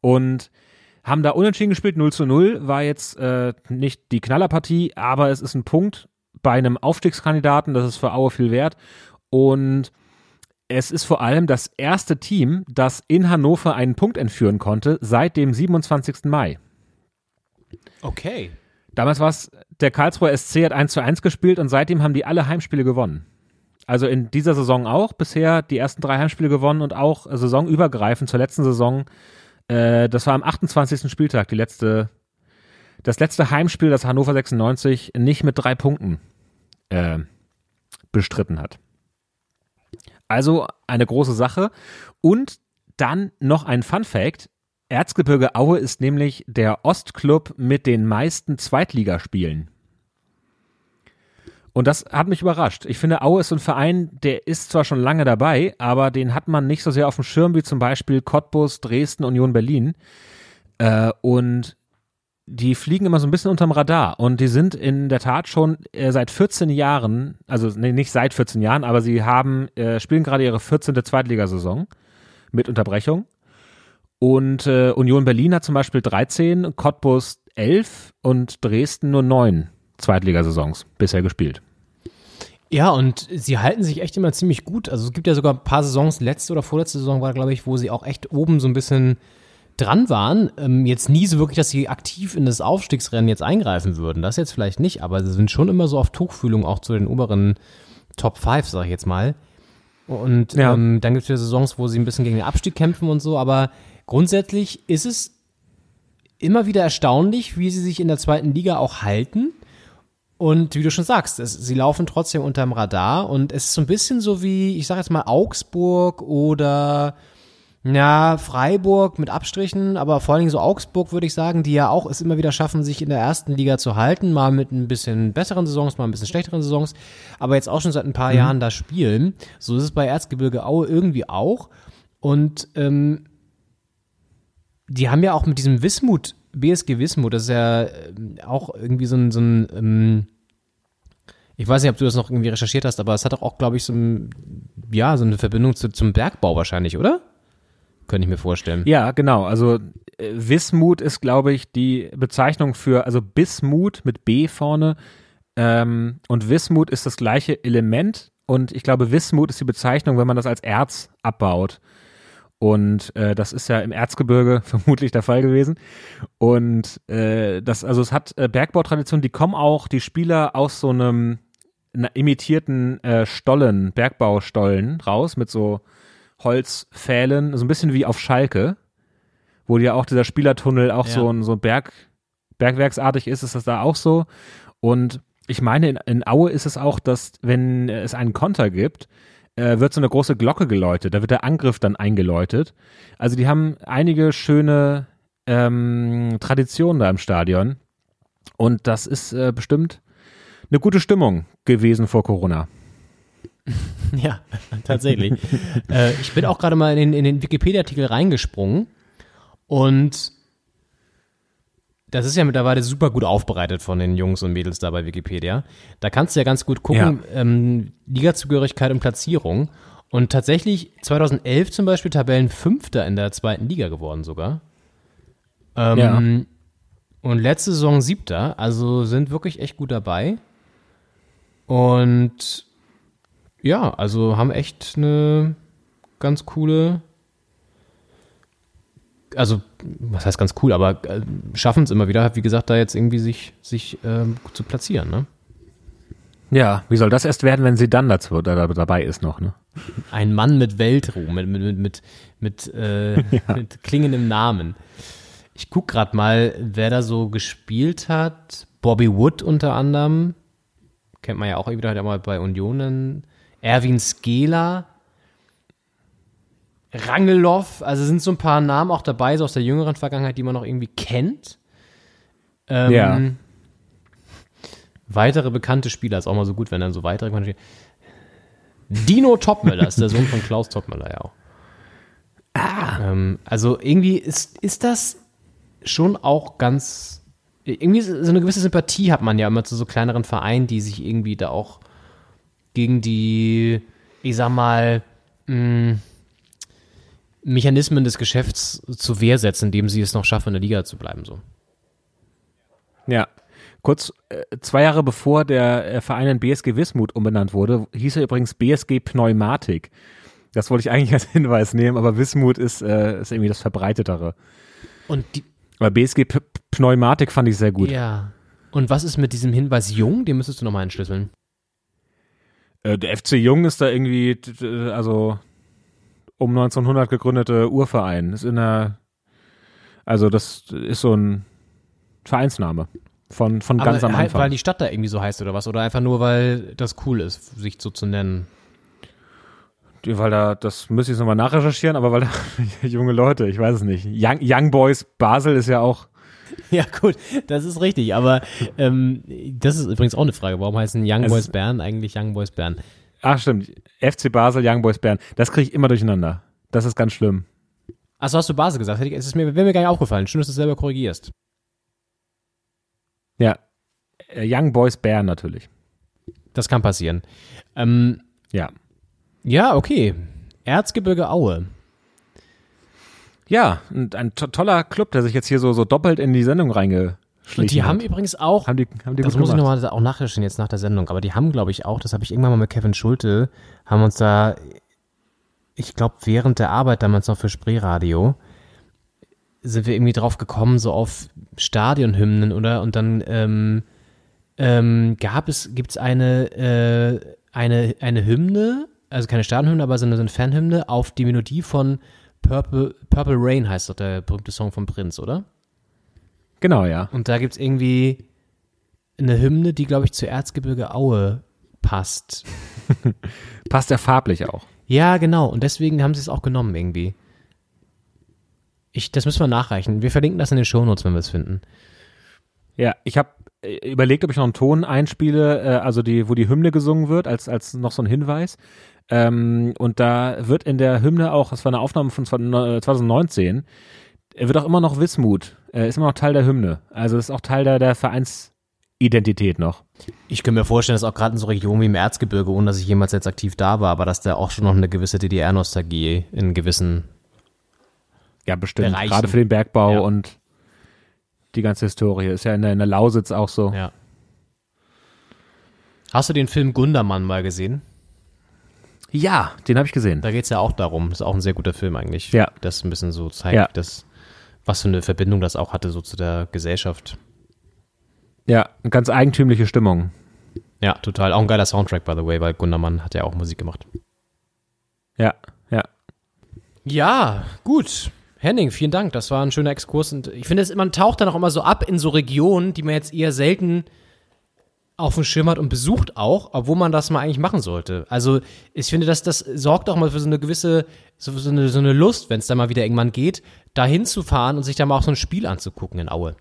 und haben da unentschieden gespielt, 0 zu 0, war jetzt äh, nicht die Knallerpartie, aber es ist ein Punkt bei einem Aufstiegskandidaten, das ist für Aue viel wert und es ist vor allem das erste Team, das in Hannover einen Punkt entführen konnte seit dem 27. Mai. Okay. Damals war es, der Karlsruher SC hat 1 zu 1 gespielt und seitdem haben die alle Heimspiele gewonnen. Also in dieser Saison auch, bisher die ersten drei Heimspiele gewonnen und auch saisonübergreifend zur letzten Saison. Äh, das war am 28. Spieltag, die letzte, das letzte Heimspiel, das Hannover 96 nicht mit drei Punkten äh, bestritten hat. Also eine große Sache. Und dann noch ein Fun Fact. Erzgebirge Aue ist nämlich der Ostclub mit den meisten Zweitligaspielen. Und das hat mich überrascht. Ich finde, Aue ist ein Verein, der ist zwar schon lange dabei, aber den hat man nicht so sehr auf dem Schirm wie zum Beispiel Cottbus, Dresden, Union Berlin. Äh, und die fliegen immer so ein bisschen unterm Radar. Und die sind in der Tat schon äh, seit 14 Jahren, also nee, nicht seit 14 Jahren, aber sie haben, äh, spielen gerade ihre 14. Zweitligasaison mit Unterbrechung. Und äh, Union Berlin hat zum Beispiel 13, Cottbus 11 und Dresden nur 9 Zweitligasaisons bisher gespielt. Ja, und sie halten sich echt immer ziemlich gut. Also es gibt ja sogar ein paar Saisons, letzte oder vorletzte Saison war, glaube ich, wo sie auch echt oben so ein bisschen dran waren. Ähm, jetzt nie so wirklich, dass sie aktiv in das Aufstiegsrennen jetzt eingreifen würden. Das jetzt vielleicht nicht, aber sie sind schon immer so auf Tuchfühlung auch zu den oberen Top 5, sag ich jetzt mal. Und Ja. ähm, dann gibt es wieder Saisons, wo sie ein bisschen gegen den Abstieg kämpfen und so, aber grundsätzlich ist es immer wieder erstaunlich, wie sie sich in der zweiten Liga auch halten. Und wie du schon sagst, es, sie laufen trotzdem unterm Radar und es ist so ein bisschen so wie, ich sage jetzt mal Augsburg oder ja, Freiburg mit Abstrichen, aber vor allen Dingen so Augsburg würde ich sagen, die ja auch es immer wieder schaffen, sich in der ersten Liga zu halten, mal mit ein bisschen besseren Saisons, mal ein bisschen schlechteren Saisons, aber jetzt auch schon seit ein paar Jahren da spielen. So ist es bei Erzgebirge Aue irgendwie auch. Und ähm, die haben ja auch mit diesem Wismut, BSG Wismut, das ist ja ähm, auch irgendwie so ein, so ein ähm, ich weiß nicht, ob du das noch irgendwie recherchiert hast, aber es hat doch auch, glaube ich, so, ein, ja, so eine Verbindung zu, zum Bergbau wahrscheinlich, oder? Könnte ich mir vorstellen. Ja, genau. Also äh, Wismut ist, glaube ich, die Bezeichnung für, also Bismut mit B vorne. Ähm, und Wismut ist das gleiche Element. Und ich glaube, Wismut ist die Bezeichnung, wenn man das als Erz abbaut. Und äh, das ist ja im Erzgebirge vermutlich der Fall gewesen. Und äh, das, also es hat äh, Bergbautradition, die kommen auch, die Spieler aus so einem imitierten äh, Stollen, Bergbaustollen raus mit so Holzpfählen, so ein bisschen wie auf Schalke, wo ja auch dieser Spielertunnel auch Ja. so ein so Berg, bergwerksartig ist, ist das da auch so. Und ich meine, in, in Aue ist es auch, dass wenn es einen Konter gibt, äh, wird so eine große Glocke geläutet. Da wird der Angriff dann eingeläutet. Also die haben einige schöne ähm, Traditionen da im Stadion. Und das ist äh, bestimmt eine gute Stimmung gewesen vor Corona. Ja, tatsächlich. äh, ich bin auch gerade mal in den, in den Wikipedia-Artikel reingesprungen und das ist ja mittlerweile super gut aufbereitet von den Jungs und Mädels da bei Wikipedia. Da kannst du ja ganz gut gucken, ähm, Ligazugehörigkeit und Platzierung. Und tatsächlich 2011 zum Beispiel Tabellenfünfter in der zweiten Liga geworden sogar. Ähm, Ja. Und letzte Saison siebter, also sind wirklich echt gut dabei. Und ja, also haben echt eine ganz coole, also was heißt ganz cool, aber äh, schaffen es immer wieder, wie gesagt, da jetzt irgendwie sich, sich ähm, zu platzieren. Ne? Ja, wie soll das erst werden, wenn sie dann dazu da, dabei ist noch, ne? Ein Mann mit Weltruhm, mit, mit, mit, mit, äh, mit klingendem Namen. Ich guck gerade mal, wer da so gespielt hat. Bobby Wood unter anderem. Kennt man ja auch wieder, hat ja mal bei Unionen. Erwin Skela. Rangelow. Also sind so ein paar Namen auch dabei, so aus der jüngeren Vergangenheit, die man noch irgendwie kennt. Ähm, Ja. Weitere bekannte Spieler, ist auch mal so gut, wenn dann so weitere bekannte Spieler. Dino Topmöller ist der Sohn von Klaus Topmöller, ja auch. Ähm, also irgendwie ist, ist das schon auch ganz. Irgendwie so eine gewisse Sympathie hat man ja immer zu so kleineren Vereinen, die sich irgendwie da auch gegen die, ich sag mal, mh, Mechanismen des Geschäfts zur Wehr setzen, indem sie es noch schaffen, in der Liga zu bleiben. So. Ja. Kurz, äh, zwei Jahre bevor der äh, Verein in BSG Wismut umbenannt wurde, hieß er übrigens BSG Pneumatik. Das wollte ich eigentlich als Hinweis nehmen, aber Wismut ist, äh, ist irgendwie das Verbreitetere. Und die, Aber BSG P Pneumatik fand ich sehr gut. ja. Und was ist mit diesem Hinweis Jung? Den müsstest du nochmal entschlüsseln. Äh, der FC Jung ist da irgendwie, also um 1900 gegründete Urverein. Ist in der, also das ist so ein Vereinsname von, von ganz am halt, Anfang. weil die Stadt da irgendwie so heißt oder was? Oder einfach nur, weil das cool ist, sich so zu nennen? Weil da, das müsste ich jetzt nochmal nachrecherchieren, aber weil da junge Leute, ich weiß es nicht. Young, Young Boys Basel ist ja auch, Ja, gut, das ist richtig. Aber ähm, das ist übrigens auch eine Frage. Warum heißen Young Es- Boys Bern eigentlich Young Boys Bern? Ach stimmt, FC Basel, Young Boys Bern. Das kriege ich immer durcheinander. Das ist ganz schlimm. Achso, hast du Basel gesagt? Es ist mir, wäre mir gar nicht aufgefallen. Schön, dass du es selber korrigierst. Ja. Äh, Young Boys Bern natürlich. Das kann passieren. Ähm, Ja. ja, okay. Erzgebirge Aue. Ja, und ein to toller Club, der sich jetzt hier so, so doppelt in die Sendung reingeschlichen Und die haben hat. übrigens auch, Haben die, haben die das muss ich gemacht. nochmal auch nachrecherchieren jetzt nach der Sendung, aber die haben, glaube ich, auch, das habe ich irgendwann mal mit Kevin Schulte, haben uns da, ich glaube, während der Arbeit damals noch für Spreeradio, sind wir irgendwie drauf gekommen, so auf Stadionhymnen, oder? Und dann ähm, ähm, gab es, gibt es eine, äh, eine, eine Hymne, also keine Stadionhymne, aber so eine, so eine Fanhymne auf die Melodie von Purple, Purple Rain heißt doch der berühmte Song von Prinz, oder? Genau, ja. Und da gibt's irgendwie eine Hymne, die, glaube ich, zu Erzgebirge Aue passt. Passt ja farblich auch. Ja, genau. Und deswegen haben sie es auch genommen irgendwie. Ich, das müssen wir nachreichen. Wir verlinken das in den Shownotes, wenn wir es finden. Ja, ich habe überlegt, ob ich noch einen Ton einspiele, äh, also die, wo die Hymne gesungen wird, als, als noch so ein Hinweis. Ähm, und da wird in der Hymne auch, das war eine Aufnahme von 2019, er wird auch immer noch Wismut, äh, ist immer noch Teil der Hymne. Also ist auch Teil der, der Vereinsidentität noch. Ich kann mir vorstellen, dass auch gerade in so Regionen wie im Erzgebirge, ohne dass ich jemals jetzt aktiv da war, aber dass da auch schon noch eine gewisse DDR-Nostalgie in gewissen. Ja, bestimmt. Bereichen. Gerade für den Bergbau Ja. und die ganze Historie. Ist ja in der, in der Lausitz auch so. Ja. Hast du den Film Gundermann mal gesehen? Ja, den habe ich gesehen. Da geht's ja auch darum. Ist auch ein sehr guter Film eigentlich. Ja. Das ein bisschen so zeigt, Ja. dass, was für eine Verbindung das auch hatte, so zu der Gesellschaft. Ja, eine ganz eigentümliche Stimmung. Ja, total. Auch ein geiler Soundtrack, by the way, weil Gundermann hat ja auch Musik gemacht. Ja, ja. Ja, gut. Henning, vielen Dank. Das war ein schöner Exkurs. Und ich finde, es, man taucht dann auch immer so ab in so Regionen, die man jetzt eher selten auf dem Schirm hat und besucht auch, obwohl man das mal eigentlich machen sollte. Also ich finde, dass das sorgt auch mal für so eine gewisse, so, so eine, so eine Lust, wenn es da mal wieder irgendwann geht, da hinzufahren und sich da mal auch so ein Spiel anzugucken in Aue.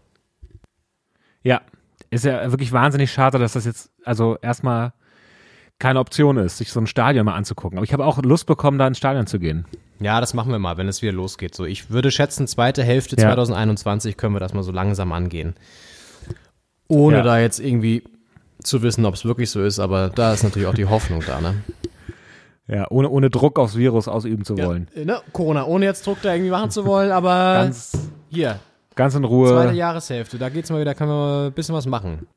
Ja, ist ja wirklich wahnsinnig schade, dass das jetzt, also erstmal keine Option ist, sich so ein Stadion mal anzugucken. Aber ich habe auch Lust bekommen, da ins Stadion zu gehen. Ja, das machen wir mal, wenn es wieder losgeht. So, ich würde schätzen, zweite Hälfte ja. 2021 können wir das mal so langsam angehen. Ohne ja. da jetzt irgendwie zu wissen, ob es wirklich so ist, aber da ist natürlich auch die Hoffnung da, ne? Ja, ohne, ohne Druck aufs Virus ausüben zu wollen. Ja, ne? Corona, ohne jetzt Druck da irgendwie machen zu wollen, aber ganz, hier. Ganz in Ruhe. Zweite Jahreshälfte, da geht's mal wieder, können wir ein bisschen was machen.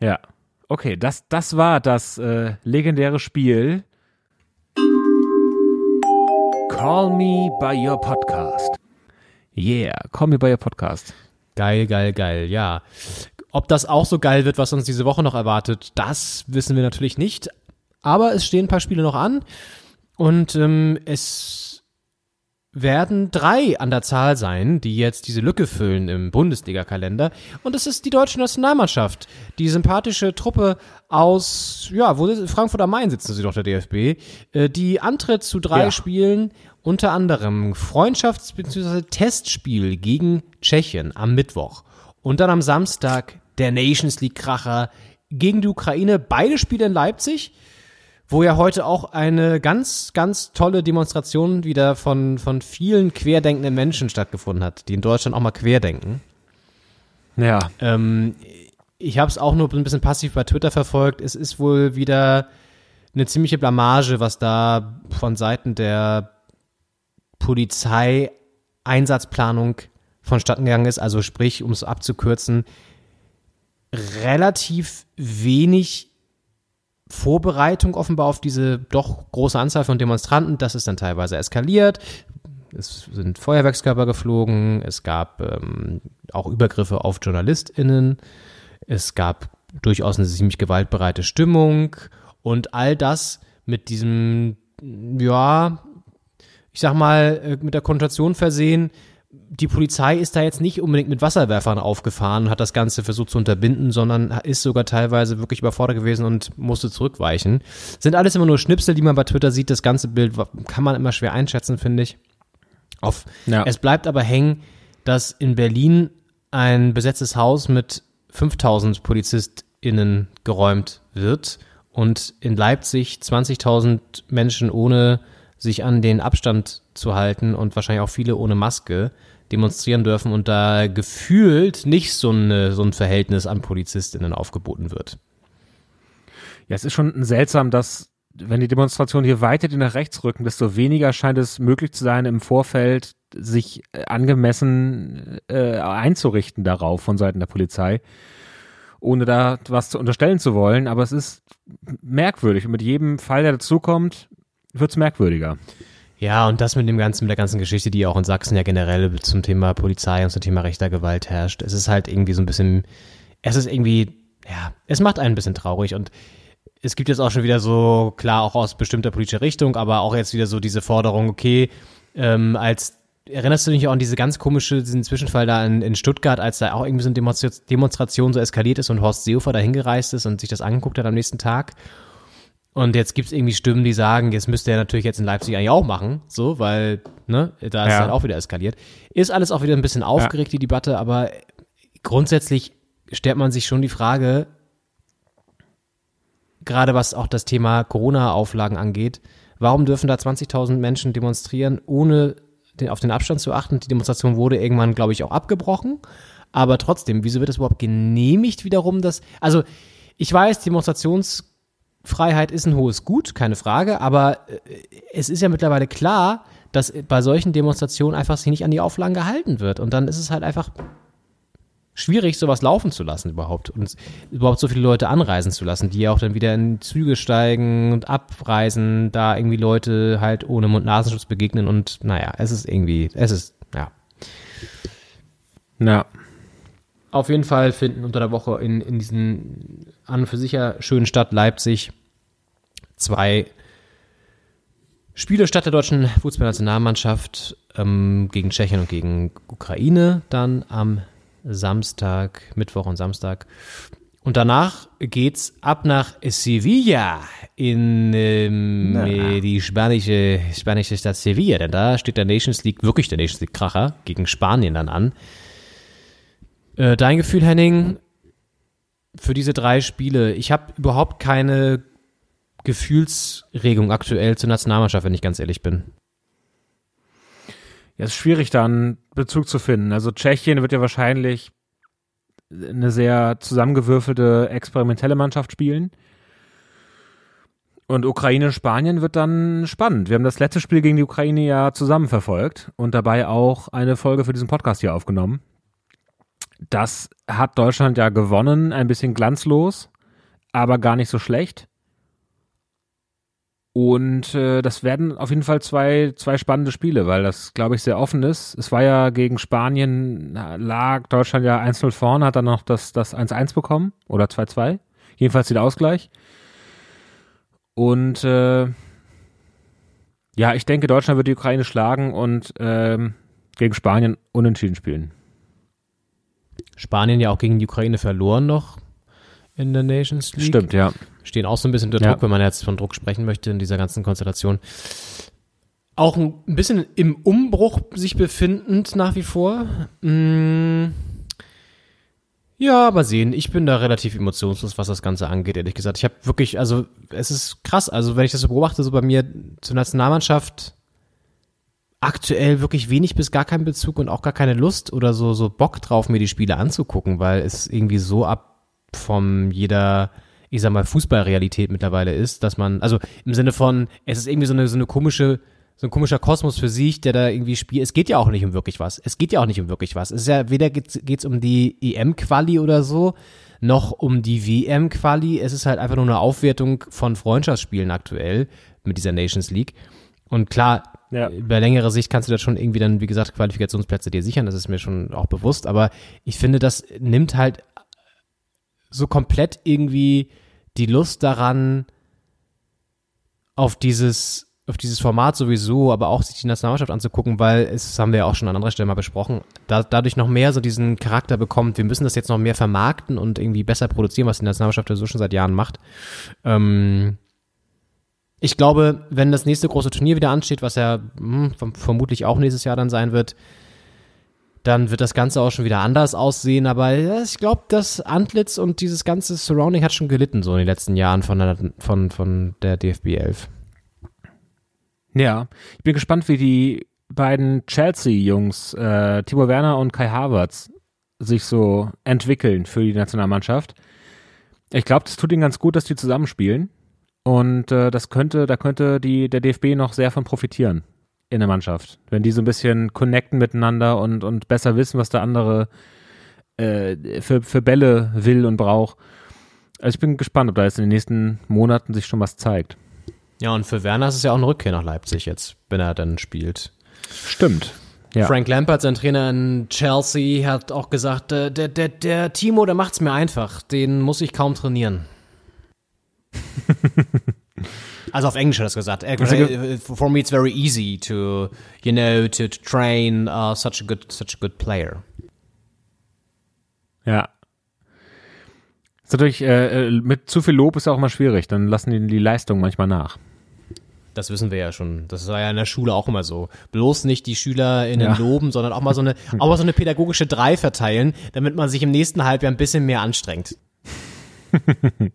Ja. Okay, das, das war das äh, legendäre Spiel Call Me by Your Podcast. Yeah, Call Me by Your Podcast. Geil, geil, geil, ja. Ob das auch so geil wird, was uns diese Woche noch erwartet, das wissen wir natürlich nicht. Aber es stehen ein paar Spiele noch an und ähm, es werden drei an der Zahl sein, die jetzt diese Lücke füllen im Bundesliga-Kalender. Und es ist die deutsche Nationalmannschaft. Die sympathische Truppe aus, ja, wo Frankfurt am Main sitzen sie doch, der DFB, äh, die antritt zu drei ja. Spielen, unter anderem Freundschafts- bzw. Testspiel gegen Tschechien am Mittwoch. Und dann am Samstag der Nations League-Kracher gegen die Ukraine. Beide Spiele in Leipzig, wo ja heute auch eine ganz, ganz tolle Demonstration wieder von, von vielen querdenkenden Menschen stattgefunden hat, die in Deutschland auch mal querdenken. Ja. Ähm, ich habe es auch nur ein bisschen passiv bei Twitter verfolgt. Es ist wohl wieder eine ziemliche Blamage, was da von Seiten der Polizei Einsatzplanung vonstatten gegangen ist. Also sprich, um es abzukürzen, relativ wenig Vorbereitung offenbar auf diese doch große Anzahl von Demonstranten. Das ist dann teilweise eskaliert. Es sind Feuerwerkskörper geflogen. Es gab ähm, auch Übergriffe auf JournalistInnen. Es gab durchaus eine ziemlich gewaltbereite Stimmung. Und all das mit diesem, ja, ich sag mal, äh, mit der Konnotation versehen, die Polizei ist da jetzt nicht unbedingt mit Wasserwerfern aufgefahren und hat das Ganze versucht zu unterbinden, sondern ist sogar teilweise wirklich überfordert gewesen und musste zurückweichen. Sind alles immer nur Schnipsel, die man bei Twitter sieht. Das ganze Bild kann man immer schwer einschätzen, finde ich. Auf, ja. Es bleibt aber hängen, dass in Berlin ein besetztes Haus mit 5000 PolizistInnen geräumt wird und in Leipzig 20.000 Menschen ohne sich an den Abstand zu halten und wahrscheinlich auch viele ohne Maske demonstrieren dürfen und da gefühlt nicht so, eine, so ein Verhältnis an PolizistInnen aufgeboten wird. Ja, es ist schon seltsam, dass wenn die Demonstrationen hier weiter nach rechts rücken, desto weniger scheint es möglich zu sein, im Vorfeld sich äh, angemessen äh, einzurichten darauf von Seiten der Polizei, ohne da was zu unterstellen zu wollen. Aber es ist merkwürdig und mit jedem Fall, der dazukommt, wird es merkwürdiger. Ja, und das mit dem ganzen, mit der ganzen Geschichte, die auch in Sachsen ja generell zum Thema Polizei und zum Thema rechter Gewalt herrscht. Es ist halt irgendwie so ein bisschen, es ist irgendwie, ja, es macht einen ein bisschen traurig und es gibt jetzt auch schon wieder so, klar, auch aus bestimmter politischer Richtung, aber auch jetzt wieder so diese Forderung, okay, ähm, als Erinnerst du dich auch an diese ganz komische, diesen Zwischenfall da in, in Stuttgart, als da auch irgendwie so eine Demonstration so eskaliert ist und Horst Seehofer da hingereist ist und sich das angeguckt hat am nächsten Tag? Und jetzt gibt's irgendwie Stimmen, die sagen, jetzt müsste er natürlich jetzt in Leipzig eigentlich auch machen, so, weil, ne, da ist ja. halt auch wieder eskaliert. Ist alles auch wieder ein bisschen aufgeregt, ja. die Debatte, aber grundsätzlich stellt man sich schon die Frage, gerade was auch das Thema Corona-Auflagen angeht, warum dürfen da 20.000 Menschen demonstrieren, ohne den, auf den Abstand zu achten? Die Demonstration wurde irgendwann, glaube ich, auch abgebrochen. Aber trotzdem, wieso wird das überhaupt genehmigt wiederum, dass, also, ich weiß, Demonstrations Freiheit ist ein hohes Gut, keine Frage, aber äh, es ist ja mittlerweile klar, dass bei solchen Demonstrationen einfach sich nicht an die Auflagen gehalten wird. Und dann ist es halt einfach schwierig, sowas laufen zu lassen überhaupt und überhaupt so viele Leute anreisen zu lassen, die ja auch dann wieder in Züge steigen und abreisen, da irgendwie Leute halt ohne Mund-Nasenschutz begegnen und naja, es ist irgendwie, es ist, ja. Ja. Auf jeden Fall finden unter der Woche in, in diesen an und für sich ja schönen Stadt Leipzig zwei Spiele statt der deutschen Fußballnationalmannschaft ähm, gegen Tschechien und gegen Ukraine dann am Samstag, Mittwoch und Samstag. Und danach geht's ab nach Sevilla in ähm, äh, die spanische, spanische Stadt Sevilla, denn da steht der Nations League, wirklich der Nations League Kracher, gegen Spanien dann an. Äh, dein Gefühl, Henning, für diese drei Spiele, ich habe überhaupt keine Gefühlsregung aktuell zur Nationalmannschaft, wenn ich ganz ehrlich bin. Ja, es ist schwierig, da einen Bezug zu finden. Also Tschechien wird ja wahrscheinlich eine sehr zusammengewürfelte, experimentelle Mannschaft spielen. Und Ukraine, Spanien wird dann spannend. Wir haben das letzte Spiel gegen die Ukraine ja zusammen verfolgt und dabei auch eine Folge für diesen Podcast hier aufgenommen. Das hat Deutschland ja gewonnen, ein bisschen glanzlos, aber gar nicht so schlecht. Und äh, das werden auf jeden Fall zwei, zwei spannende Spiele, weil das, glaube ich, sehr offen ist. Es war ja gegen Spanien, lag Deutschland ja 1-0 vorne, hat dann noch das, das 1-1 bekommen oder 2-2. Jedenfalls den Ausgleich. Und äh, ja, ich denke, Deutschland wird die Ukraine schlagen und ähm, gegen Spanien unentschieden spielen. Spanien ja auch gegen die Ukraine verloren noch in der Nations League. Stimmt, ja. Stehen auch so ein bisschen unter Druck, ja. wenn man jetzt von Druck sprechen möchte in dieser ganzen Konstellation. Auch ein bisschen im Umbruch sich befindend nach wie vor. Mm. Ja, aber sehen. Ich bin da relativ emotionslos, was das Ganze angeht, ehrlich gesagt. Ich habe wirklich, also es ist krass. Also wenn ich das so beobachte, so bei mir zur Nationalmannschaft aktuell wirklich wenig bis gar keinen Bezug und auch gar keine Lust oder so, so Bock drauf, mir die Spiele anzugucken, weil es irgendwie so ab von jeder, ich sag mal, Fußballrealität mittlerweile ist, dass man, also im Sinne von, es ist irgendwie so eine, so eine komische, so ein komischer Kosmos für sich, der da irgendwie spielt. Es geht ja auch nicht um wirklich was. Es geht ja auch nicht um wirklich was. Es ist ja, weder geht's, geht's um die EM-Quali oder so, noch um die WM-Quali. Es ist halt einfach nur eine Aufwertung von Freundschaftsspielen aktuell mit dieser Nations League. Und klar, ja. über längere Sicht kannst du da schon irgendwie dann, wie gesagt, Qualifikationsplätze dir sichern. Das ist mir schon auch bewusst. Aber ich finde, das nimmt halt so komplett irgendwie die Lust daran, auf dieses, auf dieses Format sowieso, aber auch sich die Nationalmannschaft anzugucken, weil es, das haben wir ja auch schon an anderer Stelle mal besprochen, da, dadurch noch mehr so diesen Charakter bekommt, wir müssen das jetzt noch mehr vermarkten und irgendwie besser produzieren, was die Nationalmannschaft ja so schon seit Jahren macht. Ähm, ich glaube, wenn das nächste große Turnier wieder ansteht, was ja hm, vermutlich auch nächstes Jahr dann sein wird, dann wird das Ganze auch schon wieder anders aussehen. Aber ich glaube, das Antlitz und dieses ganze Surrounding hat schon gelitten, so in den letzten Jahren von der, von, von der DFB 11. Ja, ich bin gespannt, wie die beiden Chelsea-Jungs, äh, Timo Werner und Kai Havertz, sich so entwickeln für die Nationalmannschaft. Ich glaube, das tut ihnen ganz gut, dass die zusammenspielen. Und äh, das könnte, da könnte die, der DFB noch sehr von profitieren in der Mannschaft. Wenn die so ein bisschen connecten miteinander und, und besser wissen, was der andere äh, für, für Bälle will und braucht. Also ich bin gespannt, ob da jetzt in den nächsten Monaten sich schon was zeigt. Ja, und für Werner ist es ja auch eine Rückkehr nach Leipzig jetzt, wenn er dann spielt. Stimmt. Ja. Frank Lampard, sein Trainer in Chelsea, hat auch gesagt, äh, der, der, der Timo, der macht's mir einfach. Den muss ich kaum trainieren. Also auf Englisch hat er das gesagt. Uh, for me it's very easy to, you know, to, to train uh, such a good, such a good player. Ja. Ist natürlich, äh, äh, mit zu viel Lob ist auch immer schwierig. Dann lassen die die Leistung manchmal nach. Das wissen wir ja schon. Das war ja in der Schule auch immer so. Bloß nicht die SchülerInnen ja. loben, sondern auch mal so eine, auch mal so eine pädagogische Drei verteilen, damit man sich im nächsten Halbjahr ein bisschen mehr anstrengt.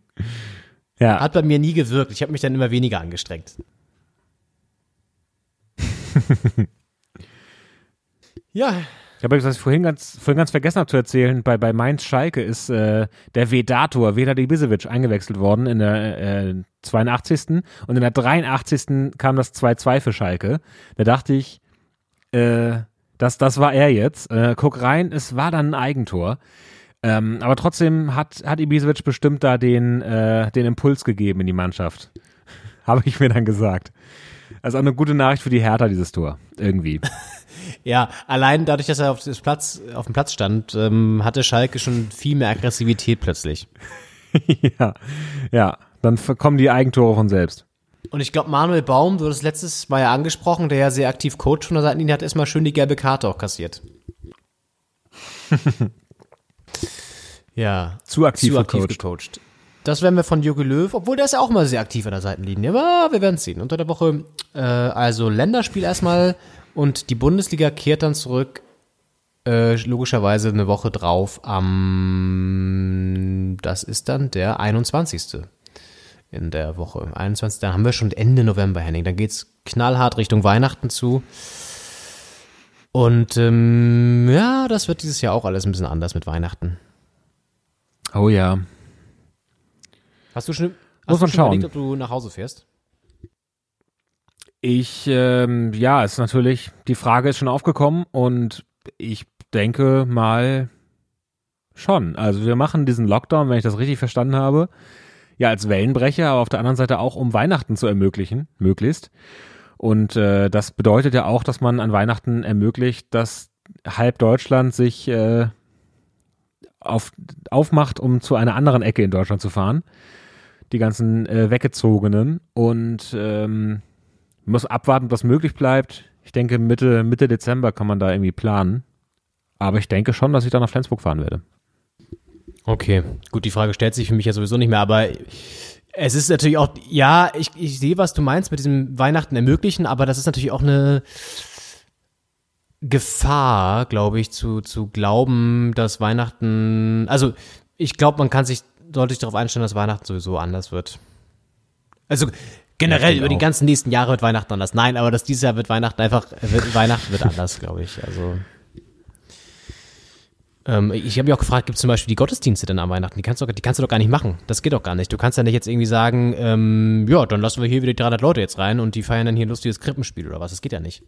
Ja. Hat bei mir nie gewirkt. Ich habe mich dann immer weniger angestrengt. ja. Ich habe was ich vorhin ganz, vorhin ganz vergessen habe zu erzählen, bei, bei Mainz Schalke ist äh, der Vedator, Veda Ibisevic, eingewechselt worden in der äh, 82. Und in der 83. kam das 2-2 für Schalke. Da dachte ich, äh, das, das war er jetzt. Äh, guck rein, es war dann ein Eigentor. Ähm, aber trotzdem hat, hat Ibisevic bestimmt da den, äh, den Impuls gegeben in die Mannschaft. Habe ich mir dann gesagt. Also auch eine gute Nachricht für die Hertha, dieses Tor. Irgendwie. ja, allein dadurch, dass er auf, das Platz, auf dem Platz stand, ähm, hatte Schalke schon viel mehr Aggressivität plötzlich. ja, ja. Dann kommen die Eigentore von selbst. Und ich glaube, Manuel Baum, du hast letztes Mal ja angesprochen, der ja sehr aktiv Coach von der Seitenlinie hat, erstmal schön die gelbe Karte auch kassiert. Ja. Zu aktiv zu aktiv gecoacht. gecoacht. Das werden wir von Jogi Löw, obwohl der ist ja auch mal sehr aktiv an der Seitenlinie. Aber wir werden es sehen. Unter der Woche äh, also Länderspiel erstmal und die Bundesliga kehrt dann zurück. Äh, logischerweise eine Woche drauf am, das ist dann der 21. in der Woche. 21. Dann haben wir schon Ende November, Henning. Dann geht's knallhart Richtung Weihnachten zu. Und ähm, ja, das wird dieses Jahr auch alles ein bisschen anders mit Weihnachten. Oh ja. Hast du schon, Muss hast man du schon überlegt, ob du nach Hause fährst? Ich, ähm, ja, ist natürlich, die Frage ist schon aufgekommen und ich denke mal schon. Also wir machen diesen Lockdown, wenn ich das richtig verstanden habe, ja als Wellenbrecher, aber auf der anderen Seite auch, um Weihnachten zu ermöglichen, möglichst. Und äh, das bedeutet ja auch, dass man an Weihnachten ermöglicht, dass halb Deutschland sich äh, auf, aufmacht, um zu einer anderen Ecke in Deutschland zu fahren. Die ganzen äh, Weggezogenen. Und ähm, muss abwarten, das möglich bleibt. Ich denke, Mitte, Mitte Dezember kann man da irgendwie planen. Aber ich denke schon, dass ich dann nach Flensburg fahren werde. Okay, gut, die Frage stellt sich für mich ja sowieso nicht mehr, aber es ist natürlich auch, ja, ich, ich sehe, was du meinst mit diesem Weihnachten ermöglichen, aber das ist natürlich auch eine Gefahr, glaube ich, zu, zu glauben, dass Weihnachten, also ich glaube, man kann sich deutlich darauf einstellen, dass Weihnachten sowieso anders wird. Also generell über die ganzen nächsten Jahre wird Weihnachten anders. Nein, aber dass dieses Jahr wird Weihnachten einfach, wird, Weihnachten wird anders, glaube ich. Also ähm, ich habe mich auch gefragt, gibt es zum Beispiel die Gottesdienste denn am Weihnachten? Die kannst, du, doch- die kannst du doch gar nicht machen. Das geht doch gar nicht. Du kannst ja nicht jetzt irgendwie sagen, ähm, ja, dann lassen wir hier wieder die 300 Leute jetzt rein und die feiern dann hier ein lustiges Krippenspiel oder was. Das geht ja nicht.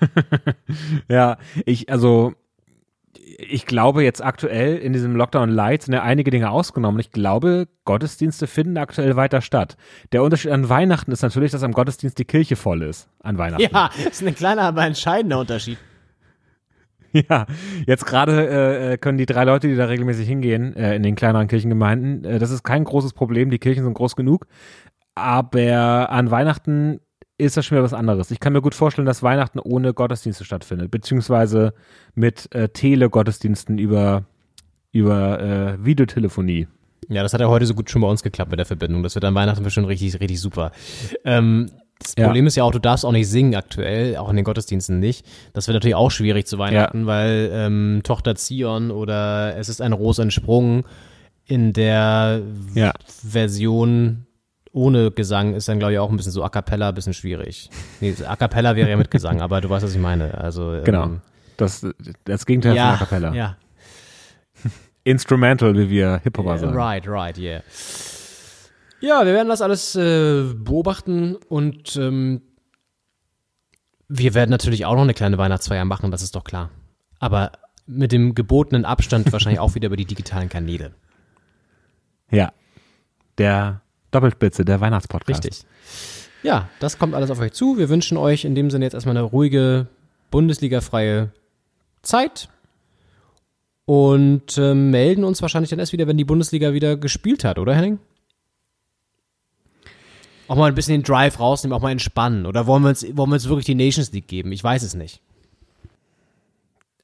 Ja, ich, also, ich glaube jetzt aktuell in diesem Lockdown Light sind ja einige Dinge ausgenommen. Ich glaube, Gottesdienste finden aktuell weiter statt. Der Unterschied an Weihnachten ist natürlich, dass am Gottesdienst die Kirche voll ist. An Weihnachten. Ja, ist ein kleiner, aber entscheidender Unterschied. Ja, jetzt gerade äh, können die drei Leute, die da regelmäßig hingehen, äh, in den kleineren Kirchengemeinden, äh, das ist kein großes Problem, die Kirchen sind groß genug. Aber an Weihnachten ist das schon wieder was anderes. Ich kann mir gut vorstellen, dass Weihnachten ohne Gottesdienste stattfindet, beziehungsweise mit äh, Telegottesdiensten über, über äh, Videotelefonie. Ja, das hat ja heute so gut schon bei uns geklappt mit der Verbindung. Das wird an Weihnachten bestimmt richtig, richtig super. Ähm, das Ja. Problem ist ja auch, du darfst auch nicht singen aktuell, auch in den Gottesdiensten nicht. Das wird natürlich auch schwierig zu Weihnachten, weil ähm, Tochter Zion oder Es ist ein Ros entsprungen in der Ja. Version ohne Gesang ist dann, glaube ich, auch ein bisschen so A Cappella, ein bisschen schwierig. Nee, A Cappella wäre ja mit Gesang, aber du weißt, was ich meine. Also, ähm, Genau. Das, das Gegenteil Ja, von der Kapelle. ja. Instrumental, wie wir Hip-Hopper sagen. Right, right, yeah. Ja, wir werden das alles äh, beobachten und ähm, wir werden natürlich auch noch eine kleine Weihnachtsfeier machen, das ist doch klar. Aber mit dem gebotenen Abstand wahrscheinlich auch wieder über die digitalen Kanäle. Ja. Der Doppelspitze, der Weihnachtspodcast. Richtig. Ja, das kommt alles auf euch zu. Wir wünschen euch in dem Sinne jetzt erstmal eine ruhige, Bundesliga-freie Zeit und ähm, melden uns wahrscheinlich dann erst wieder, wenn die Bundesliga wieder gespielt hat, oder Henning? Auch mal ein bisschen den Drive rausnehmen, auch mal entspannen. Oder wollen wir uns, wollen wir uns wirklich die Nations League geben? Ich weiß es nicht.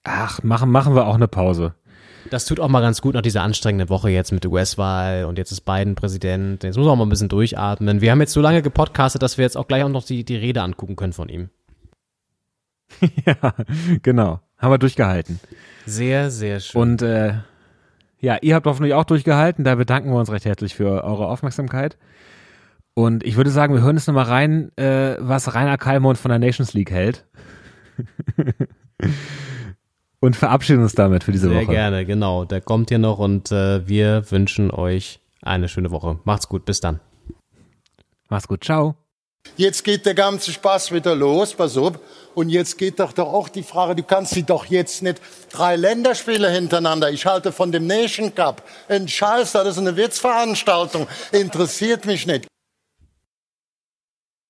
Ach, machen, machen wir auch eine Pause. Das tut auch mal ganz gut nach dieser anstrengenden Woche jetzt mit der US-Wahl und jetzt ist Biden Präsident. Jetzt muss man auch mal ein bisschen durchatmen. Wir haben jetzt so lange gepodcastet, dass wir jetzt auch gleich auch noch die, die Rede angucken können von ihm. ja, genau. Haben wir durchgehalten. Sehr, sehr schön. Und äh, ja, ihr habt hoffentlich auch durchgehalten. Da bedanken wir uns recht herzlich für eure Aufmerksamkeit. Und ich würde sagen, wir hören jetzt nochmal rein, äh, was Rainer Kallmund von der Nations League hält. und verabschieden uns damit für diese Sehr Woche. gerne, genau. Der kommt hier noch und äh, wir wünschen euch eine schöne Woche. Macht's gut, bis dann. Mach's gut, ciao. Jetzt geht der ganze Spaß wieder los, pass auf. Und jetzt geht doch doch auch die Frage, du kannst sie doch jetzt nicht drei Länderspiele hintereinander. Ich halte von dem Nation Cup. Ein Scheiß, das ist eine Witzveranstaltung. Interessiert mich nicht.